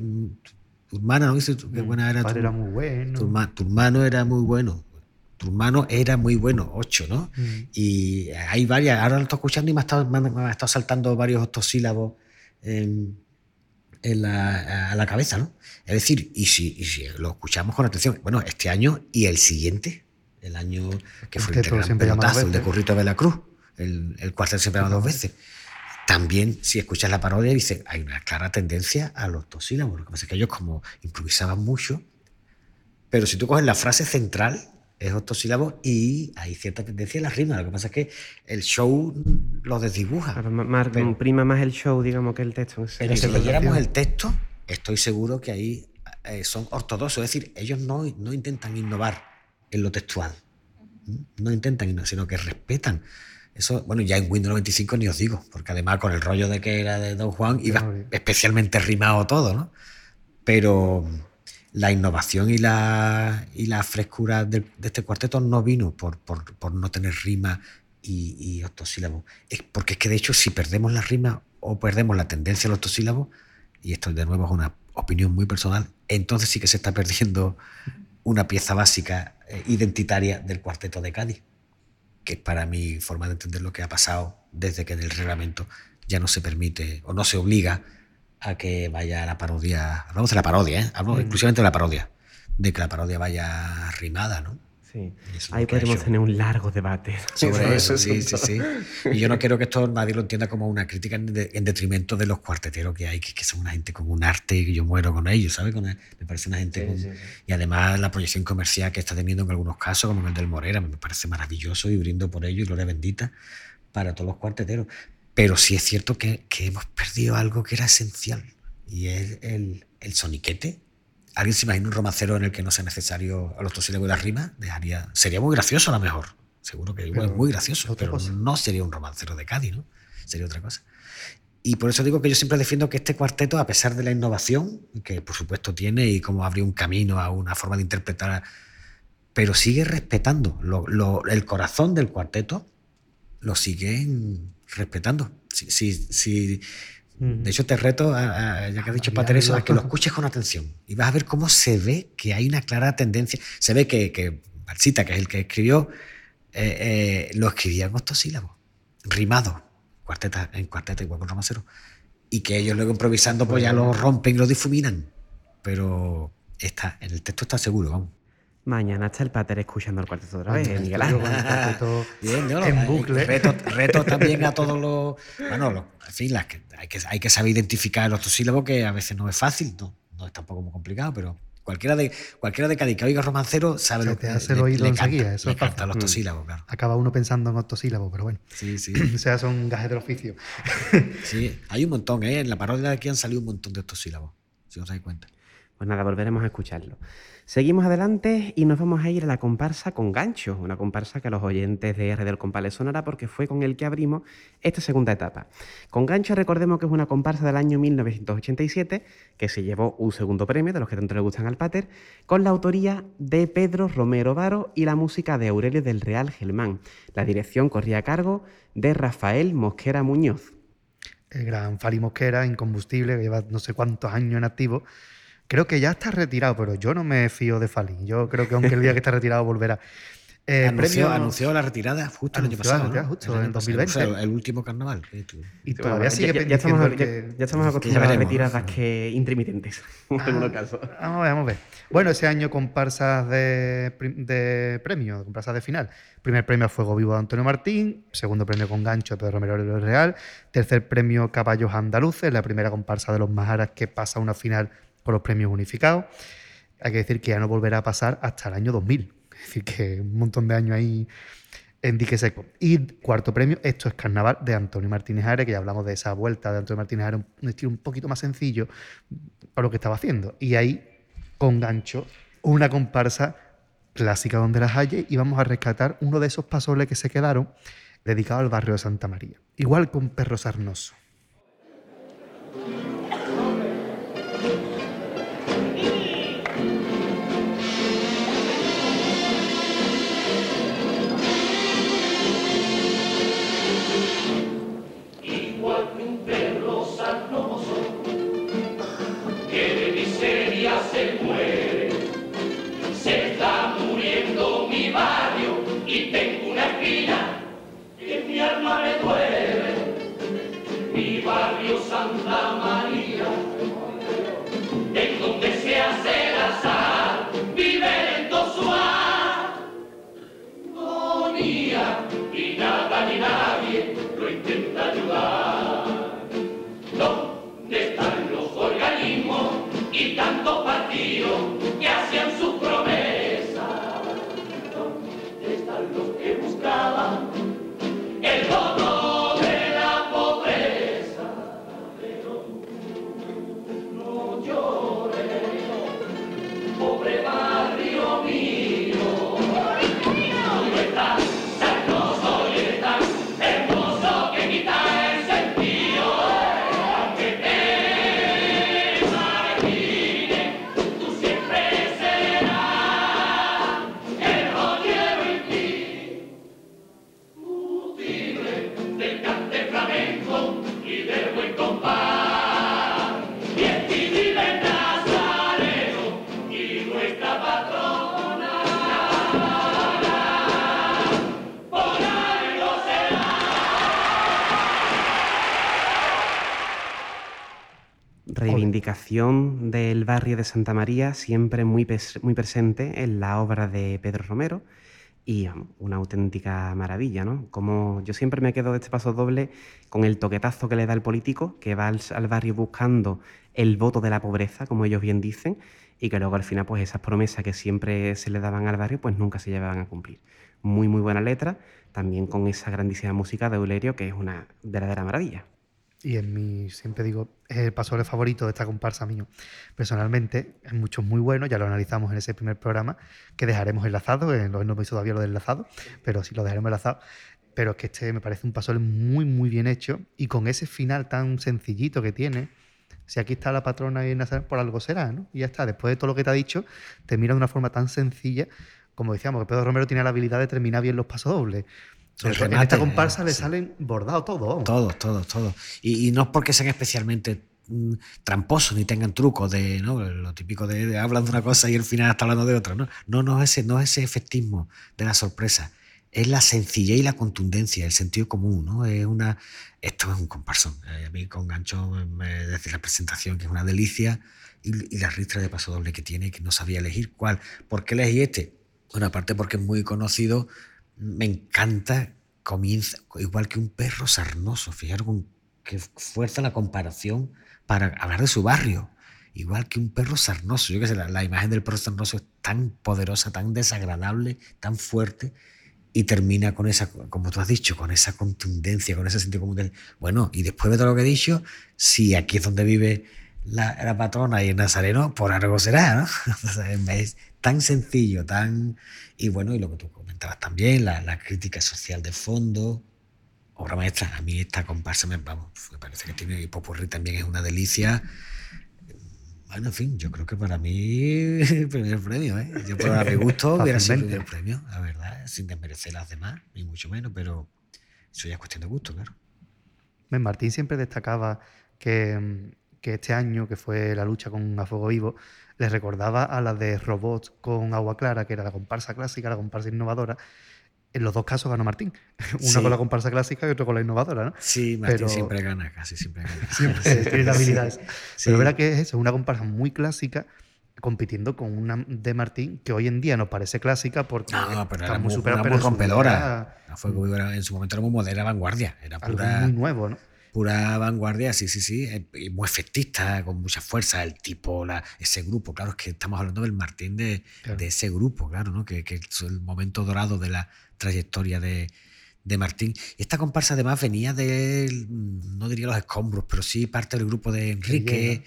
tu hermana, ¿no? Qué buena era Mm, tu, era muy bueno. tu hermano era muy bueno. Tu hermano era muy bueno, ocho, ¿no? Mm. Y hay varias, ahora lo estoy escuchando y me ha estado, me, ha- estado saltando varios octosílabos en, en la, a la cabeza, ¿no? Es decir, y si, y si lo escuchamos con atención, bueno, este año y el siguiente, el año que fue el Cuarteto gran pelotazo, el de. Currito de la Cruz, el, el cuartel siempre dos veces. También, si escuchas la parodia, dice, hay una clara tendencia a los octosílabos. Lo que pasa es que ellos como improvisaban mucho, pero si tú coges la frase central, es octosílabo y hay cierta tendencia en la rima. Lo que pasa es que el show lo desdibuja. Claro, Pero- prima más el show, digamos, que el texto. Pero si leyéramos el texto, estoy seguro que ahí eh, son ortodoxos. Es decir, ellos no, no intentan innovar en lo textual. No intentan innovar, sino que respetan. Eso, bueno, ya en Windows 95 ni os digo, porque además con el rollo de que era de Don Juan iba especialmente rimado todo, ¿no? Pero la innovación y la, y la frescura de, este cuarteto no vino por, por- no tener rima y, y octosílabos. Es porque es que de hecho si perdemos la rima o perdemos la tendencia al octosílabo, y esto de nuevo es una opinión muy personal, entonces sí que se está perdiendo una pieza básica eh, identitaria del cuarteto de Cádiz, que para mi forma de entender lo que ha pasado desde que en el reglamento ya no se permite o no se obliga a que vaya la parodia, hablamos de la parodia, ¿eh? hablo exclusivamente de la parodia, de que la parodia vaya rimada, ¿no? Sí. Ahí podemos tener un largo debate. Sobre eso, sí, sí, sí. Y yo no quiero que esto nadie lo entienda como una crítica en, de- en detrimento de los cuarteteros que hay, que, que son una gente con un arte y yo muero con ellos, ¿sabes? Con el- me parece una gente con- Y además la proyección comercial que está teniendo en algunos casos, como el del Morera, me parece maravilloso y brindo por ello y gloria bendita para todos los cuarteteros. Pero sí es cierto que, que hemos perdido algo que era esencial y es el, el soniquete. ¿Alguien se imagina un romancero en el que no sea necesario a los tosílabos y las rimas? Dejaría, sería muy gracioso a lo mejor. Seguro que igual es muy gracioso, pero cosa. no sería un romancero de Cádiz, ¿no? Sería otra cosa. Y por eso digo que yo siempre defiendo que este cuarteto, a pesar de la innovación, que por supuesto tiene y cómo abrió un camino a una forma de interpretar, pero sigue respetando lo- lo- el corazón del cuarteto, lo siguen respetando. Si, si- si- de hecho, te reto, a- a- ya que has dicho Pater, eso, a que lo escuches con atención y vas a ver cómo se ve que hay una clara tendencia. Se ve que, que Balsita, que es el que escribió, eh, eh, lo escribía en octosílabos, rimado, cuarteta, en cuarteta igual con romancero. Y que ellos luego improvisando pues ya lo rompen y lo difuminan. Pero está, en el texto está seguro, vamos. Mañana está el pater escuchando el cuarteto otra vez, Miguel Bien, ¿no? en bucle. Reto, reto también a todos los. Bueno, los- en fin, las que, hay, que, hay que saber identificar los octosílabos, que a veces no es fácil, no, no es tampoco muy complicado, pero cualquiera de cualquiera de Cádiz que oiga romancero sabe Se lo te que hace el oído enseguida, eso le los octosílabos, claro. Acaba uno pensando en octosílabos, pero bueno. Sí, sí. O sea, son gajes del oficio. sí. Hay un montón, ¿eh? En la parodia de aquí han salido un montón de octosílabos, si os dais cuenta. Pues nada, volveremos a escucharlo. Seguimos adelante y nos vamos a ir a la comparsa con gancho, una comparsa que a los oyentes de R del Compás les sonará porque fue con el que abrimos esta segunda etapa. Con gancho recordemos que es una comparsa del año 1987 que se llevó un segundo premio, de los que tanto le gustan al pater, con la autoría de Pedro Romero Varo y la música de Aurelio del Real Gelmán. La dirección corría a cargo de Rafael Mosquera Muñoz. El gran Fali Mosquera, incombustible, lleva no sé cuántos años en activo. Creo que ya está retirado, pero yo no me fío de Fali. Yo creo que aunque el día que está retirado volverá. Eh, anunció, premio- anunció la retirada justo el año pasado. retirada ¿no? justo El año en pasado, 2020. o sea, el último carnaval. Y todavía Ya- sigue ya, ya estamos, ya- ya estamos acostumbrados a retiradas que intermitentes, en algunos casos. Vamos a ver, vamos a ver. Bueno, ese año comparsas de, premio, comparsas de final. Primer premio a Fuego Vivo de Antonio Martín, segundo premio con gancho de Pedro Romero del Real, tercer premio Caballos Andaluces, la primera comparsa de los Majaras que pasa a una final con los premios unificados. Hay que decir que ya no volverá a pasar hasta el año 2000. Es decir, que un montón de años ahí en dique seco. Y cuarto premio, esto es Carnaval de Antonio Martínez Ares, que ya hablamos de esa vuelta de Antonio Martínez Ares, un estilo un poquito más sencillo para lo que estaba haciendo. Y ahí, con gancho, una comparsa clásica donde las haya, y vamos a rescatar uno de esos pasobles que se quedaron dedicado al barrio de Santa María. Igual con Perro Sarnoso. Nadie lo intenta ayudar. ¿Dónde están los organismos y tantos partidos que hacían sus promesas? De Santa María, siempre muy, muy presente en la obra de Pedro Romero y una auténtica maravilla, ¿no? Como yo siempre me quedo de este paso doble con el toquetazo que le da el político, que va al, al barrio buscando el voto de la pobreza, como ellos bien dicen, y que luego al final pues esas promesas que siempre se le daban al barrio pues nunca se llevaban a cumplir. Muy, muy buena letra, también con esa grandísima música de Eulerio, que es una verdadera maravilla. Y en mi, siempre digo, es el pasoble favorito de esta comparsa mío. Personalmente, hay muchos muy buenos, ya lo analizamos en ese primer programa, que dejaremos enlazado, no me hizo todavía lo del enlazado, pero sí lo dejaremos enlazado. Pero es que este me parece un pasoble muy, muy bien hecho y con ese final tan sencillito que tiene. Si aquí está la patrona y Nazareno, por algo será, ¿no? Y ya está. Después de todo lo que te ha dicho, termina de una forma tan sencilla, como decíamos, que Pedro Romero tiene la habilidad de terminar bien los pasodobles. Sobre todo en esta comparsa le sí. salen bordados todo. vamos. Todos, todos, todos. Y, y no es porque sean especialmente mm, tramposos ni tengan trucos de ¿no? lo típico de, de hablan de una cosa y al final está hablando de otra. No, no, no, es ese, no es ese efectismo de la sorpresa. Es la sencillez y la contundencia, el sentido común. ¿no? Es una, esto es un comparsón. Eh, A mí con Gancho me desde la presentación, que es una delicia, y, y la ristra de paso doble que tiene, que no sabía elegir cuál. ¿Por qué elegí este? Bueno, aparte porque es muy conocido, me encanta, comienza igual que un perro sarnoso. Fijaros con qué fuerza la comparación para hablar de su barrio. Igual que un perro sarnoso. Yo qué sé, la, imagen del perro sarnoso es tan poderosa, tan desagradable, tan fuerte, y termina con esa, como tú has dicho, con esa contundencia, con ese sentido común. de- bueno, y después de todo lo que he dicho, si aquí es donde vive la, patrona y el nazareno, por algo será, ¿no? Es tan sencillo, tan... Y bueno, y lo que tú también, la, la crítica social de fondo, obra maestra. A mí esta comparsa me, vamos, me parece que tiene y Popurrí también es una delicia. Bueno, en fin, yo creo que para mí el primer premio, ¿eh? Yo para mi gusto hubiera sido el primer premio, la verdad, sin desmerecer las demás, ni mucho menos, pero eso ya es cuestión de gusto, claro. Martín siempre destacaba que, que este año, que fue la lucha con A Fuego Vivo, le recordaba a la de Robots con Agua Clara, que era la comparsa clásica, la comparsa innovadora. En los dos casos ganó Martín. Una Sí. con la comparsa clásica y otra con la innovadora, ¿no? Sí, Martín Pero- siempre gana, casi siempre gana. Siempre tiene la habilidad esa. Sí. Pero verá que es eso, una comparsa muy clásica compitiendo con una de Martín que hoy en día nos parece clásica porque No, pero era muy, superada, era pero muy rompedora. era- en su momento era muy moderna, vanguardia. Era Algo pura, muy nuevo, ¿no? Pura vanguardia, sí, sí, sí. eh, muy efectista, con mucha fuerza. El tipo, la, ese grupo, claro, es que estamos hablando del Martín de, Claro. de ese grupo, claro, ¿no? Que, que es el momento dorado de la trayectoria de, de Martín. Y esta comparsa además venía de, no diría los escombros, pero sí parte del grupo de Enrique.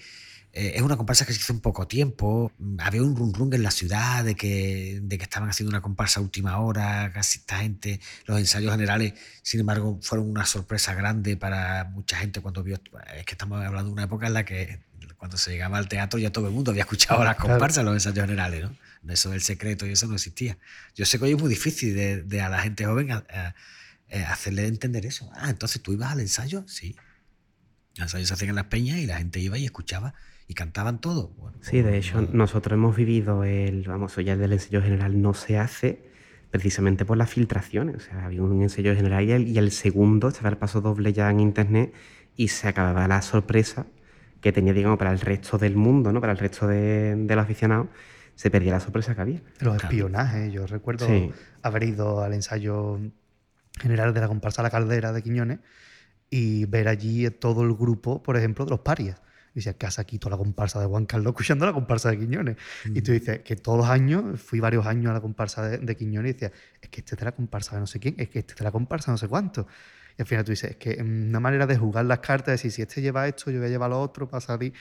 Eh, es una comparsa que se hizo en poco tiempo. Mm, Había un run run en la ciudad de que, de que estaban haciendo una comparsa a última hora, casi esta gente. Los ensayos generales, sin embargo, fueron una sorpresa grande para mucha gente cuando vio. Es que estamos hablando de una época en la que cuando se llegaba al teatro ya todo el mundo había escuchado las comparsas, los ensayos generales, ¿no? Eso del secreto y eso no existía. Yo sé que hoy es muy difícil de, de a la gente joven a- a- eh, hacerle entender eso. Ah, entonces tú ibas al ensayo, sí. Los ensayos se hacían en las peñas y la gente iba y escuchaba y cantaban todo. Bueno, Sí, de hecho, nosotros hemos vivido el, vamos, eso ya del ensayo general no se hace precisamente por las filtraciones. O sea, había un ensayo general y el, y el segundo estaba el paso doble ya en internet y se acababa la sorpresa que tenía, digamos, para el resto del mundo, ¿no? Para el resto de, de los aficionados, se perdía la sorpresa que había. Los espionajes. Yo recuerdo Sí. haber ido al ensayo general de la comparsa La Caldera de Quiñones y ver allí todo el grupo, por ejemplo, de los parias. Y decía, ¿qué hace aquí toda la comparsa de Juan Carlos escuchando la comparsa de Quiñones? Y tú dices que todos los años, fui varios años a la comparsa de, de Quiñones y decía, es que este es de la comparsa de no sé quién, es que este es de la comparsa de no sé cuánto. Y al final tú dices, es que mm, una manera de jugar las cartas, decir, si este lleva esto, yo voy a llevar lo otro para salir.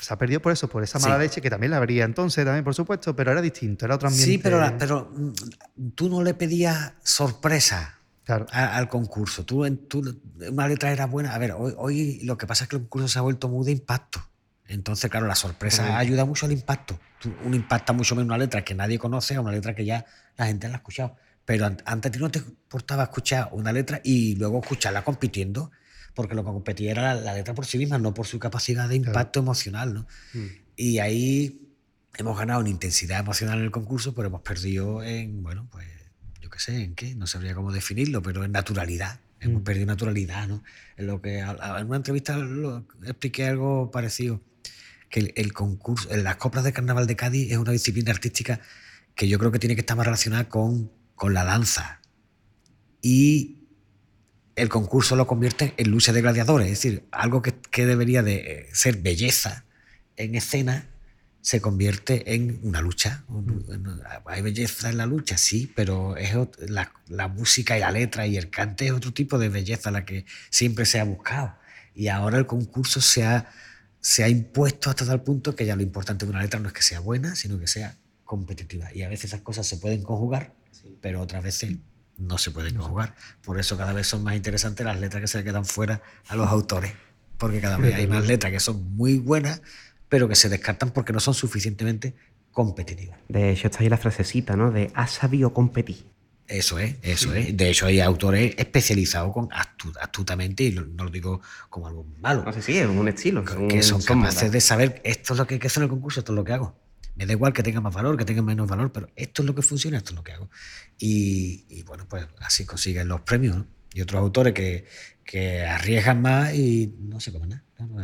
Se ha perdido por eso, por esa mala Sí. leche, que también la habría entonces, también, por supuesto, pero era distinto, era otro ambiente. Sí, pero, la- pero mm, tú no le pedías sorpresa Claro. a- al concurso. Tú, tú- una letra era buena. A ver, hoy, hoy lo que pasa es que el concurso se ha vuelto muy de impacto. Entonces, claro, la sorpresa ayuda mucho al impacto. Uno impacta mucho menos una letra que nadie conoce a una letra que ya la gente la ha escuchado. Pero an- antes a ti no te importaba escuchar una letra y luego escucharla compitiendo, porque lo que competía era la, la letra por sí misma, no por su capacidad de Claro. impacto emocional. ¿no? Mm. Y ahí hemos ganado en intensidad emocional en el concurso, pero hemos perdido en, bueno, pues qué sé, en qué, no sabría cómo definirlo, pero en naturalidad. Hemos Mm. perdido naturalidad, ¿no? En lo que en una entrevista lo- expliqué algo parecido, que el, el concurso, en las coplas de carnaval de Cádiz es una disciplina artística que yo creo que tiene que estar más relacionada con, con la danza. Y el concurso lo convierte en lucha de gladiadores, es decir, algo que, que debería de eh, ser belleza en escena se convierte en una lucha. En- Hay belleza en la lucha, sí, pero es la, la música y la letra y el cante es otro tipo de belleza la que siempre se ha buscado. Y ahora el concurso se ha, se ha impuesto hasta tal punto que ya lo importante de una letra no es que sea buena, sino que sea competitiva. Y a veces esas cosas se pueden conjugar, pero otras veces no se pueden conjugar. Por eso cada vez son más interesantes las letras que se le quedan fuera a los autores. Porque cada vez hay más letras que son muy buenas, pero que se descartan porque no son suficientemente competitivas. De hecho, está ahí la frasecita, ¿no? De has sabido competir. Eso es, eso es. De hecho, hay autores especializados con astu- astutamente, y no lo digo como algo malo, No sé si es un estilo. que un- son capaces de saber esto es lo que hay que hacer en el concurso, esto es lo que hago. Me da igual que tenga más valor, que tenga menos valor, pero esto es lo que funciona, esto es lo que hago. Y, y bueno, pues así consiguen los premios. ¿no? Y otros autores que, que arriesgan más y no se comen nada. ¿no?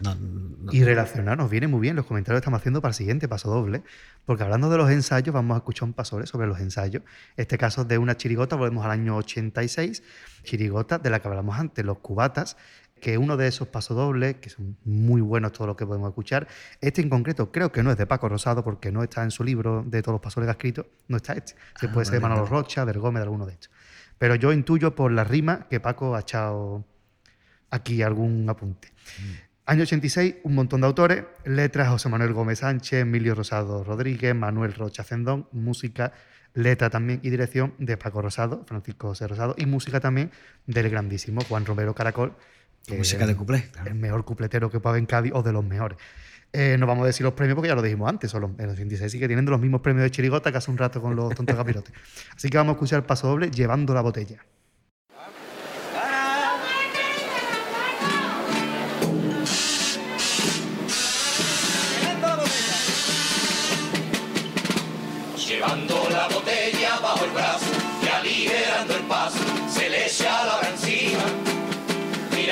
Es- no- no- Y relacionar nos viene muy bien los comentarios que estamos haciendo para el siguiente paso doble, porque hablando de los ensayos, vamos a escuchar un paso doble sobre los ensayos. Este caso es de una chirigota, volvemos al año 86, chirigota de la que hablamos antes, los cubatas, que uno de esos pasodobles, que son muy buenos todo lo que podemos escuchar, este en concreto creo que no es de Paco Rosado, porque no está en su libro de todos los pasodobles que ha escrito, no está este. Se Ah, puede ser de vale, Manolo vale. Rocha, del Gómez, de alguno de estos. Pero yo intuyo por la rima que Paco ha echado aquí algún apunte. Año 86, un montón de autores, letras José Manuel Gómez Sánchez, Emilio Rosado Rodríguez, Manuel Rocha Cendón, música, letra también y dirección de Paco Rosado, Francisco José Rosado, y música también del grandísimo Juan Romero Caracol, que música de cuplé. claro. el mejor cupletero que puede haber en Cádiz o de los mejores. Eh, no vamos a decir los premios porque ya lo dijimos antes, solo en el 86 sí que tienen de los mismos premios de Chirigota que hace un rato con los tontos capirotes. Así que vamos a escuchar el paso doble llevando la botella.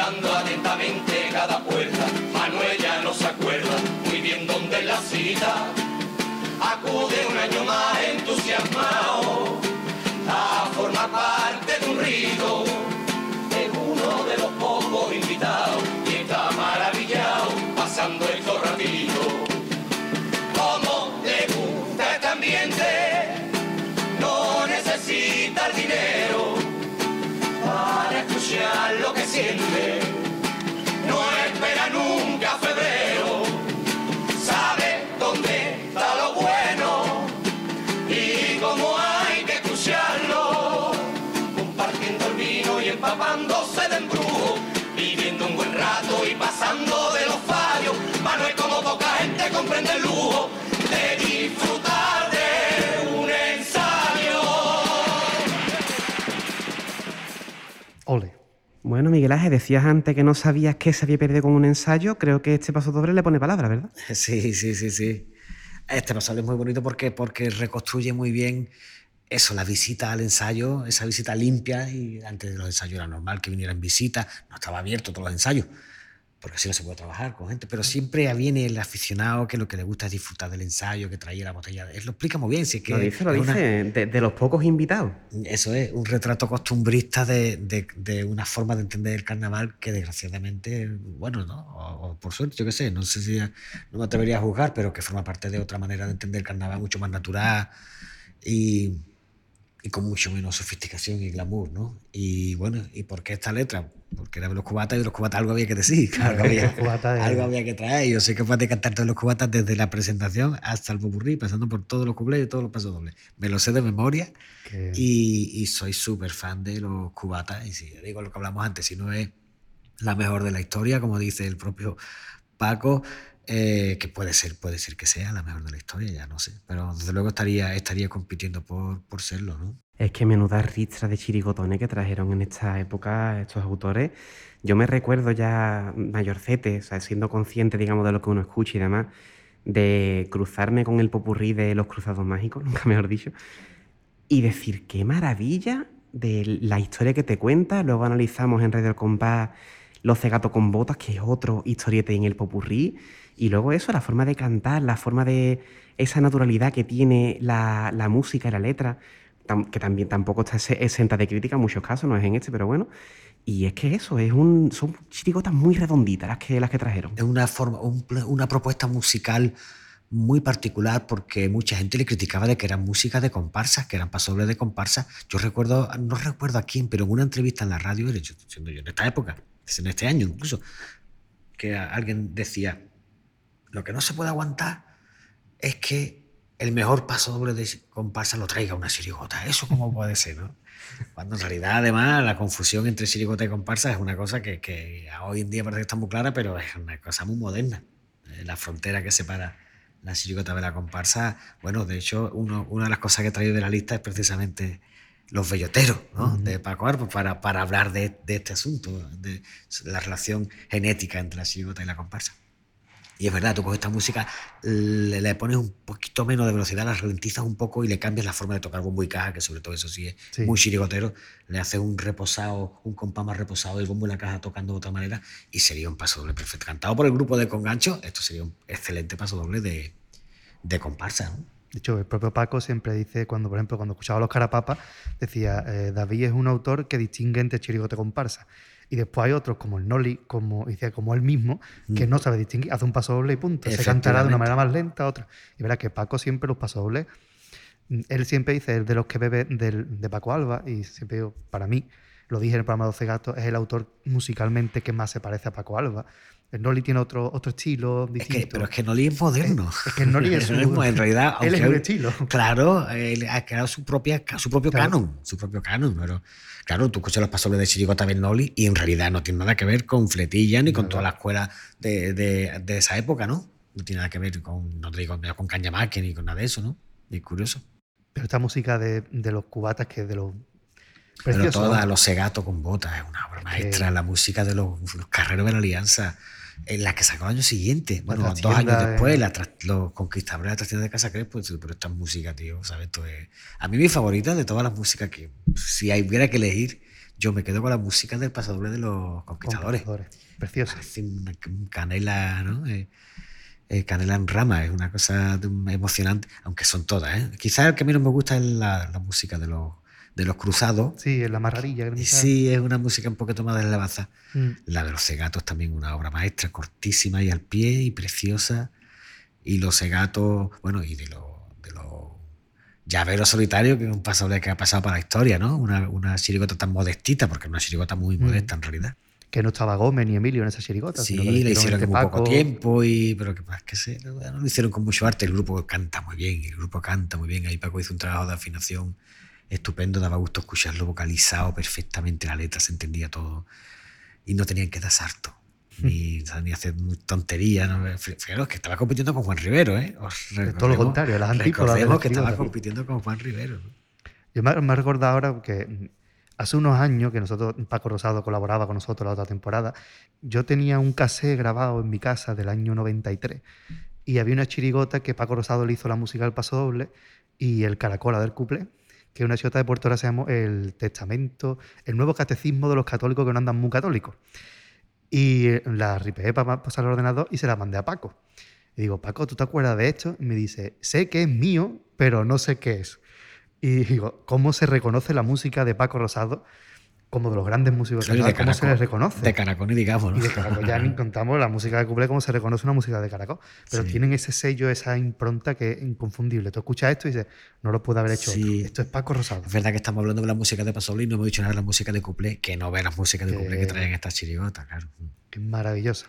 Atentamente cada puerta, Manuel ya no se acuerda muy bien dónde la cita. Acude un año más entusiasmado Bueno, Miguel Ángel, decías antes que no sabías qué se había perdido con un ensayo. Creo que este paso doble le pone palabra, ¿verdad? Sí, sí, sí, sí. Este pasodoble es muy bonito porque, porque reconstruye muy bien eso, la visita al ensayo, esa visita limpia. Y antes de los ensayos era normal que vinieran visitas, no estaba abierto todos los ensayos, porque así no se puede trabajar con gente. Pero siempre viene el aficionado que lo que le gusta es disfrutar del ensayo, que traía la botella. Él lo explica muy bien. Si es que lo dice, lo una- dice, de, de los pocos invitados. eso es, un retrato costumbrista de, de- de una forma de entender el carnaval que desgraciadamente, bueno, ¿no? O, o por suerte, yo qué sé, no sé si no me atrevería a juzgar, pero que forma parte de otra manera de entender el carnaval mucho más natural y, y con mucho menos sofisticación y glamour, ¿no? Y bueno, ¿y por qué esta letra? Porque era de los cubatas y de los cubatas algo había que decir, algo había, Los cubatas de- algo había que traer. Yo soy capaz de cantar todos los cubatas desde la presentación hasta el popurrí, pasando por todos los cuplés y todos los pasos dobles. Me lo sé de memoria. Y, y soy súper fan de los cubatas. Y si digo lo que hablamos antes, si no es la mejor de la historia, como dice el propio Paco, eh, que puede ser, puede ser que sea la mejor de la historia, ya no sé. Pero desde luego estaría, estaría compitiendo por, por serlo, ¿no? Es que menuda ristra de chirigotones que trajeron en esta época estos autores. Yo me recuerdo ya mayorcete, o sea, siendo consciente, digamos, de lo que uno escucha y demás, de cruzarme con el popurrí de los cruzados mágicos, nunca mejor dicho, y decir, qué maravilla de la historia que te cuenta. Luego analizamos en Radio del Compás Los cegatos con botas, que es otro historiete en el popurrí. Y luego eso, la forma de cantar, la forma de esa naturalidad que tiene la, la música y la letra, que también tampoco está ex- exenta de crítica en muchos casos, no es en este, pero bueno. Y es que eso, es un, son chirigotas muy redonditas las que, las que trajeron. Es una, forma, un una propuesta musical muy particular porque mucha gente le criticaba de que eran música de comparsas, que eran pasobles de comparsas. Yo recuerdo, no recuerdo a quién, pero en una entrevista en la radio, hecho, siendo yo en esta época, en este año incluso, que alguien decía, lo que no se puede aguantar es que el mejor paso doble de comparsa lo traiga una sirigota. ¿Eso cómo puede ser, no? Cuando en realidad, además, la confusión entre sirigota y comparsa es una cosa que, que hoy en día parece que está muy clara, pero es una cosa muy moderna. Eh, La frontera que separa la sirigota de la comparsa, bueno, de hecho, uno- una de las cosas que he traído de la lista es precisamente los belloteros ¿no? de Paco Arpo para, para hablar de, de este asunto, de la relación genética entre la sirigota y la comparsa. Y es verdad, tú coges esta música, le, le pones un poquito menos de velocidad, la ralentizas un poco y le cambias la forma de tocar bombo y caja, que sobre todo eso sí es Sí. muy chirigotero. Le haces un reposado, un compás más reposado, el bombo y la caja tocando de otra manera y sería un paso doble perfecto. Cantado por el grupo de Congancho, esto sería un excelente paso doble de, de comparsa. ¿no? De hecho, el propio Paco siempre dice, cuando, por ejemplo, cuando escuchaba a los Carapapas, decía, eh, David es un autor que distingue entre chirigote y comparsa. Y después hay otros, como el Noli, como, dice, como él mismo, que no sabe distinguir, hace un paso doble y punto. Se cantará de una manera más lenta, otra. Y verá que Paco siempre los pasodobles, mm, él siempre dice, el de los que bebe del, de Paco Alba, y siempre digo, para mí, lo dije en el programa 12 Gatos, es el autor musicalmente que más se parece a Paco Alba. El Noli tiene otro, otro estilo Es distinto. que, pero es que Noli es moderno. Es que Noli es Él su- en realidad. él es un estilo. Claro, él ha creado su, propia, su propio Claro. canon. Su propio canon. Pero claro, tú escuchas los pasobles de Chirigota del Noli y en realidad no tiene nada que ver con Fletilla ni con Nada. toda la escuela de, de- de esa época, ¿no? No tiene nada que ver con, no te digo, con Cañamaque ni con nada de eso, ¿no? Y curioso. Pero esta música de, de los cubatas, que es de los. Pero Precioso, toda, ¿no? los segatos con botas, es una obra que- maestra. La música de los, los carreros de la Alianza, en la que sacó el año siguiente, bueno, dos años después, la los conquistadores de la trastienda de Casa Crespo, pero esta es música, tío, ¿sabes? Es- A mí mi favorita de todas las músicas que, si hubiera que elegir, yo me quedo con la música del pasador de los conquistadores. Precioso. Un canela, ¿no? Eh, eh, canela en rama, es una cosa emocionante, aunque son todas, ¿eh? Quizás el que menos me gusta es la, la música de los, de los cruzados, Sí, es la marradilla. y granizada. sí, es una música un poquito más de lavaza. Mm. La de los cegatos también una obra maestra, cortísima y al pie y preciosa. Y los cegatos, bueno, y de los de los llaveros solitarios, que es un pasable que ha pasado para la historia, ¿no? Una, una chirigota tan modestita, porque es una chirigota muy Mm. modesta en realidad. Que no estaba Gómez ni Emilio en esa chirigota. Sí, le hicieron este en muy poco Paco. tiempo, y, pero que pasa que se, no lo hicieron con mucho arte. El grupo canta muy bien, el grupo canta muy bien. Ahí Paco hizo un trabajo de afinación estupendo, daba gusto escucharlo vocalizado perfectamente, la letra se entendía todo y no tenían que dar sarto. ni, o sea, ni hacer tonterías. ¿no? Fijaros que estaba compitiendo con Juan Rivero, ¿eh? Todo lo contrario, las antípodas recordemos que estaba compitiendo con Juan Rivero. Yo me, me he recordado ahora que hace unos años que nosotros, Paco Rosado colaboraba con nosotros la otra temporada, yo tenía un cassette grabado en mi casa del año 93 y había una chirigota que Paco Rosado le hizo la música al paso doble y el caracola del cuplé, que una chirigota de Puerto Rico se llama El Testamento, el nuevo catecismo de los católicos que no andan muy católicos. Y eh, la ripeé para pasar al ordenador y se la mandé a Paco. Y digo, Paco, ¿tú te acuerdas de esto? Y me dice, sé que es mío, pero no sé qué es. Y digo, ¿cómo se reconoce la música de Paco Rosado como de los grandes músicos Claro, y de ¿Cómo se Caracol- les reconoce? De Caracol y digamos, ¿no? y de Caracol ya ni contamos la música de Cuplé cómo se reconoce una música de Caracol. Pero Sí. tienen ese sello, esa impronta que es inconfundible. Tú escuchas esto y dices, no lo puede haber hecho Sí. otro. Esto es Paco Rosado. Es verdad que estamos hablando de la música de Pasolini, no hemos dicho nada de la música de Cuplé, que no ve las músicas de Que- Cuplé que traen estas chirigotas, claro. Es maravillosa.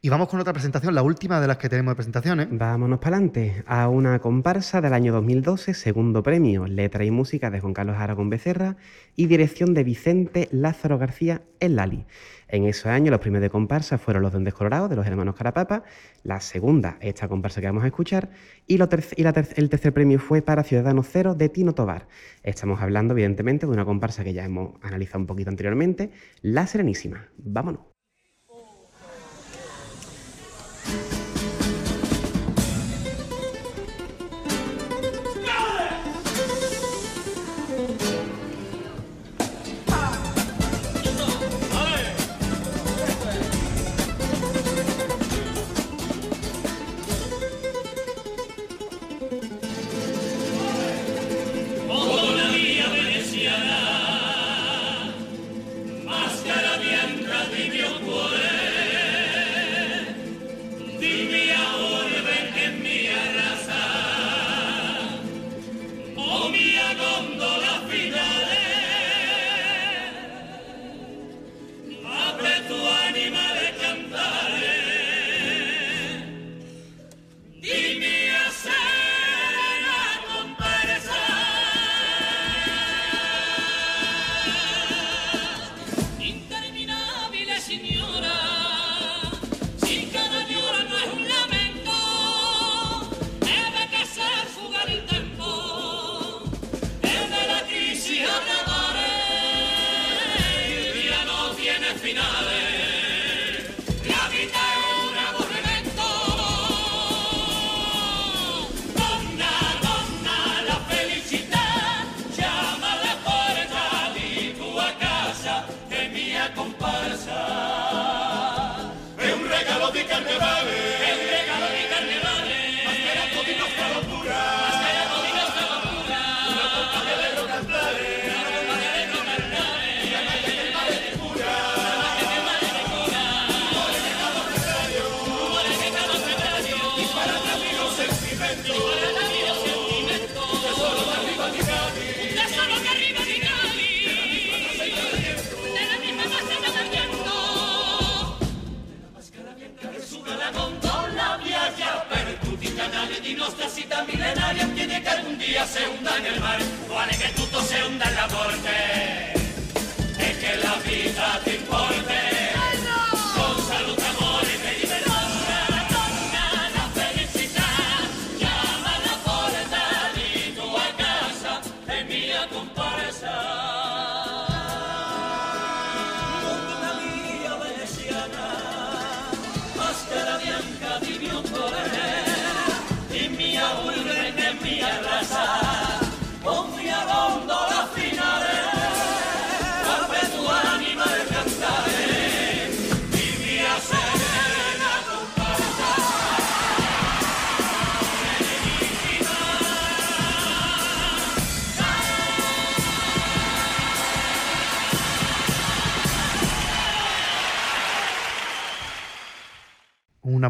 Y vamos con otra presentación, la última de las que tenemos de presentaciones. Vámonos para adelante a una comparsa del año 2012, segundo premio, letra y música de Juan Carlos Aragón Becerra y dirección de Vicente Lázaro García en Lali. En ese año los premios de comparsa fueron los Duendes Colorados de los hermanos Carapapa, la segunda, esta comparsa que vamos a escuchar, y, el tercer premio fue para Ciudadano Cero de Tino Tobar. Estamos hablando evidentemente de una comparsa que ya hemos analizado un poquito anteriormente, La Serenísima. Vámonos. Thank you.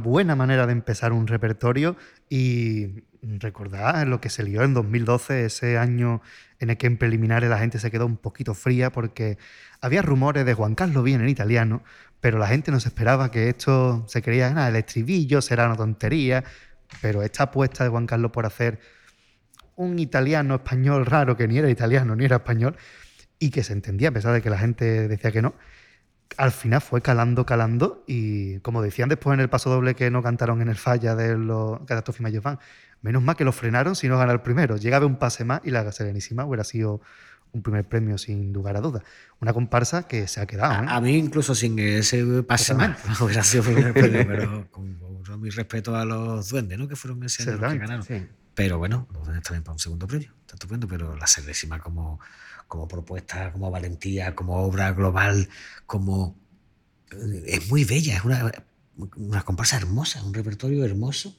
Buena manera de empezar un repertorio y recordar lo que se lió en 2012, ese año en el que en preliminares la gente se quedó un poquito fría porque había rumores de Juan Carlos bien en italiano, pero la gente no se esperaba que esto se creía, nada, el estribillo será una tontería, pero esta apuesta de Juan Carlos por hacer un italiano español raro que ni era italiano ni era español y que se entendía a pesar de que la gente decía que no, al final fue calando, calando y como decían después en el paso doble que no cantaron en el falla de los Catástrofe Mayor Fan, menos mal que lo frenaron si no gana el primero. Llegaba un pase más y la Serenísima hubiera sido un primer premio sin lugar a dudas. Una comparsa que se ha quedado. ¿eh? A, a mí incluso sin ese pase mal hubiera sido primer premio, pero con, con mi respeto a los duendes, ¿no? Que fueron ese año los que ganaron. Sí. Pero bueno, los duendes también para un segundo premio, está estupendo, pero la Serenísima como, como propuesta, como valentía, como obra global, como... eh, Es muy bella, es una, una comparsa hermosa, un repertorio hermoso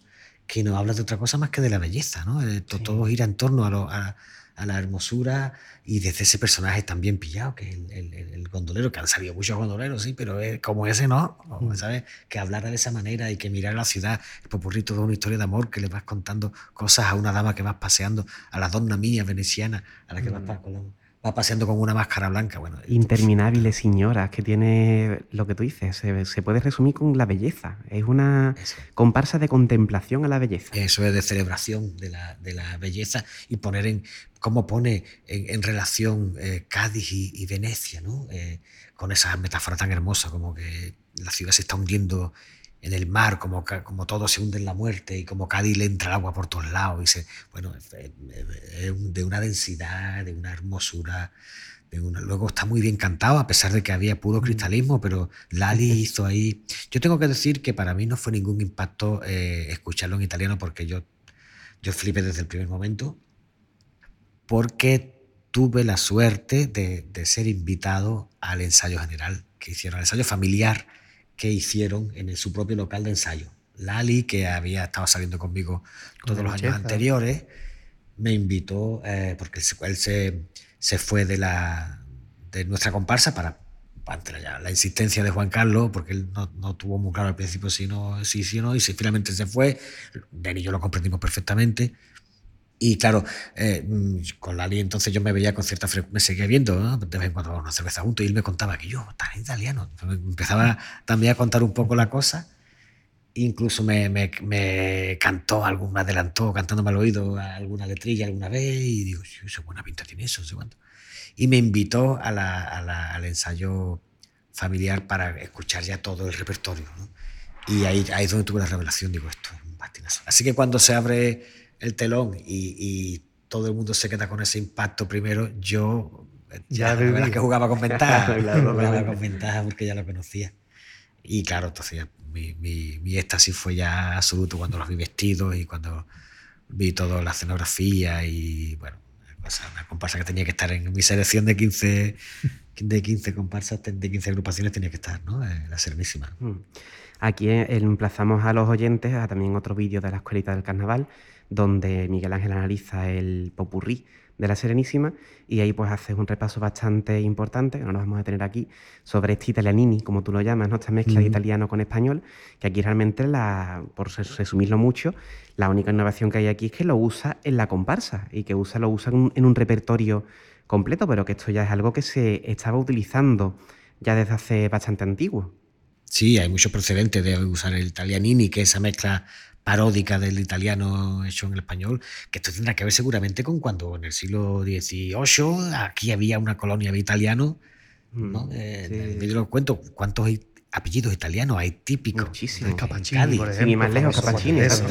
que no habla de otra cosa más que de la belleza, ¿no? Eh, to- Todo gira en torno a, lo- a- a la hermosura y desde ese personaje tan bien pillado, que es el, el- el- gondolero, que han salido muchos gondoleros, sí, pero es como ese no, o, ¿sabes? Que hablara de esa manera y que mirara la ciudad, el popurrito de una historia de amor, que le vas contando cosas a una dama que vas paseando, a la donna mía veneciana, a la que vas, pa- con vas paseando con una máscara blanca, bueno. Interminables señoras, que tiene lo que tú dices, se, se puede resumir con la belleza. Es una Eso. comparsa de contemplación a la belleza. Eso es de celebración de la, de la belleza y poner en cómo pone en, en relación eh, Cádiz y, y Venecia, ¿no? Eh, con esa metáfora tan hermosa como que la ciudad se está hundiendo en el mar, como, como todo se hunde en la muerte y como Cádiz le entra el agua por todos lados. Y se, bueno, es, es- de una densidad, de una hermosura. de una- luego está muy bien cantado, a pesar de que había puro cristalismo, pero Lali hizo ahí. Yo tengo que decir que para mí no fue ningún impacto eh, escucharlo en italiano porque yo, yo flipé desde el primer momento, porque tuve la suerte de, de ser invitado al ensayo general que hicieron, al ensayo familiar que hicieron en su propio local de ensayo. Lali, que había estado saliendo conmigo Con todos los años chef, anteriores, me invitó, eh, porque él, se- se, fue de, la, de nuestra comparsa para, ante la, la insistencia de Juan Carlos, porque él no, no tuvo muy claro al principio si no, si o no, y si finalmente se fue, Denny y yo lo comprendimos perfectamente. Y claro, eh, mm, con Lali entonces yo me veía con cierta frecuencia, me seguía viendo, ¿no? de vez en cuando una cerveza juntos, y él me contaba que yo, tan italiano, empezaba también a contar un poco la cosa. Incluso me, me, me cantó, algún, me adelantó cantándome al oído alguna letrilla alguna vez y digo, "Sí, eso buena pinta tiene eso, no sé cuánto. Y me invitó a la- a la- al ensayo familiar para escuchar ya todo el repertorio. ¿no? Y ahí, ahí es donde tuve la revelación, digo, esto es un patinazo. Así que cuando se abre el telón y, y todo el mundo se queda con ese impacto primero, yo eh, Ya ya, es que jugaba con ventaja, Claro, jugaba con ventaja porque ya lo conocía. Y claro, entonces ya mi, mi, mi éxtasis fue ya absoluto cuando los vi vestidos y cuando vi toda la escenografía y bueno, una, cosa, una comparsa que tenía que estar en mi selección de 15, de 15 comparsas, de 15 agrupaciones tenía que estar, ¿no? Eh, La Serenísima. Mm. Aquí eh, emplazamos a los oyentes a también otro vídeo de la Escuelita del Carnaval, donde Miguel Ángel analiza el popurrí de la Serenísima y ahí pues haces un repaso bastante importante, que no nos vamos a detener aquí, sobre este italianini, como tú lo llamas, ¿no? esta mezcla de italiano con español, que aquí realmente, la, por res- resumirlo mucho, la única innovación que hay aquí es que lo usa en la comparsa y que usa, lo usa en un, repertorio completo, pero que esto ya es algo que se estaba utilizando ya desde hace bastante antiguo. Sí, hay muchos precedentes de usar el italianini, que es esa mezcla paródica del italiano hecho en el español, que esto tendrá que ver seguramente con cuando en el siglo XVIII aquí había una colonia de italianos, ¿no? Mm, Eh, sí. vídeo lo cuento cuántos apellidos italianos hay típicos. Muchísimo. en Cappuccini, Cádiz. por ejemplo. ir más lejos.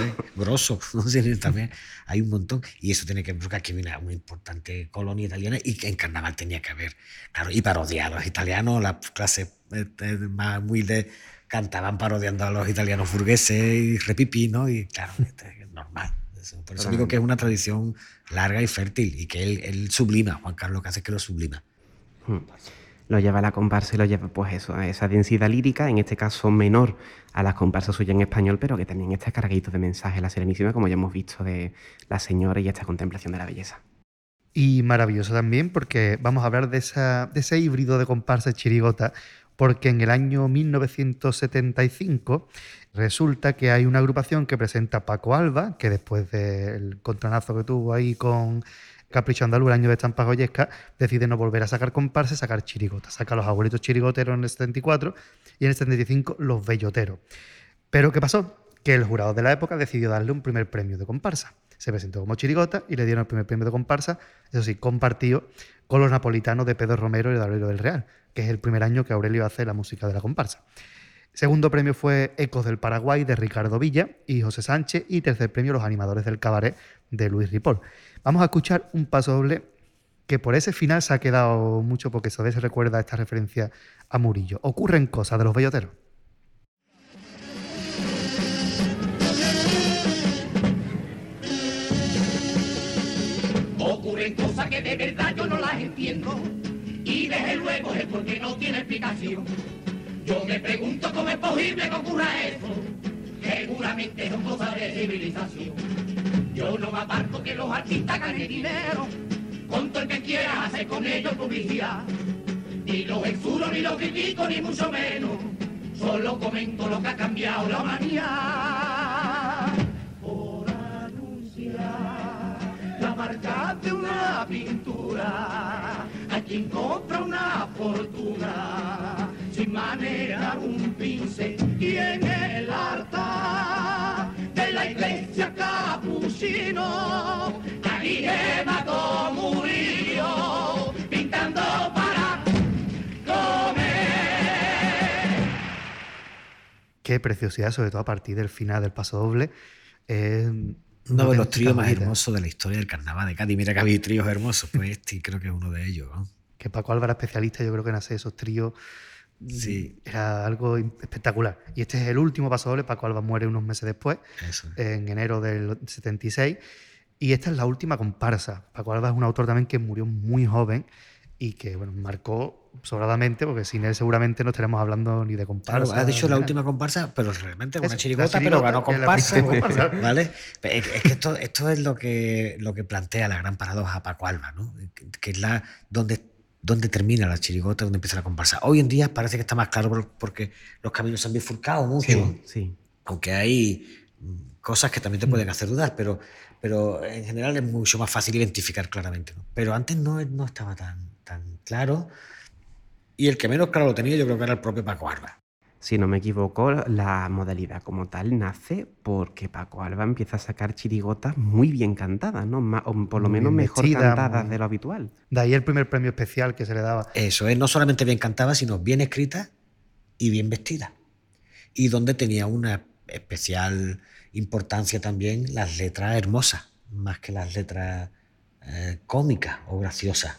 ¿eh? Grosso, ¿no? Sí, también hay un montón. Y eso tiene que ver porque aquí hay una, una importante colonia italiana y que en carnaval tenía que haber. Claro, y parodiar a los italianos, las clases este, más humildes cantaban parodiando a los italianos burgueses y repipi, ¿no? Y claro, este, es normal. Eso- Por eso digo que es una tradición larga y fértil y que él, él sublima. Juan Carlos lo que hace es que lo sublima. Mm. Lo lleva a la comparsa y lo lleva, pues eso, a esa densidad lírica, en este caso menor a las comparsas suyas en español, pero que también está cargadito de mensaje la Serenísima, como ya hemos visto de la señora y esta contemplación de la belleza. Y maravilloso también porque vamos a hablar de, esa, de ese híbrido de comparsa y chirigota, porque en el año 1975 resulta que hay una agrupación que presenta Paco Alba, que después del contranazo que tuvo ahí con Capricho Andaluz, el año de estampa goyesca, decide no volver a sacar comparsa, sacar chirigota. Saca a los abuelitos chirigoteros en el 74 y en el 75 los belloteros. Pero ¿qué pasó? Que el jurado de la época decidió darle un primer premio de comparsa. Se presentó como chirigota y le dieron el primer premio de comparsa, eso sí, compartido con los napolitanos de Pedro Romero y de Aurelio del Real, que es el primer año que Aurelio hace la música de la comparsa. Segundo premio fue Ecos del Paraguay de Ricardo Villa y José Sánchez. Y tercer premio Los Animadores del Cabaret de Luis Ripoll. Vamos a escuchar un paso doble que por ese final se ha quedado mucho porque todavía se recuerda esta referencia a Murillo. Ocurren cosas de los belloteros. Ocurren cosas que entiendo y desde luego es porque no tiene explicación. Yo me pregunto cómo es posible que ocurra eso. Seguramente es cosa de civilización. Yo no me aparto que los artistas ganen dinero con todo el que quiera hacer con ellos publicidad. Ni los exuro ni los critico ni mucho menos. Solo comento lo que ha cambiado la humanidad. Por anunciar la marca de una pintura. Hay quien compra una fortuna sin manejar un pincel y en el altar de la iglesia capuchino ahí mató Murillo pintando para comer. Qué preciosidad, sobre todo a partir del final del paso doble. Eh, Uno de los tríos más hermosos de la historia del carnaval de Cádiz. Mira que había tríos hermosos, pues este creo que es uno de ellos. ¿no? Que Paco Álvaro, especialista, yo creo que en hacer esos tríos Sí. era algo espectacular. Y este es el último paso doble. Paco Alba muere unos meses después, Eso. en enero del 76. Y esta es la última comparsa. Paco Alba es un autor también que murió muy joven y que bueno, marcó sobradamente, porque sin él seguramente no estaríamos hablando ni de comparsa. Claro, has dicho la nada. última comparsa, pero realmente una chirigota, pero ganó comparsa. comparsa. ¿Vale? Es, es que esto, esto es lo que, lo que plantea la gran paradoja Paco Alba, ¿no? Que- Que es la donde, donde termina la chirigota, donde empieza la comparsa. Hoy en día parece que está más claro por- porque los caminos se han bifurcado mucho. Sí, sí. aunque hay mm, cosas que también te pueden hacer dudar, pero, pero en general es mucho más fácil identificar claramente. ¿no? Pero antes no, no estaba tan, tan claro. Y el que menos claro lo tenía yo creo que era el propio Paco Arba. Si no me equivoco, la modalidad como tal nace porque Paco Alba empieza a sacar chirigotas muy bien cantadas, ¿no? O por lo menos bien mejor cantadas muy- de lo habitual. De ahí el primer premio especial que se le daba. Eso es, no solamente bien cantada, sino bien escrita y bien vestida. Y donde tenía una especial importancia también las letras hermosas, más que las letras eh, cómicas o graciosas.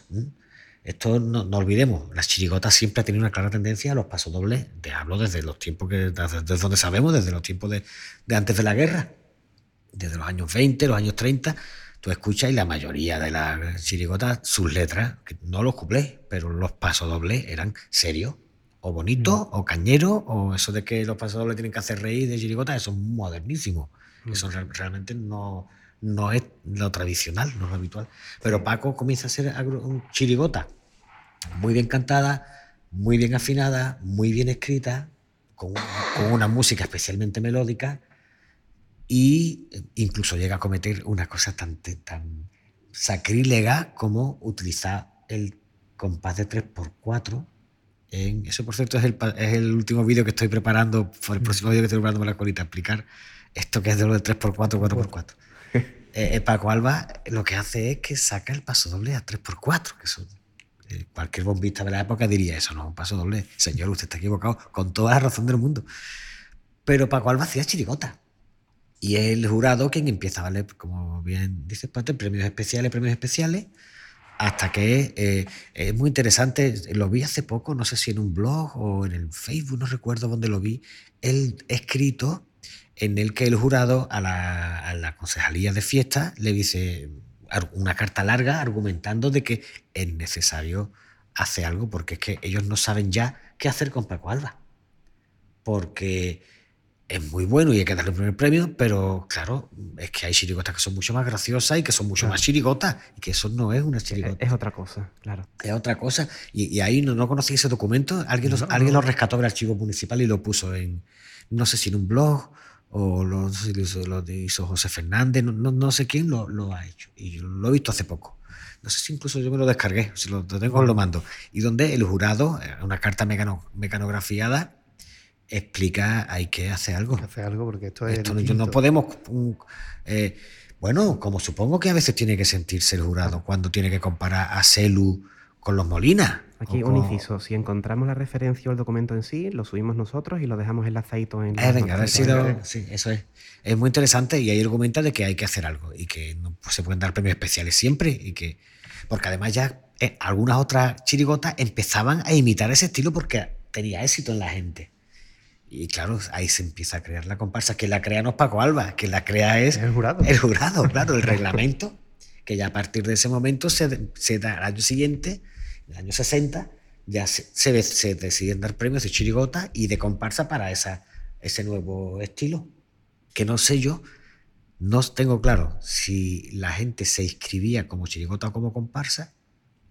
Esto no, no olvidemos, las chirigotas siempre han tenido una clara tendencia a los pasodobles. Te hablo desde los tiempos que, desde, donde sabemos, desde los tiempos de, de antes de la guerra, desde los años 20, los años 30. Tú escuchas y la mayoría de las chirigotas, sus letras, que no los cuplés, pero los pasodobles eran serios, o bonitos, o cañeros, o eso de que los pasodobles tienen que hacer reír de chirigotas, eso es modernísimo. Eso real- realmente no, no es lo tradicional, no es lo habitual. Pero Paco comienza a ser un chirigota muy bien cantada, muy bien afinada, muy bien escrita, con, con una música especialmente melódica y eh, incluso llega a cometer una cosa tan, tan sacrílega como utilizar el compás de 3x4 en, eso por cierto es el, pa- es el último vídeo que estoy preparando, el próximo vídeo que estoy preparando para la colita, explicar esto que es de lo de 3x4, 4x4. Eh, eh, Paco Alba lo que hace es que saca el paso doble a 3x4, que son eh, cualquier bombista de la época diría eso, no, un paso doble. Señor, usted está equivocado, con toda la razón del mundo. Pero Paco Alba hacía chirigota. Y es el jurado quien empieza a darle, como bien dice Pate, premios especiales, premios especiales, hasta que eh, es muy interesante. Lo vi hace poco, no sé si en un blog o en el Facebook, no recuerdo dónde lo vi, el escrito en el que el jurado a la, a la concejalía de fiesta le dice una carta larga argumentando de que es necesario hacer algo porque es que ellos no saben ya qué hacer con Paco Alba. Porque es muy bueno y hay que darle el primer premio, pero claro, es que hay chirigotas que son mucho más graciosas y que son mucho Claro. más chirigotas y que eso no es una chirigota. es otra cosa, claro. Es otra cosa. Y, y ahí no, no conocí ese documento. Alguien, los- No, alguien lo rescató del archivo municipal y lo puso en, no sé si en un blog o lo, no sé si lo hizo, José Fernández, no, no, no sé quién lo, lo ha hecho. Y yo lo he visto hace poco. No sé si incluso yo me lo descargué, si lo, tengo os lo mando. Y donde el jurado, eh, una carta mecano- mecanografiada, explica hay que hacer algo. Hace algo porque esto es. Esto no, podemos eh, Bueno, como supongo que a veces tiene que sentirse el jurado cuando tiene que comparar a Celu con los Molina. Aquí un inciso. Si encontramos la referencia o el documento en sí, lo subimos nosotros y lo dejamos enlazadito en. Eh, las venga, a ver notas. si lo. Sí, eso es. Es muy interesante y ahí argumenta de que hay que hacer algo y que no pues, se pueden dar premios especiales siempre y que. Porque además ya eh, algunas otras chirigotas empezaban a imitar ese estilo porque tenía éxito en la gente. Y claro, ahí se empieza a crear la comparsa. Que la crea no es Paco Alba, que la crea es El jurado. el jurado, claro, el reglamento. Que ya a partir de ese momento se, se da al año siguiente, el año 60, ya se, se, se deciden dar premios de chirigota y de comparsa para esa, ese nuevo estilo. Que no sé yo, no tengo claro si la gente se inscribía como chirigota o como comparsa,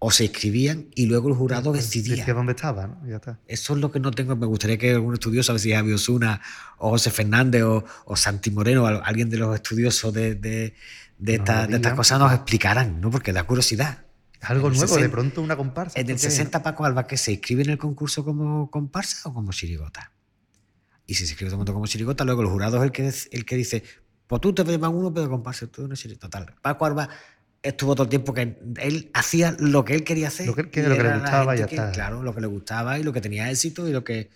o se inscribían y luego el jurado decidía. Decía dónde estaba, ¿no? Y ya está. Eso es lo que no tengo. Me gustaría que algún estudioso, a ver si Javi Osuna o José Fernández o, o Santi Moreno, alguien de los estudiosos de, de, de, esta- lo de estas cosas nos explicaran, ¿no? Porque da curiosidad. Algo nuevo, de 60 pronto una comparsa. En el ¿esto qué es? 60 Paco Alba, que se inscribe en el concurso como comparsa o como chirigota. Y si se inscribe todo el mundo como chirigota, luego el jurado es el que, el que dice, pues tú te llevas uno, pero comparsa, tú no chirigota. Total. Paco Alba estuvo todo el tiempo que él hacía lo que él quería hacer. Lo que él- que lo que le gustaba y ya está. Claro, lo que le gustaba y lo que tenía éxito y lo que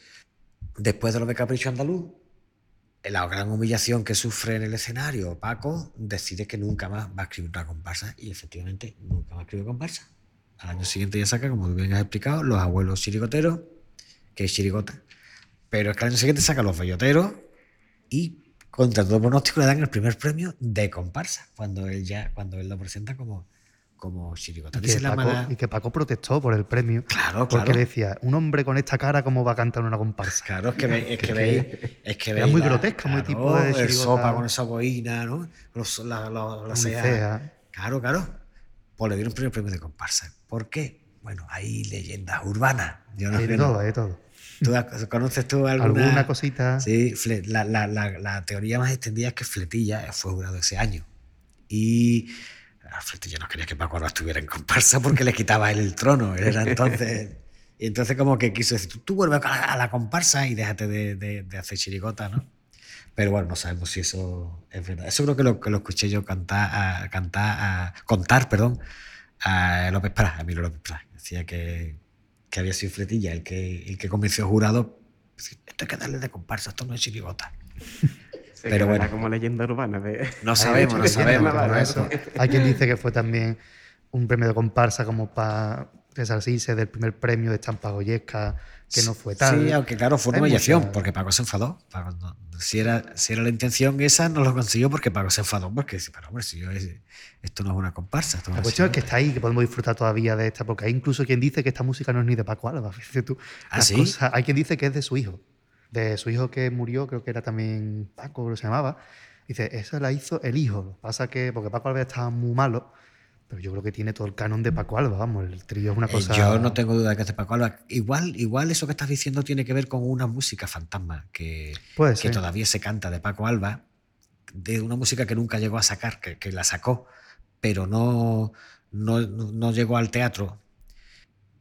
después de lo de Capricho Andaluz, la gran humillación que sufre en el escenario, Paco decide que nunca más va a escribir una comparsa y efectivamente nunca más escribe comparsa. Al año siguiente ya saca, como bien has explicado, Los Abuelos Chirigoteros, que es chirigota. Pero es que al año siguiente saca Los Belloteros y contra todo pronóstico le dan el primer premio de comparsa, cuando él ya, cuando él lo presenta como, como chirigota. Y que, Paco, mala- y que Paco protestó por el premio. Claro, Porque claro. le decía, un hombre con esta cara, ¿cómo va a cantar una comparsa? Claro, es que veis, es que veis, es que veis muy la- grotesca, muy tipo de el sopa con esa boina, ¿no? Los, la, la-. Claro, claro. Pues le dieron el primer premio de comparsa. ¿Por qué? Bueno, hay leyendas urbanas. Yo no Hay de todo, hay de todo. ¿Tú ¿Conoces tú alguna, Alguna cosita. Sí, Fle- la, la- la- la teoría más extendida es que Fletilla fue jurado ese año. Y Fletilla no quería que Paco Alba estuviera en comparsa porque le quitaba él el trono. Era entonces. Y entonces, como que quiso decir: tú, tú vuelve a la, a la comparsa y déjate de, de- de hacer chirigota, ¿no? Pero bueno, no sabemos si eso es verdad. Eso creo que lo, que lo escuché yo cantar, a, cantar a- contar, perdón, a López Prat, a Emilio López Prat. Decía que, que había sido Fletilla el que, el que convenció jurado. Esto hay que darle de comparsa, esto no es chirigota. Se Pero bueno. como leyenda urbana. de- No sabemos, no sabemos. Nada, eso. Hay quien dice que fue también un premio de comparsa como para resarcirse del primer premio de Estampa Goyesca, que no fue tal. Sí, aunque claro, fue una humillación, mucha- porque Paco se enfadó. Paco no- si, era, si era la intención esa, no lo consiguió porque Paco se enfadó. Porque dice, pero hombre, si yo es- esto no es una comparsa. esto no La es cuestión es que chirigota". está ahí, que podemos disfrutar todavía de esta, porque hay incluso quien dice que esta música no es ni de Paco Alba. fíjate tú. ¿Ah, Las sí? cosas- hay quien dice que es de su hijo, de su hijo que murió, creo que era también Paco, lo se llamaba. Dice, esa la hizo el hijo. Pasa que, porque Paco Alba estaba muy malo, pero yo creo que tiene todo el canon de Paco Alba, vamos, el trío es una Eh, cosa... Yo no tengo duda de que es de Paco Alba. Igual, igual eso que estás diciendo tiene que ver con una música fantasma que, que todavía se canta de Paco Alba, de una música que nunca llegó a sacar, que, que la sacó, pero no, no- no llegó al teatro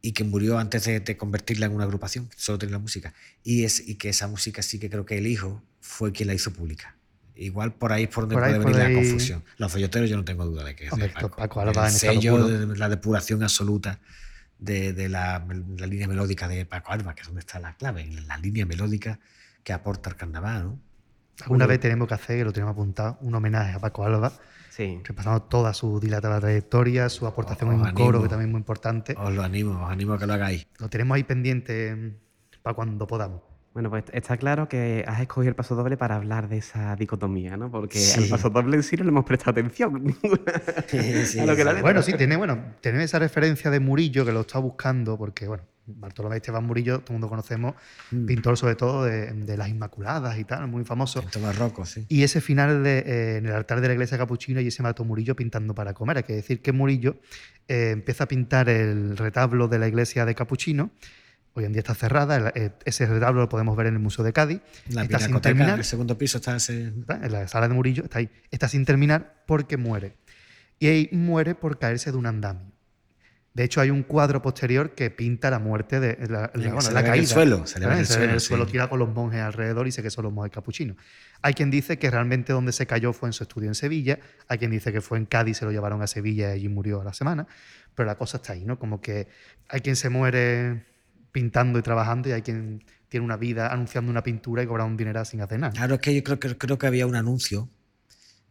y que murió antes de, de convertirla en una agrupación, solo tenía la música. Y, es, y que esa música sí que creo que el hijo fue quien la hizo pública. Igual por ahí es por donde Por ahí, puede venir la confusión. Los folleteros yo no tengo duda de que es de Paco. Paco Alba el sello de la depuración absoluta de, de la, la línea melódica de Paco Alba, que es donde está la clave, en la línea melódica que aporta el carnaval, ¿no? Alguna vez tenemos que hacer, que lo tenemos apuntado, un homenaje a Paco Alba, Sí. repasando toda su dilatada trayectoria, su aportación Os en animo. coro, que también es muy importante. Os lo animo, os animo a que lo hagáis. Lo tenemos ahí pendiente mm, para cuando podamos. Bueno, pues está claro que has escogido el paso doble para hablar de esa dicotomía, ¿no? Porque Sí. al paso doble en sí no le hemos prestado atención. Sí, a lo que la sí. Bueno, sí, tiene, bueno, tiene esa referencia de Murillo que lo está buscando, porque, bueno, Bartolomé Esteban Murillo, todo el mundo conocemos, Mm. pintor sobre todo de, de las Inmaculadas y tal, muy famoso. Esto barroco, sí. Y ese final de, eh, en el altar de la iglesia capuchina y ese mato Murillo pintando para comer. Hay que decir que Murillo eh, empieza a pintar el retablo de la iglesia de Capuchino. Hoy en día está cerrada. el- eh, ese retablo lo podemos ver en el Museo de Cádiz. La está sin pinacoteca, en terminar. el segundo piso está ese... En la sala de Murillo está ahí. Está sin terminar porque muere. Y ahí muere por caerse de un andamio. De hecho, hay un cuadro posterior que pinta la muerte de la, la- bueno, se la en el caída. suelo, se le en el Se suelo, suelo sí. tira con los monjes alrededor y dice que son los monjes capuchinos. Hay quien dice que realmente donde se cayó fue en su estudio en Sevilla, hay quien dice que fue en Cádiz, se lo llevaron a Sevilla y allí murió a la semana, pero la cosa está ahí, ¿no? Como que hay quien se muere pintando y trabajando y hay quien tiene una vida anunciando una pintura y cobra un dinero sin hacer nada. Claro, es que yo creo, que- creo que había un anuncio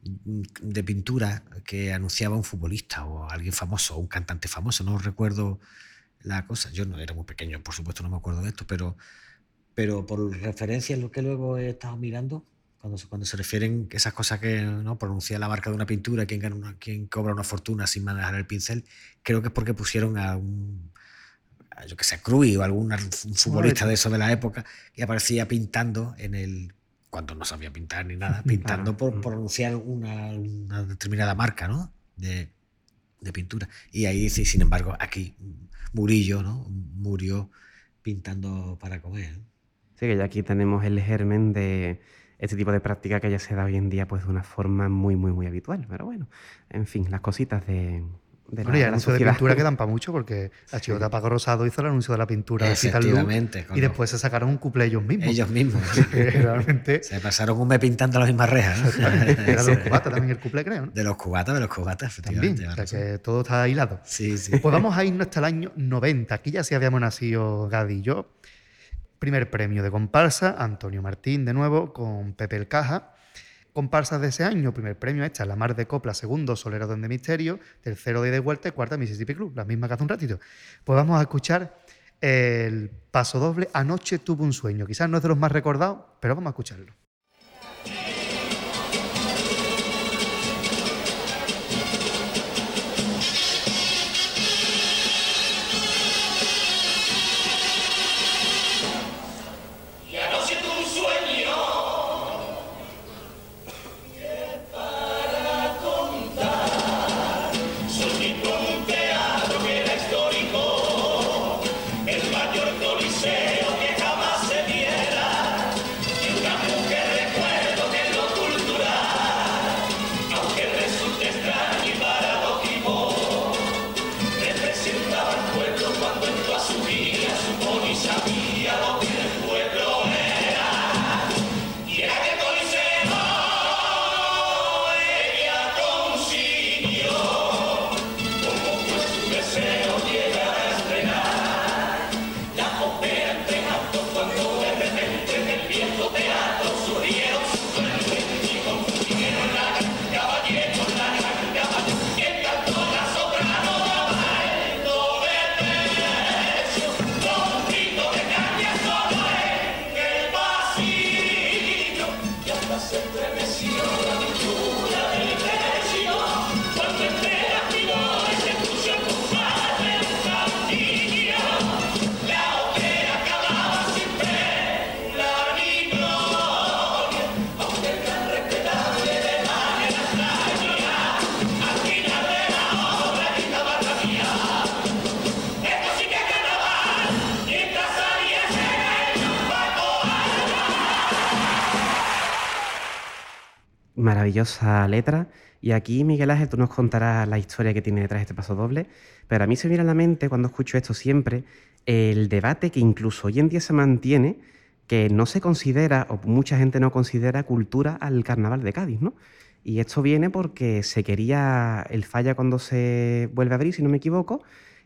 de pintura que anunciaba un futbolista o alguien famoso, un cantante famoso, no recuerdo la cosa. Yo no era muy pequeño, por supuesto, no me acuerdo de esto, pero, pero por referencia en lo que luego he estado mirando, cuando se, cuando se refieren esas cosas que no pronuncia la marca de una pintura, quien, gana una, quien cobra una fortuna sin manejar el pincel, creo que es porque pusieron a un, a, yo que sé, Cruyff o algún futbolista de eso de la época y aparecía pintando en el cuando no sabía pintar ni nada, pintando por, por anunciar una, una determinada marca, ¿no? De, de pintura. Y ahí dice, sin embargo, aquí Murillo, ¿no? Murió pintando para comer. ¿no? Sí, que ya aquí tenemos el germen de este tipo de práctica que ya se da hoy en día pues de una forma muy, muy, muy habitual. Pero bueno, en fin, las cositas de, de la, Bueno, y el anuncio de pintura quedan para mucho porque la Sí. chivota Paco Rosado hizo el anuncio de la pintura de Efectivamente, y después se sacaron un cuplé ellos mismos. Ellos mismos. Realmente Se pasaron un mes pintando las mismas rejas. ¿no? era de los cubatas también el cuplé, creo, ¿no? De los cubatas, de los cubatas, También, efectivamente. o sea que todo está hilado. Sí, sí. Pues vamos a irnos hasta el año 90. Aquí ya sí habíamos nacido Gadi y yo. Primer premio de comparsa, Antonio Martín de nuevo, con Pepe el Caja. Comparsas de ese año, primer premio esta, La Mar de Copla, segundo, Solero de Misterio, tercero de De Vuelta y cuarta, Mississippi Club, la misma que hace un ratito. Pues vamos a escuchar el paso doble, Anoche tuve un sueño. Quizás no es de los más recordados, pero vamos a escucharlo. Maravillosa letra. Y aquí, Miguel Ángel, tú nos contarás la historia que tiene detrás de este paso doble. Pero a mí se me viene a la mente, cuando escucho esto siempre, el debate que incluso hoy en día se mantiene, que no se considera, o mucha gente no considera, cultura al carnaval de Cádiz, ¿no? Y esto viene porque se quería, el falla cuando se vuelve a abrir, si no me equivoco,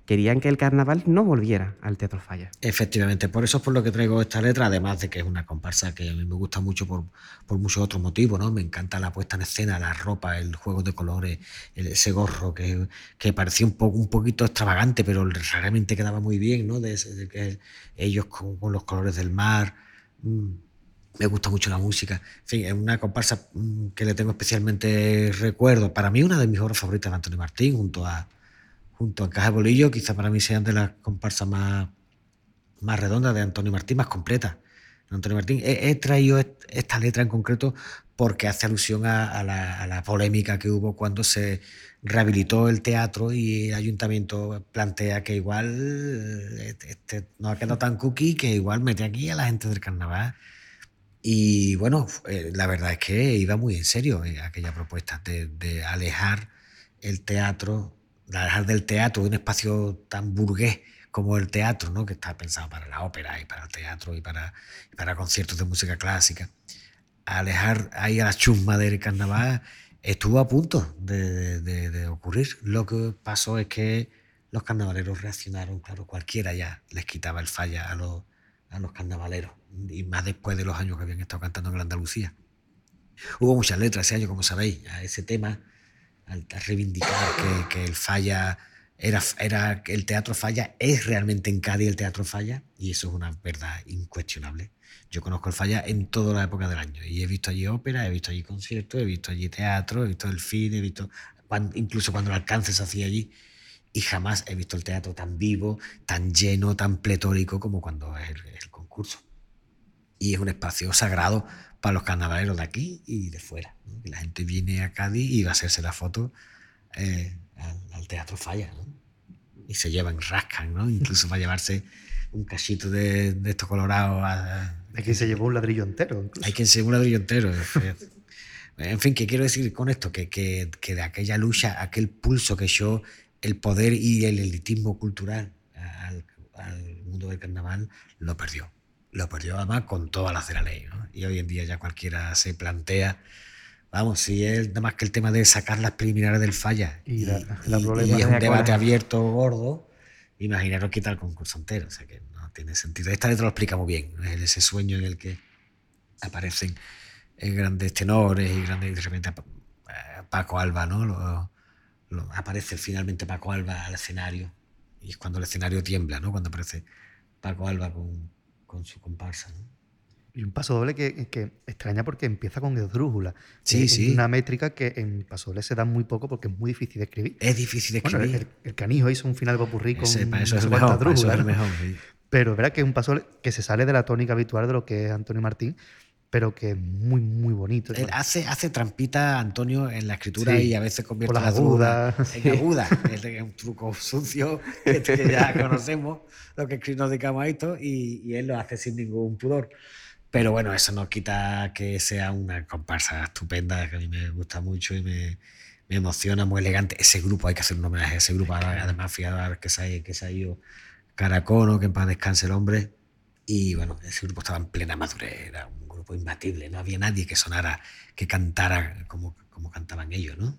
querían que el carnaval no volviera al Teatro Falla. Efectivamente, por eso es por lo que traigo esta letra, además de que es una comparsa que a mí me gusta mucho por, por muchos otros motivos, ¿no? Me encanta la puesta en escena, la ropa, el juego de colores, ese gorro que, que parecía un, poco, un poquito extravagante, pero realmente quedaba muy bien, ¿no? De, ellos con, con los colores del mar. mm, Me gusta mucho la música. En fin, es una comparsa mm, que le tengo especialmente recuerdo. Para mí, una de mis obras favoritas de Antonio Martín, junto a, junto a Caja de Bolillo, quizá para mí sean de las comparsas más, más redondas de Antonio Martín, más completa. Antonio Martín, he, he traído est- esta letra en concreto porque hace alusión a, a la, a la polémica que hubo cuando se rehabilitó el teatro y el ayuntamiento plantea que igual eh, este, no ha quedado tan cookie que igual mete aquí a la gente del carnaval. Y bueno, eh, la verdad es que iba muy en serio eh, aquella propuesta de, de alejar el teatro alejar del teatro, de un espacio tan burgués como el teatro, ¿no? que está pensado para la ópera y para el teatro y para, para conciertos de música clásica, alejar ahí a la chusma del carnaval estuvo a punto de, de- de ocurrir. Lo que pasó es que los carnavaleros reaccionaron, claro, cualquiera ya les quitaba el falla a los, a los carnavaleros, y más después de los años que habían estado cantando en la Andalucía. Hubo muchas letras ese año, como sabéis, a ese tema, al reivindicar que, que el falla era, era el teatro falla, es realmente en Cádiz el teatro falla, y eso es una verdad incuestionable. Yo conozco el falla en toda la época del año, y he visto allí ópera, he visto allí conciertos, he visto allí teatro, he visto el cine, he visto incluso cuando el alcance se hacía allí, y jamás he visto el teatro tan vivo, tan lleno, tan pletórico como cuando es el, el concurso. Y es un espacio sagrado para los carnavaleros de aquí y de fuera. ¿no? Que la gente viene a Cádiz y va a hacerse la foto eh, al, al Teatro Falla. ¿no? Y se llevan, rascan, ¿no? incluso para llevarse un cachito de, de estos colorados. a- Hay quien se llevó un ladrillo entero. incluso. hay quien se un ladrillo entero. fíjate. En fin, ¿qué quiero decir con esto? Que, que- que de aquella lucha, aquel pulso que echó el poder y el elitismo cultural al, al mundo del carnaval, lo perdió. Lo perdió además con todas las de la ley. ¿no? Y hoy en día ya cualquiera se plantea, vamos, si es nada más que el tema de sacar las preliminares del falla Y la- y- la y problema- es un debate abierto gordo, imaginaros quitar el concurso entero. O sea que no tiene sentido. Esta letra lo explica muy bien, ¿no? ese sueño en el que aparecen eh, grandes tenores y grandes de repente eh, Paco Alba, ¿no? Lo- lo- aparece finalmente Paco Alba al escenario y es cuando el escenario tiembla, ¿no? Cuando aparece Paco Alba con, con su comparsa. ¿no? Y un paso doble que, que extraña porque empieza con esdrújula. Sí, Es sí. Una métrica que en paso doble se da muy poco porque es muy difícil de escribir. Es difícil de Bueno, escribir. el, el Canijo hizo un final de popurrí con Ese- para eso es mejor, para eso es. Pero es verdad que es un paso doble que se sale de la tónica habitual de lo que es Antonio Martín, pero que es muy, muy bonito. Él hace, hace trampita Antonio en la escritura Sí, y a veces convierte las agudas, en sí. aguda. Es es un truco sucio que, que ya conocemos, lo que nos dedicamos a esto, y, y él lo hace sin ningún pudor. Pero bueno, eso no quita que sea una comparsa estupenda, que a mí me gusta mucho y me, me emociona, muy elegante. Ese grupo, hay que hacer un homenaje a ese grupo. Además, fíjate que se ha, que se ha ido Caracono, que en paz descanse el hombre. Y bueno, ese grupo estaba en plena madurez, era un grupo imbatible, no había nadie que sonara, que cantara como, como cantaban ellos, ¿no?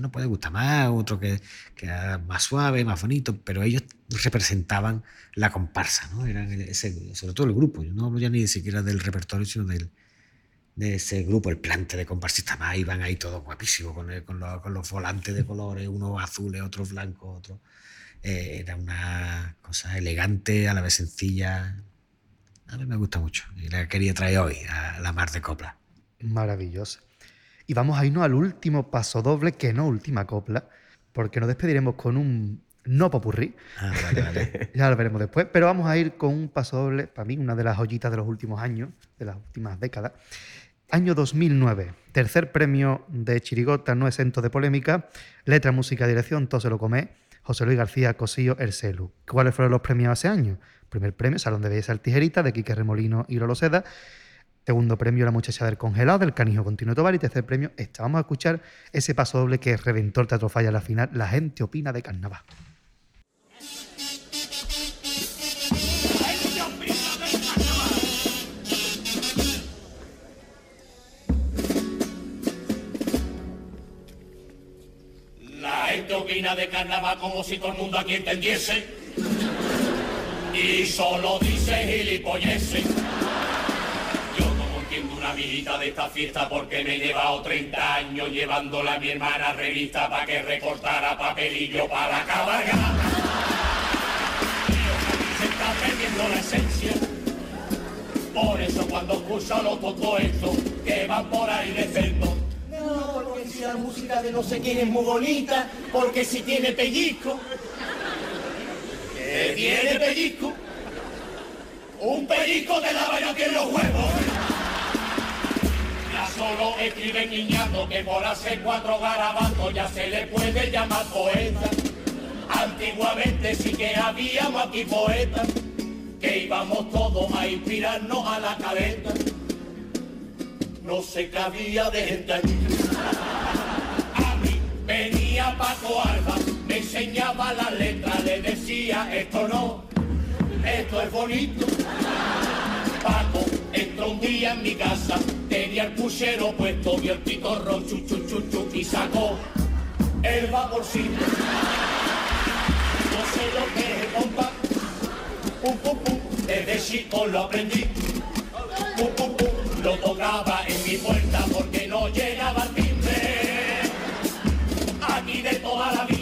No puede gustar más, otro que, que era más suave, más bonito, pero ellos representaban la comparsa, ¿no? Eran ese, sobre todo el grupo, yo no hablo ya ni siquiera del repertorio, sino del, de ese grupo, el plante de comparsistas más, iban ahí todos guapísimos, con, con, los, con los volantes de colores, unos azules, otros blancos, otros... eh, era una cosa elegante, a la vez sencilla. A mí me gusta mucho y la quería traer hoy a la mar de copla. Maravillosa. Y vamos a irnos al último paso doble, que no última copla, porque nos despediremos con un no popurrí, Ah, vale, vale. ya lo veremos después, pero vamos a ir con un paso doble, para mí, una de las joyitas de los últimos años, de las últimas décadas. Año 2009, tercer premio de Chirigota, no exento de polémica, letra, música, dirección, todo se lo come, José Luis García Cosillo, El Celu. ¿Cuáles fueron los premios ese año? Primer premio, Salón de Belleza El Tijerita, de Quique Remolino y Lolo Seda. Segundo premio, La muchacha del congelado, del Canijo Continuo Tobar. Y tercer premio, esta. Vamos a escuchar ese paso doble que reventó el Teatro Falla a la final. La gente opina de carnaval. La gente opina de carnaval como si todo el mundo aquí entendiese. Y solo dice gilipolleces. Yo no entiendo una visita de esta fiesta porque me he llevado 30 años llevándola a mi hermana revista para que recortara papelillo para cabalgar. Se está perdiendo la esencia. Por eso cuando escucho los estos que van por ahí de cerdo. No, porque si la música de no sé quién es muy bonita, porque si tiene pellizco. ¿Qué tiene pellizco? Un pellizco te daba yo aquí en los huevos. Ya solo escriben niñando que por hacer cuatro garabatos ya se le puede llamar poeta. Antiguamente sí que habíamos aquí poetas que íbamos todos a inspirarnos a la caleta. No se cabía de gente allí. A mí venía Paco Alba, enseñaba la letra, le decía esto no, esto es bonito. Paco entró un día en mi casa, tenía el puchero puesto, vio el pitorro, chu, chu, chu, chu, y sacó el vaporcito. No sé lo que es el compás, pum, pum, pum, desde chico lo aprendí. Pum, pum, pum, lo tocaba en mi puerta porque no llegaba el timbre. Aquí de toda la vida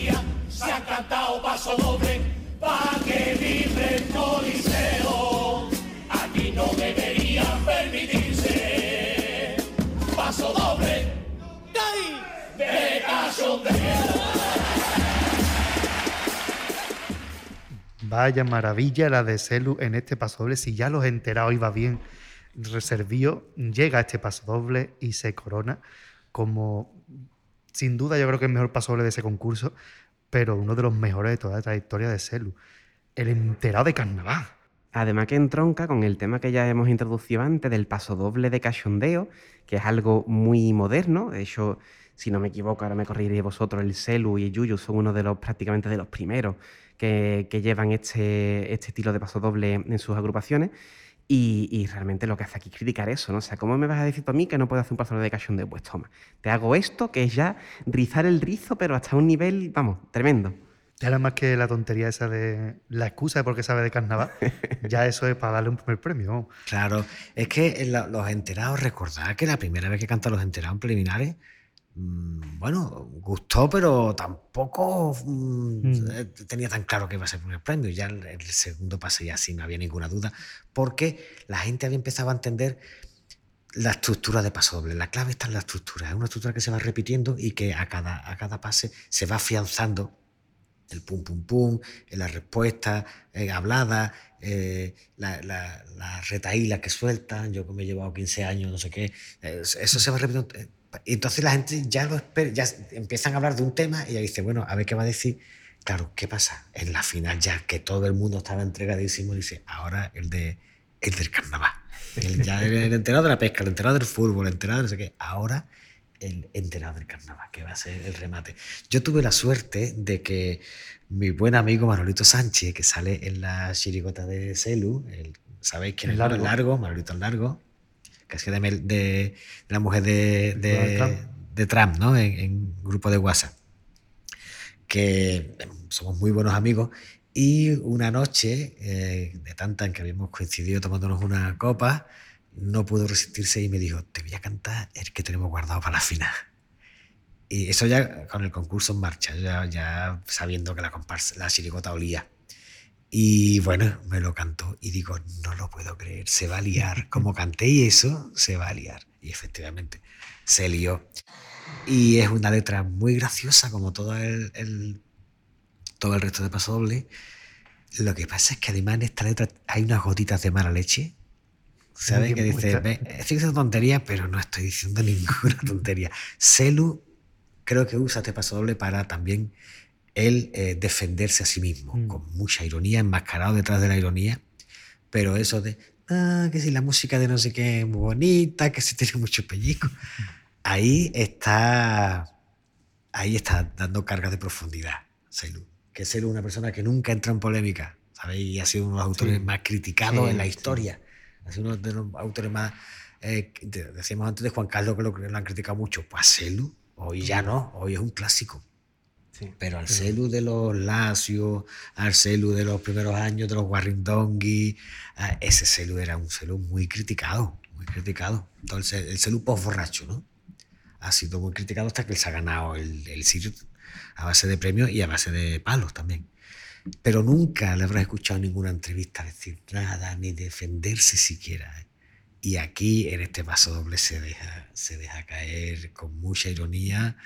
se han cantado paso doble pa' que vibre el coliseo. Aquí no deberían permitirse paso doble de. Vaya maravilla la de Celu en este pasodoble. Si ya los enterados iba bien reservío, llega este pasodoble y se corona como, sin duda, yo creo que el mejor pasodoble de ese concurso, pero uno de los mejores de toda la trayectoria de Celu. El enterado de carnaval. Además que entronca con el tema que ya hemos introducido antes del pasodoble de cachondeo, que es algo muy moderno. De hecho, si no me equivoco, ahora me corregiréis vosotros, el Celu y el Yuyu son uno de los prácticamente de los primeros que, llevan este, este estilo de pasodoble en sus agrupaciones. Y, y realmente lo que hace aquí es criticar eso, ¿no? O sea, ¿cómo me vas a decir tú a mí que no puedo hacer un pasodoble de cachondeo? Pues toma, te hago esto, que es ya rizar el rizo, pero hasta un nivel, vamos, tremendo. Ya nada más que la tontería esa de la excusa de por qué sabe de carnaval, ya eso es para darle un primer premio. Claro, es que los enterados, recordad que la primera vez que cantan los enterados en preliminares, bueno, gustó, pero tampoco mm, Mm. eh, tenía tan claro que iba a ser el primer premio. Ya el, el segundo pase ya sí, no había ninguna duda, porque la gente había empezado a entender la estructura de pasodoble. La clave está en la estructura. Es una estructura que se va repitiendo y que a cada, a cada pase se va afianzando el pum pum pum, eh, la respuesta eh, hablada, eh, la, la, la retaíla que sueltan, yo que me he llevado 15 años, no sé qué, eso se va repitiendo. Entonces la gente ya lo espera, ya empiezan a hablar de un tema y ya dice, bueno, a ver qué va a decir. Claro, ¿qué pasa? En la final ya que todo el mundo estaba entregadísimo, dice, ahora el de el del carnaval. El, ya el, el enterado de la pesca, el enterado del fútbol, el enterado de no sé qué. Ahora el enterado del carnaval, que va a ser el remate. Yo tuve la suerte de que mi buen amigo Manolito Sánchez, que sale en la chirigota de Celu, el- ¿sabéis quién El es? Largo. Largo. El Largo, Manolito el Largo, que que de, Mel- de- de la mujer de, de, Trump. de Trump, ¿no? En, en grupo de WhatsApp. Que eh, somos muy buenos amigos. Y una noche, eh, de tanta en que habíamos coincidido tomándonos una copa, no pudo resistirse y me dijo, te voy a cantar el que tenemos guardado para la final. Y eso ya con el concurso en marcha, ya, ya sabiendo que la, comparsa, la chirigota olía. Y bueno, me lo cantó y digo, no lo puedo creer, se va a liar. Como canté y eso, se va a liar. Y efectivamente, se lió. Y es una letra muy graciosa, como todo el, el- todo el resto de Paso Doble. Lo que pasa es que además en esta letra hay unas gotitas de mala leche. ¿Sabes? Que dice, está- "Ve, estoy diciendo tonterías, pero no estoy diciendo ninguna tontería. Celu creo que usa este paso doble para también él eh, defenderse a sí mismo, Mm. con mucha ironía, enmascarado detrás de la ironía. Pero eso de, ah, que si la música de no sé qué es muy bonita, que si tiene mucho pellizco. Ahí está, ahí está dando carga de profundidad, Celu. Que Celu es una persona que nunca entra en polémica, ¿sabéis? Y ha sido uno de los autores Sí. más criticados Sí, en la sí. historia. Ha sido uno de los autores más. eh, de- decíamos antes de Juan Carlos que lo, lo han criticado mucho. Pues a Celu, hoy ya no, hoy es un clásico. Sí. Pero al Celu de los Lazio, al Celu de los primeros años de los Warringdongi, ah, ese Celu era un Celu muy criticado, muy criticado. Entonces, el Celu post-borracho, ¿no? Ha sido muy criticado hasta que él se ha ganado el, el a base de premios y a base de palos también. Pero nunca le habrás escuchado ninguna entrevista decir nada, ni defenderse siquiera. ¿eh? Y aquí, en este paso doble, se deja, se deja caer con mucha ironía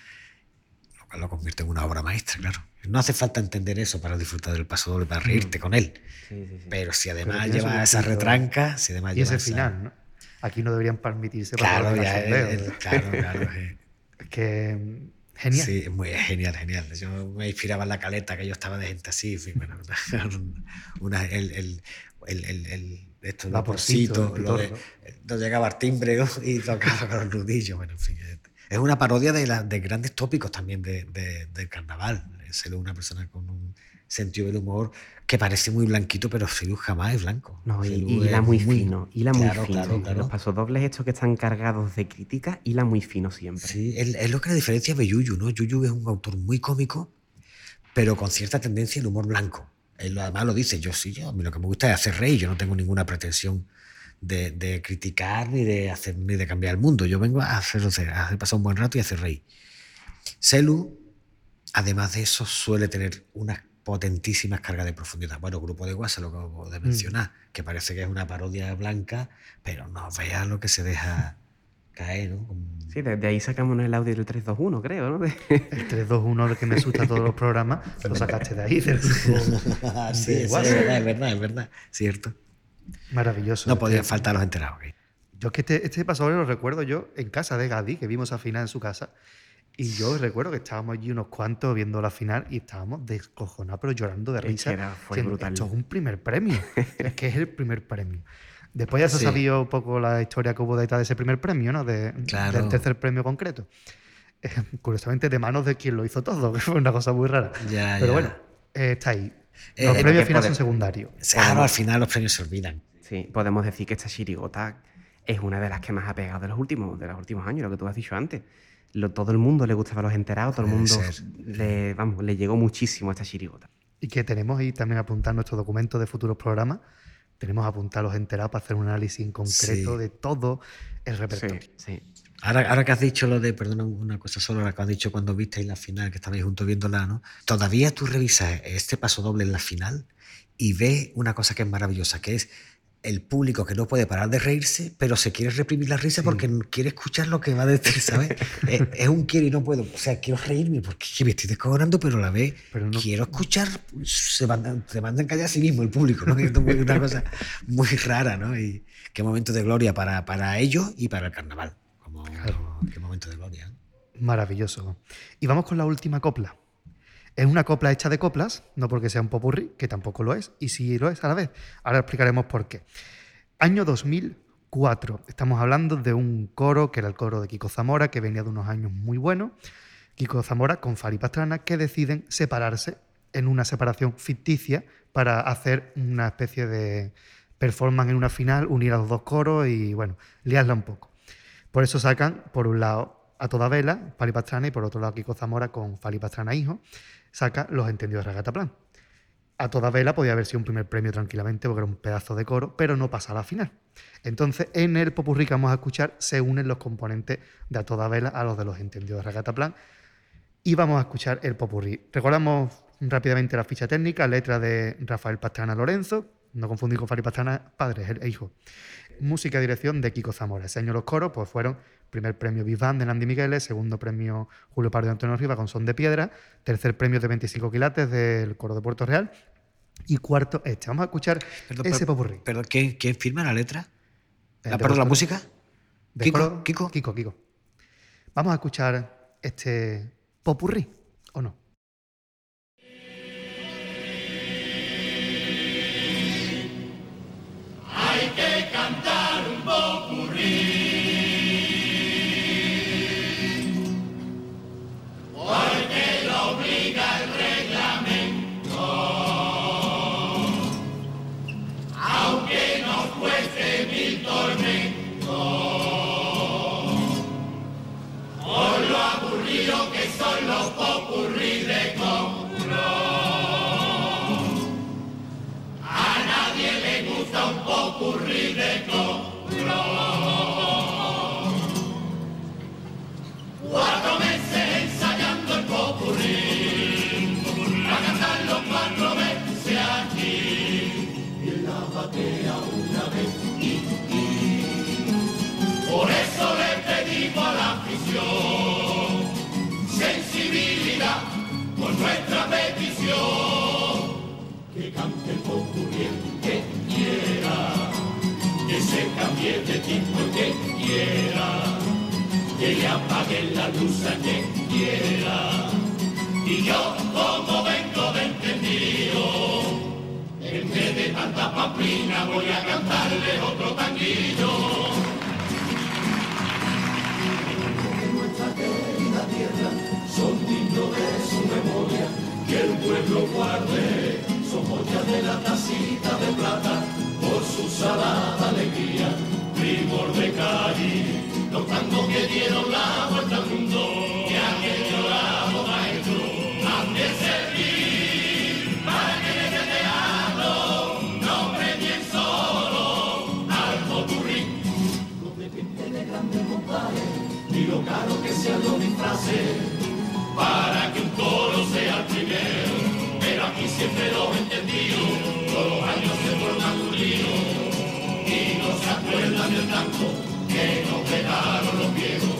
cual lo convierte en una obra maestra, claro. No hace falta entender eso para disfrutar del paso doble, para reírte con él. Sí, sí, sí. Pero si además su lleva esa retranca, si además Y lleva ese esa- final, ¿no? Aquí no deberían permitirse Claro, ya, el- el- claro, claro. eh. Es que mm, genial. Sí, muy genial, genial. Yo me inspiraba en la caleta que yo estaba de gente así. en fin, bueno, una, el, el, el, el, el- esto, el Vaporcito, lo de- pitorro. no llegaba al timbre y tocaba con los nudillos. Bueno, en fin, Es una parodia de, la- de grandes tópicos también de- de- del carnaval. Es una persona con un sentido del humor que parece muy blanquito, pero Celu jamás es blanco. No, y, y hila es muy fino, hila muy Claro, fino. claro, claro. Los pasodobles estos que están cargados de crítica, hila muy fino siempre. Sí, es, es lo que la diferencia de Yuyu, ¿no? Yuyu es un autor muy cómico, pero con cierta tendencia al humor blanco. Él además lo dice, yo sí, yo, a mí lo que me gusta es hacer reír, yo no tengo ninguna pretensión de, de criticar ni de hacer ni de cambiar el mundo. Yo vengo a hacer, a hacer pasar un buen rato y a hacer reír. Celu, además de eso, suele tener unas potentísimas cargas de profundidad. Bueno, Grupo de WhatsApp, lo que acabo de mencionar, que parece que es una parodia blanca, pero no veas lo que se deja caer, ¿no? Con- Sí, desde ahí sacamos el audio del 321, creo, ¿no? De- El 321, el que me asusta todos los programas, lo sacaste de ahí, del grupo sí, de es verdad, es verdad, es verdad. Cierto. Maravilloso. No Este- podían faltar los enterados. Yo es que este, este pasador lo recuerdo yo en casa de Gadi, que vimos a final en su casa. Y yo recuerdo que estábamos allí unos cuantos viendo la final y estábamos descojonados, pero llorando de Es que risa. era- fue diciendo, brutal. Esto es un primer premio. es que es el primer premio. Después ya se Sí. sabía un poco la historia que hubo detrás de ese primer premio, ¿no? De, Claro. Del tercer premio concreto. Eh, curiosamente, de manos de quien lo hizo todo, que fue una cosa muy rara. Ya, pero ya. bueno, eh, está ahí. Eh, Los eh, premios finales puede- son secundarios. Claro, al final los premios se olvidan. Sí, podemos decir que esta chirigota es una de las que más ha pegado de los últimos, de los últimos años, lo que tú has dicho antes. Lo- todo el mundo le gustaba los enterados, todo el mundo le, vamos, le llegó muchísimo esta chirigota. Y que tenemos ahí también apuntar nuestro documento de futuros programas. Tenemos apuntar los enterados para hacer un análisis en concreto Sí. de todo el Sí, repertorio. sí. Ahora, ahora que has dicho lo de, perdona una cosa solo, ahora que has dicho cuando visteis la final, que estabais juntos viéndola, ¿no? Todavía tú revisas este paso doble en la final y ves una cosa que es maravillosa, que es el público que no puede parar de reírse, pero se quiere reprimir la risa porque no quiere escuchar lo que va a decir, ¿sabes? es, es un quiero y no puedo. O sea, quiero reírme porque me estoy descojonando, pero la vez Pero no- quiero escuchar. Se mandan, se mandan callar a sí mismo el público, ¿no? Esto es una cosa muy rara, ¿no? Y qué momento de gloria para, para ellos y para el carnaval. Claro. qué momento de gloria. ¿eh? Maravilloso. Y vamos con la última copla. Es una copla hecha de coplas, no porque sea un popurrí, que tampoco lo es, y sí lo es a la vez. Ahora explicaremos por qué. Año 2004. Estamos hablando de un coro que era el coro de Kiko Zamora, que venía de unos años muy buenos. Kiko Zamora con Fari Pastrana, que deciden separarse en una separación ficticia para hacer una especie de performance en una final, unir a los dos coros y, bueno, liarla un poco. Por eso sacan, por un lado, a toda vela, Fali Pastrana, y por otro lado, Kiko Zamora con Fali Pastrana hijo, saca Los Entendidos de Ragataplan. A toda vela podía haber sido un primer premio tranquilamente porque era un pedazo de coro, pero no pasa a la final. Entonces, en el popurrí que vamos a escuchar se unen los componentes de A toda vela a los de Los Entendidos de Ragataplan y vamos a escuchar el popurrí. Recordamos rápidamente la ficha técnica, letra de Rafael Pastrana Lorenzo, no confundir con Fari Pastrana, padre e hijo. Música y dirección de Kiko Zamora. Ese año los coros pues, fueron primer premio Band de Nandi Migueles, segundo premio Julio Pardo y Antonio Riva con Son de Piedra, tercer premio de 25 quilates del coro de Puerto Real y cuarto este. Vamos a escuchar Perdón, ese popurrí. Perdón, ¿quién, quién firma la letra? El ¿La, de perdón, la música? De Kiko, coro- Kiko. Kiko, Kiko. Vamos a escuchar este popurrí, petición. Que cante el popurrí que quiera, que se cambie de tipo que quiera, que le apague la luz a que quiera. Y yo, como vengo de entendido, en vez de tanta pamplina voy a cantarle otro tanguillo. son dignos de su memoria que el pueblo guarde. Somos ya de la tacita de plata, por su salada alegría, primor de Cádiz, los tangos que dieron la vuelta al mundo, que aquel llorado maestro han de servir para que en ese teatro no premien solo al popurrí. No depende de grandes montajes, ni lo caro que sean los disfraces, para que siempre lo he entendido, todos los años se forma masculino y no se acuerdan del blanco que nos pegaron los viejos.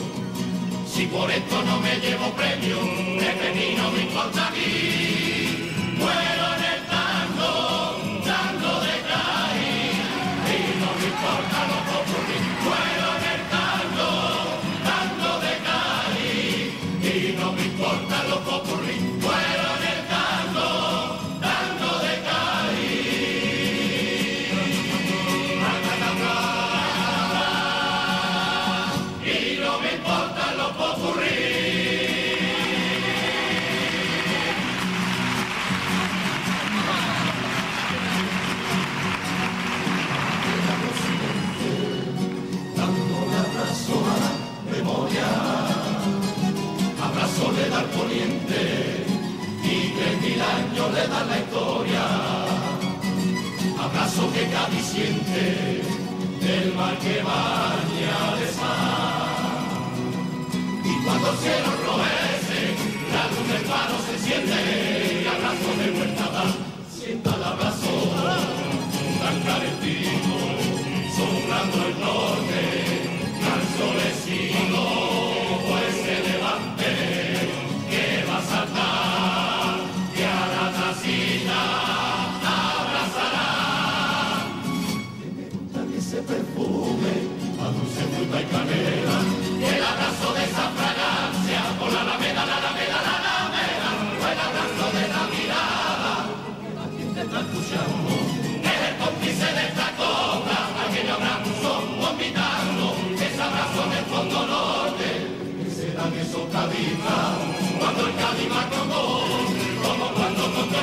Si por esto no me llevo premio, de mí no me importa aquí. le da la historia. Abrazo que Cádiz siente del mar que baña de sal. Y cuando el cielo rojece, la luz del faro se siente.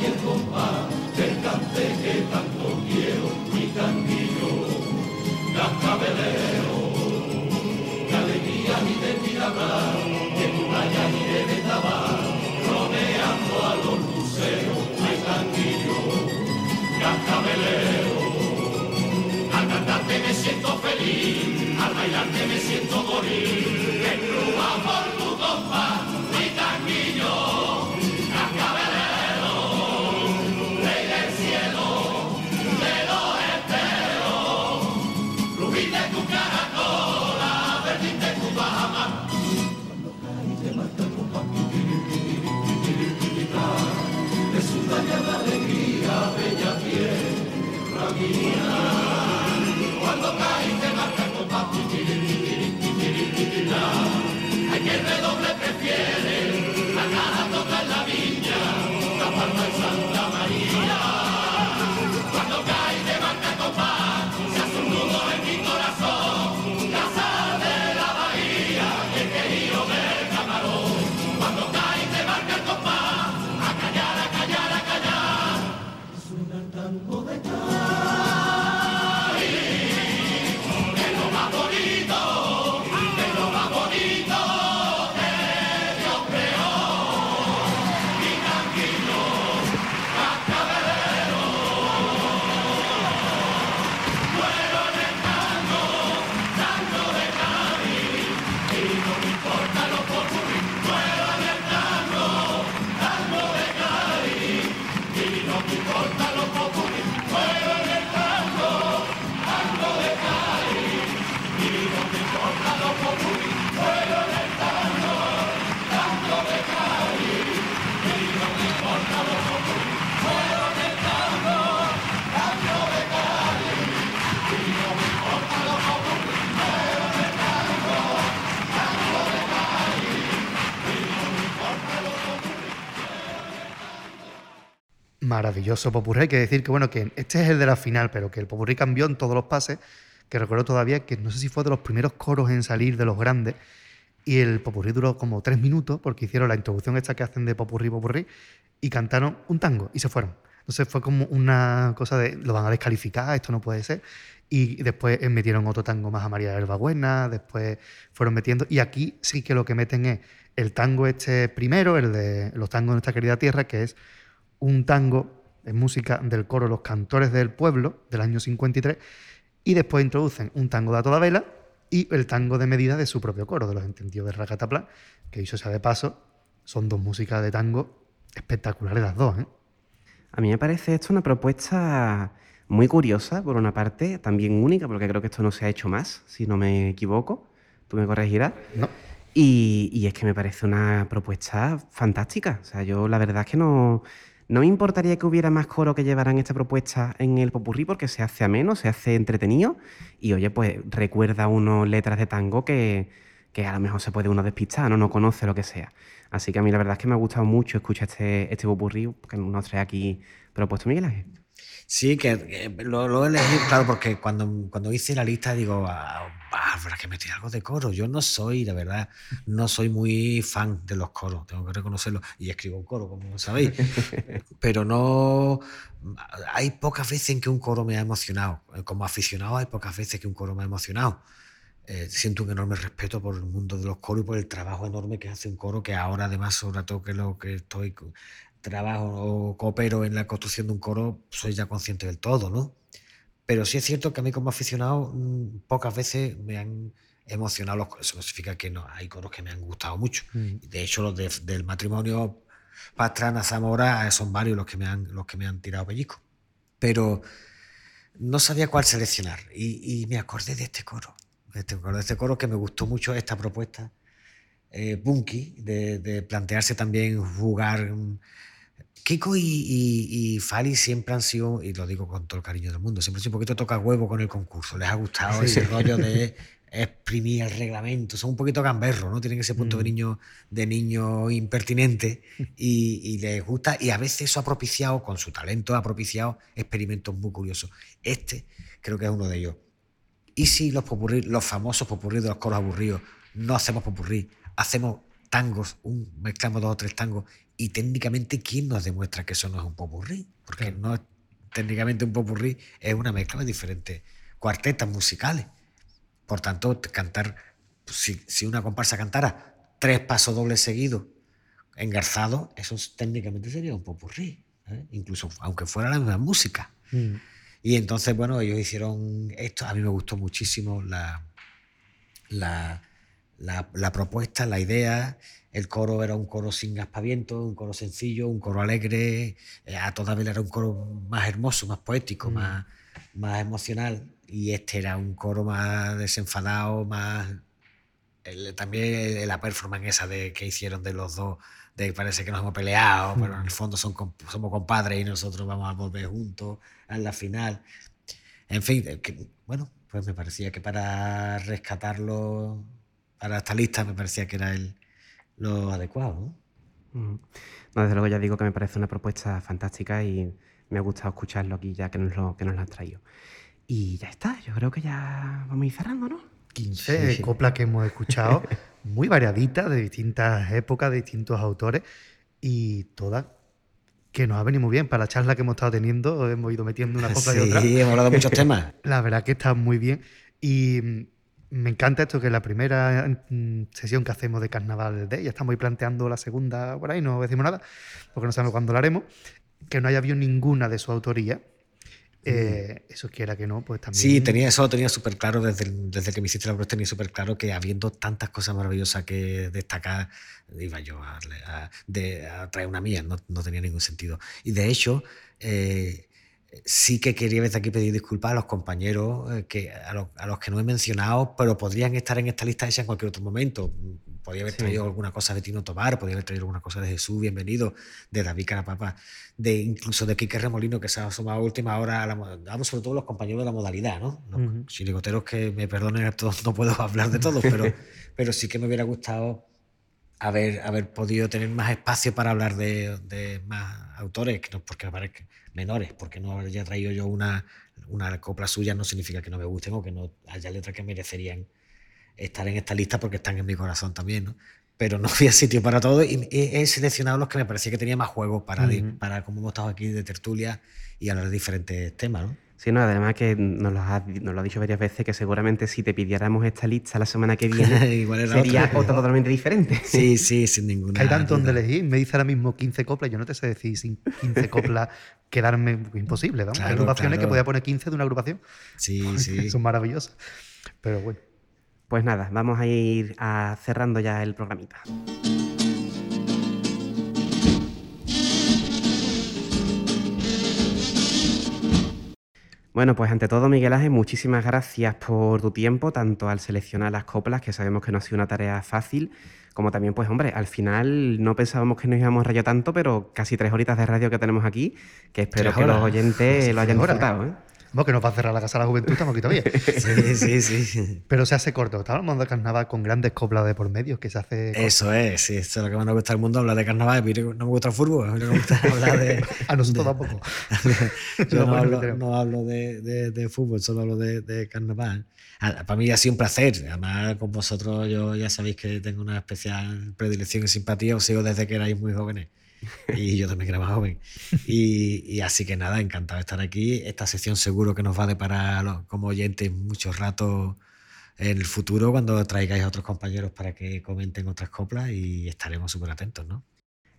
y el compás del cante que tanto quiero, mi cantillo, cascabelero, de alegría y de tirabra, de muralla y de betabá, rodeando a los luceros, mi cantillo, cascabelero, al cantarte me siento feliz, al bailarte me siento morir. Amen. Maravilloso popurrí. Hay que decir que, bueno, que este es el de la final, pero que el popurrí cambió en todos los pases. Que recuerdo todavía que no sé si fue de los primeros coros en salir de los grandes. Y el popurrí duró como tres minutos porque hicieron la introducción esta que hacen de popurrí, popurrí y cantaron un tango y se fueron. Entonces fue como una cosa de lo van a descalificar, esto no puede ser. Y después metieron otro tango más a María Buena, después fueron metiendo. Y aquí sí que lo que meten es el tango este primero, el de los tangos de nuestra querida tierra, que es un tango en música del coro Los Cantores del Pueblo, del año 53, y después introducen un tango de a toda vela y el tango de medida de su propio coro, de los entendidos de Racatapla, que hizo sea de paso, son dos músicas de tango espectaculares las dos. ¿eh? A mí me parece esto una propuesta muy curiosa, por una parte, también única, porque creo que esto no se ha hecho más, si no me equivoco. Tú me corregirás. No. Y, y es que me parece una propuesta fantástica. O sea, yo la verdad es que no, no me importaría que hubiera más coro que llevaran esta propuesta en el popurrí porque se hace ameno, se hace entretenido y, oye, pues recuerda uno letras de tango que, que a lo mejor se puede uno despistar, ¿no? no conoce lo que sea. Así que a mí la verdad es que me ha gustado mucho escuchar este, este popurrí que nos trae aquí propuesto Miguel Ángel. Sí, que, lo, lo elegido, claro, porque cuando, cuando hice la lista digo, ah, ah, habrá que meter algo de coro. Yo no soy, la verdad, no soy muy fan de los coros, tengo que reconocerlo. Y escribo un coro, como sabéis. Pero no. Hay pocas veces en que un coro me ha emocionado. Como aficionado, hay pocas veces que un coro me ha emocionado. Eh, siento un enorme respeto por el mundo de los coros y por el trabajo enorme que hace un coro, que ahora, además, sobre todo que lo que estoy trabajo o coopero en la construcción de un coro, soy ya consciente del todo, ¿no? Pero sí es cierto que a mí como aficionado mm, pocas veces me han emocionado los coros. Eso no significa que no, hay coros que me han gustado mucho. Mm. De hecho, los de- del matrimonio Pastrana Zamora son varios los que me han, los que me han tirado pellizco. Pero no sabía cuál seleccionar y, y me acordé de este coro. De este coro, de este coro que me gustó mucho esta propuesta eh, Bunky, de, de plantearse también jugar. Mm, Kiko y, y, y Fali siempre han sido, y lo digo con todo el cariño del mundo, siempre han sido un poquito toca huevo con el concurso. Les ha gustado Sí. ese rollo de exprimir el reglamento. Son un poquito gamberros, ¿no? Tienen ese punto de niño, de niño impertinente y, y les gusta. Y a veces eso ha propiciado, con su talento, ha propiciado experimentos muy curiosos. Este creo que es uno de ellos. ¿Y si los, popurrí, los famosos popurrí de los coros aburridos no hacemos popurrí, hacemos tangos, un, mezclamos dos o tres tangos y técnicamente ¿quién nos demuestra que eso no es un popurrí? Porque Claro. no es técnicamente un popurrí, es una mezcla de diferentes cuartetas musicales. Por tanto, cantar, si, si una comparsa cantara tres pasos dobles seguidos engarzados, eso es- técnicamente sería un popurrí, ¿eh? incluso aunque fuera la misma música. Mm. Y entonces, bueno, ellos hicieron esto. A mí me gustó muchísimo la, la, la- la propuesta, la idea. El coro era un coro sin aspaviento, un coro sencillo, un coro alegre. eh, A toda vela era un coro más hermoso, más poético, Mm. más, más emocional. Y este era un coro más desenfadado, más. el- también la performance esa de, que hicieron de los dos, de que parece que nos hemos peleado, pero en el fondo son, somos compadres y nosotros vamos a volver juntos a la final. En fin, eh, que, bueno, pues me parecía que para rescatarlo, para esta lista, me parecía que era el, lo adecuado. ¿no? Mm. No, desde luego ya digo que me parece una propuesta fantástica y me ha gustado escucharlo aquí ya que nos lo, que nos lo han traído. Y ya está, yo creo que ya vamos a ir cerrando, ¿no? 15 coplas que hemos escuchado, muy variaditas, de distintas épocas, de distintos autores, y todas que nos ha venido muy bien. Para la charla que hemos estado teniendo, hemos ido metiendo una copla y otra. Sí, hemos hablado de muchos temas. La verdad que está muy bien. Y me encanta esto que la primera mm, sesión que hacemos de Carnaval de, ya estamos ahí planteando la segunda por ahí, no decimos nada, porque no sabemos cuándo la haremos, que no haya habido ninguna de su autoría. Eh, Eso quiera que no, pues también. Sí, tenía, eso lo tenía súper claro desde, desde que me hiciste la propuesta, tenía súper claro que habiendo tantas cosas maravillosas que destacar, iba yo a, a- de- a traer una mía, no, no tenía ningún sentido. Y de hecho, eh, sí que quería desde aquí pedir disculpas a los compañeros eh, que, a, los, a los que no he mencionado, pero podrían estar en esta lista hecha en cualquier otro momento. Podría haber Sí. traído alguna cosa de Tino Tobar, podría haber traído alguna cosa de Jesús, bienvenido, de David Carapapa, de incluso de Quique Remolino, que se ha sumado a última hora, a la, mo- vamos, sobre todo los compañeros de la modalidad, ¿no? Los Ujú. chirigoteros que me perdonen a todos, no puedo hablar de todos, pero, pero sí que me hubiera gustado haber, haber podido tener más espacio para hablar de, de más autores, que no porque me parezcan menores, porque no haya traído yo una, una copla suya no significa que no me gusten o que no haya letras que merecerían estar en esta lista porque están en mi corazón también, ¿no? Pero no había sitio para todo y he, seleccionado los que me parecía que tenía más juegos para, Ujú. para como hemos estado aquí de tertulia y hablar de diferentes temas, ¿no? Sí, no, además que nos lo, has, nos lo ha dicho varias veces que seguramente si te pidiéramos esta lista la semana que viene Igual era sería otra. otra totalmente diferente. Sí, sí, sin ninguna. Que hay tanto donde elegir. Me dice ahora mismo 15 coplas. Yo no te sé decir sin 15 coplas quedarme imposible. ¿vamos? hay Claro, agrupaciones que claro. podía poner 15 de una agrupación. Sí, sí. Son maravillosas. Pero bueno. Pues nada, vamos a ir a cerrando ya el programita. Bueno, pues ante todo, Miguel Ángel, muchísimas gracias por tu tiempo, tanto al seleccionar las coplas, que sabemos que no ha sido una tarea fácil, como también, pues hombre, al final no pensábamos que nos íbamos a rayar tanto, pero casi tres horitas de radio que tenemos aquí, que espero que los oyentes lo hayan disfrutado. ¿eh? Vamos, que nos va a cerrar la casa de la juventud, estamos aquí todavía. Sí, sí, sí. Pero se hace corto. Estamos hablando de carnaval con grandes coplas de por medio, que se hace. corto. Eso es, sí, eso es lo que más nos gusta al mundo, hablar de carnaval. No me gusta el fútbol, a mí no me gusta hablar de. A nosotros tampoco. Yo no bueno hablo, tenemos. no hablo de, de- fútbol, solo hablo de, carnaval. Para mí ha sido un placer. Además, con vosotros, yo ya sabéis que tengo una especial predilección y simpatía. Os sigo desde que erais muy jóvenes. Y yo también era más joven. Y, y así que nada, encantado de estar aquí. Esta sección seguro que nos va a deparar como oyentes muchos ratos en el futuro cuando traigáis a otros compañeros para que comenten otras coplas y estaremos súper atentos, ¿no?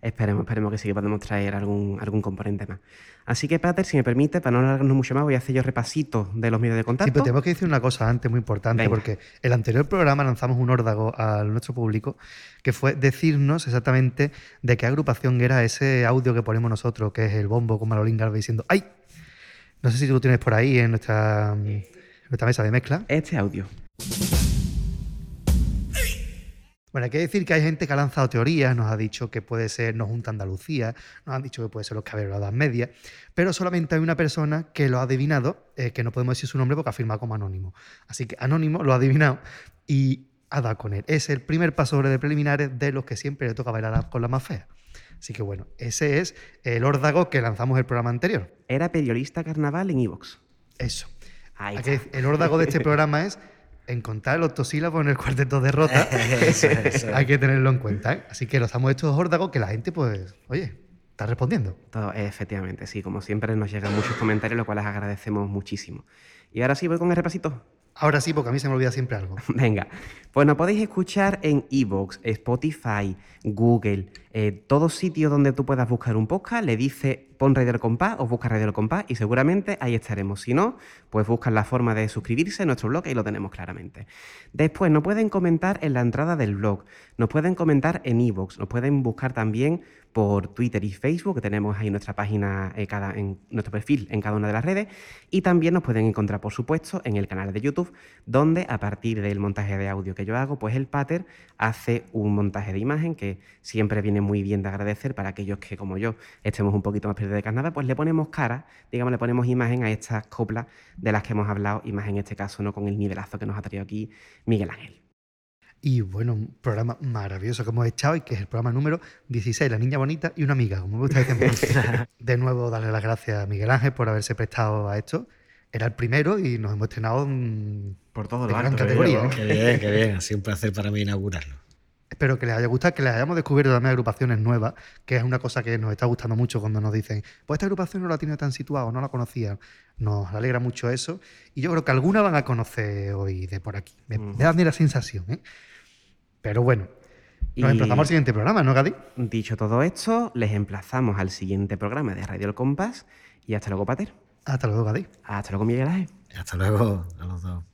Esperemos, esperemos que sí que podemos traer algún, algún componente más. Así que, Pater, si me permite, para no alargarnos mucho más, voy a hacer yo repasito de los medios de Sí, contacto. pero tenemos que decir una cosa antes muy importante, Venga. porque el anterior programa lanzamos un órdago a nuestro público que fue decirnos exactamente de qué agrupación era ese audio que ponemos nosotros, que es el bombo con Marolín Garvey diciendo ¡Ay! No sé si tú lo tienes por ahí en nuestra, en nuestra mesa de mezcla. Este audio. Bueno, hay que decir que hay gente que ha lanzado teorías, nos ha dicho que puede ser No Junta Andalucía, nos han dicho que puede ser los caballeros de la Edad Media, pero solamente hay una persona que lo ha adivinado, eh, que no podemos decir su nombre porque ha firmado como anónimo. Así que anónimo lo ha adivinado y ha dado con él. Es el primer paso sobre de preliminares de los que siempre le toca bailar con la más fea. Así que bueno, ese es el órdago que lanzamos el programa anterior. Era periodista carnaval en Evox. Eso. Ahí está. el órdago de este programa es encontrar los octosílabos en el cuarteto de rota. Eso, eso. Hay que tenerlo en cuenta. ¿eh? Así que los damos estos órdagos que la gente, pues, oye, está respondiendo. Todo, efectivamente, sí, como siempre nos llegan muchos comentarios, los cuales agradecemos muchísimo. Y ahora sí voy con el repasito. Ahora sí, porque a mí se me olvida siempre algo. Venga, pues nos podéis escuchar en Evox, Spotify, Google, eh, todo sitio donde tú puedas buscar un podcast, le dice pon Radio del Compás o busca Radio del Compás y seguramente ahí estaremos. Si no, pues buscan la forma de suscribirse a nuestro blog y lo tenemos claramente. Después nos pueden comentar en la entrada del blog, nos pueden comentar en Evox, nos pueden buscar también por Twitter y Facebook, que tenemos ahí nuestra página eh, cada, en nuestro perfil en cada una de las redes, y también nos pueden encontrar, por supuesto, en el canal de YouTube, donde a partir del montaje de audio que yo hago, pues el Pater hace un montaje de imagen que siempre viene muy bien de agradecer para aquellos que, como yo, estemos un poquito más perdidos de carnaval, pues le ponemos cara, digamos, le ponemos imagen a estas coplas de las que hemos hablado, y más en este caso, ¿no? Con el nivelazo que nos ha traído aquí Miguel Ángel. Y bueno, un programa maravilloso que hemos echado y que es el programa número 16, La Niña Bonita y una amiga, como me gusta decir. de nuevo, darle las gracias a Miguel Ángel por haberse prestado a esto. Era el primero y nos hemos estrenado Por todo de gran categoría. Qué bien, qué bien. Ha sido un placer para mí inaugurarlo. Espero que les haya gustado, que les hayamos descubierto también agrupaciones nuevas, que es una cosa que nos está gustando mucho cuando nos dicen, pues esta agrupación no la tiene tan situada, no la conocía. Nos alegra mucho eso. Y yo creo que alguna van a conocer hoy de por aquí. Me, me da a mí la sensación, ¿eh? Pero bueno, nos emplazamos al siguiente programa, ¿no, Gadi? Dicho todo esto, les emplazamos al siguiente programa de Radio El Compás y hasta luego, Pater. Hasta luego, Gadi. Hasta luego, Miguel Ángel. Hasta luego a los dos.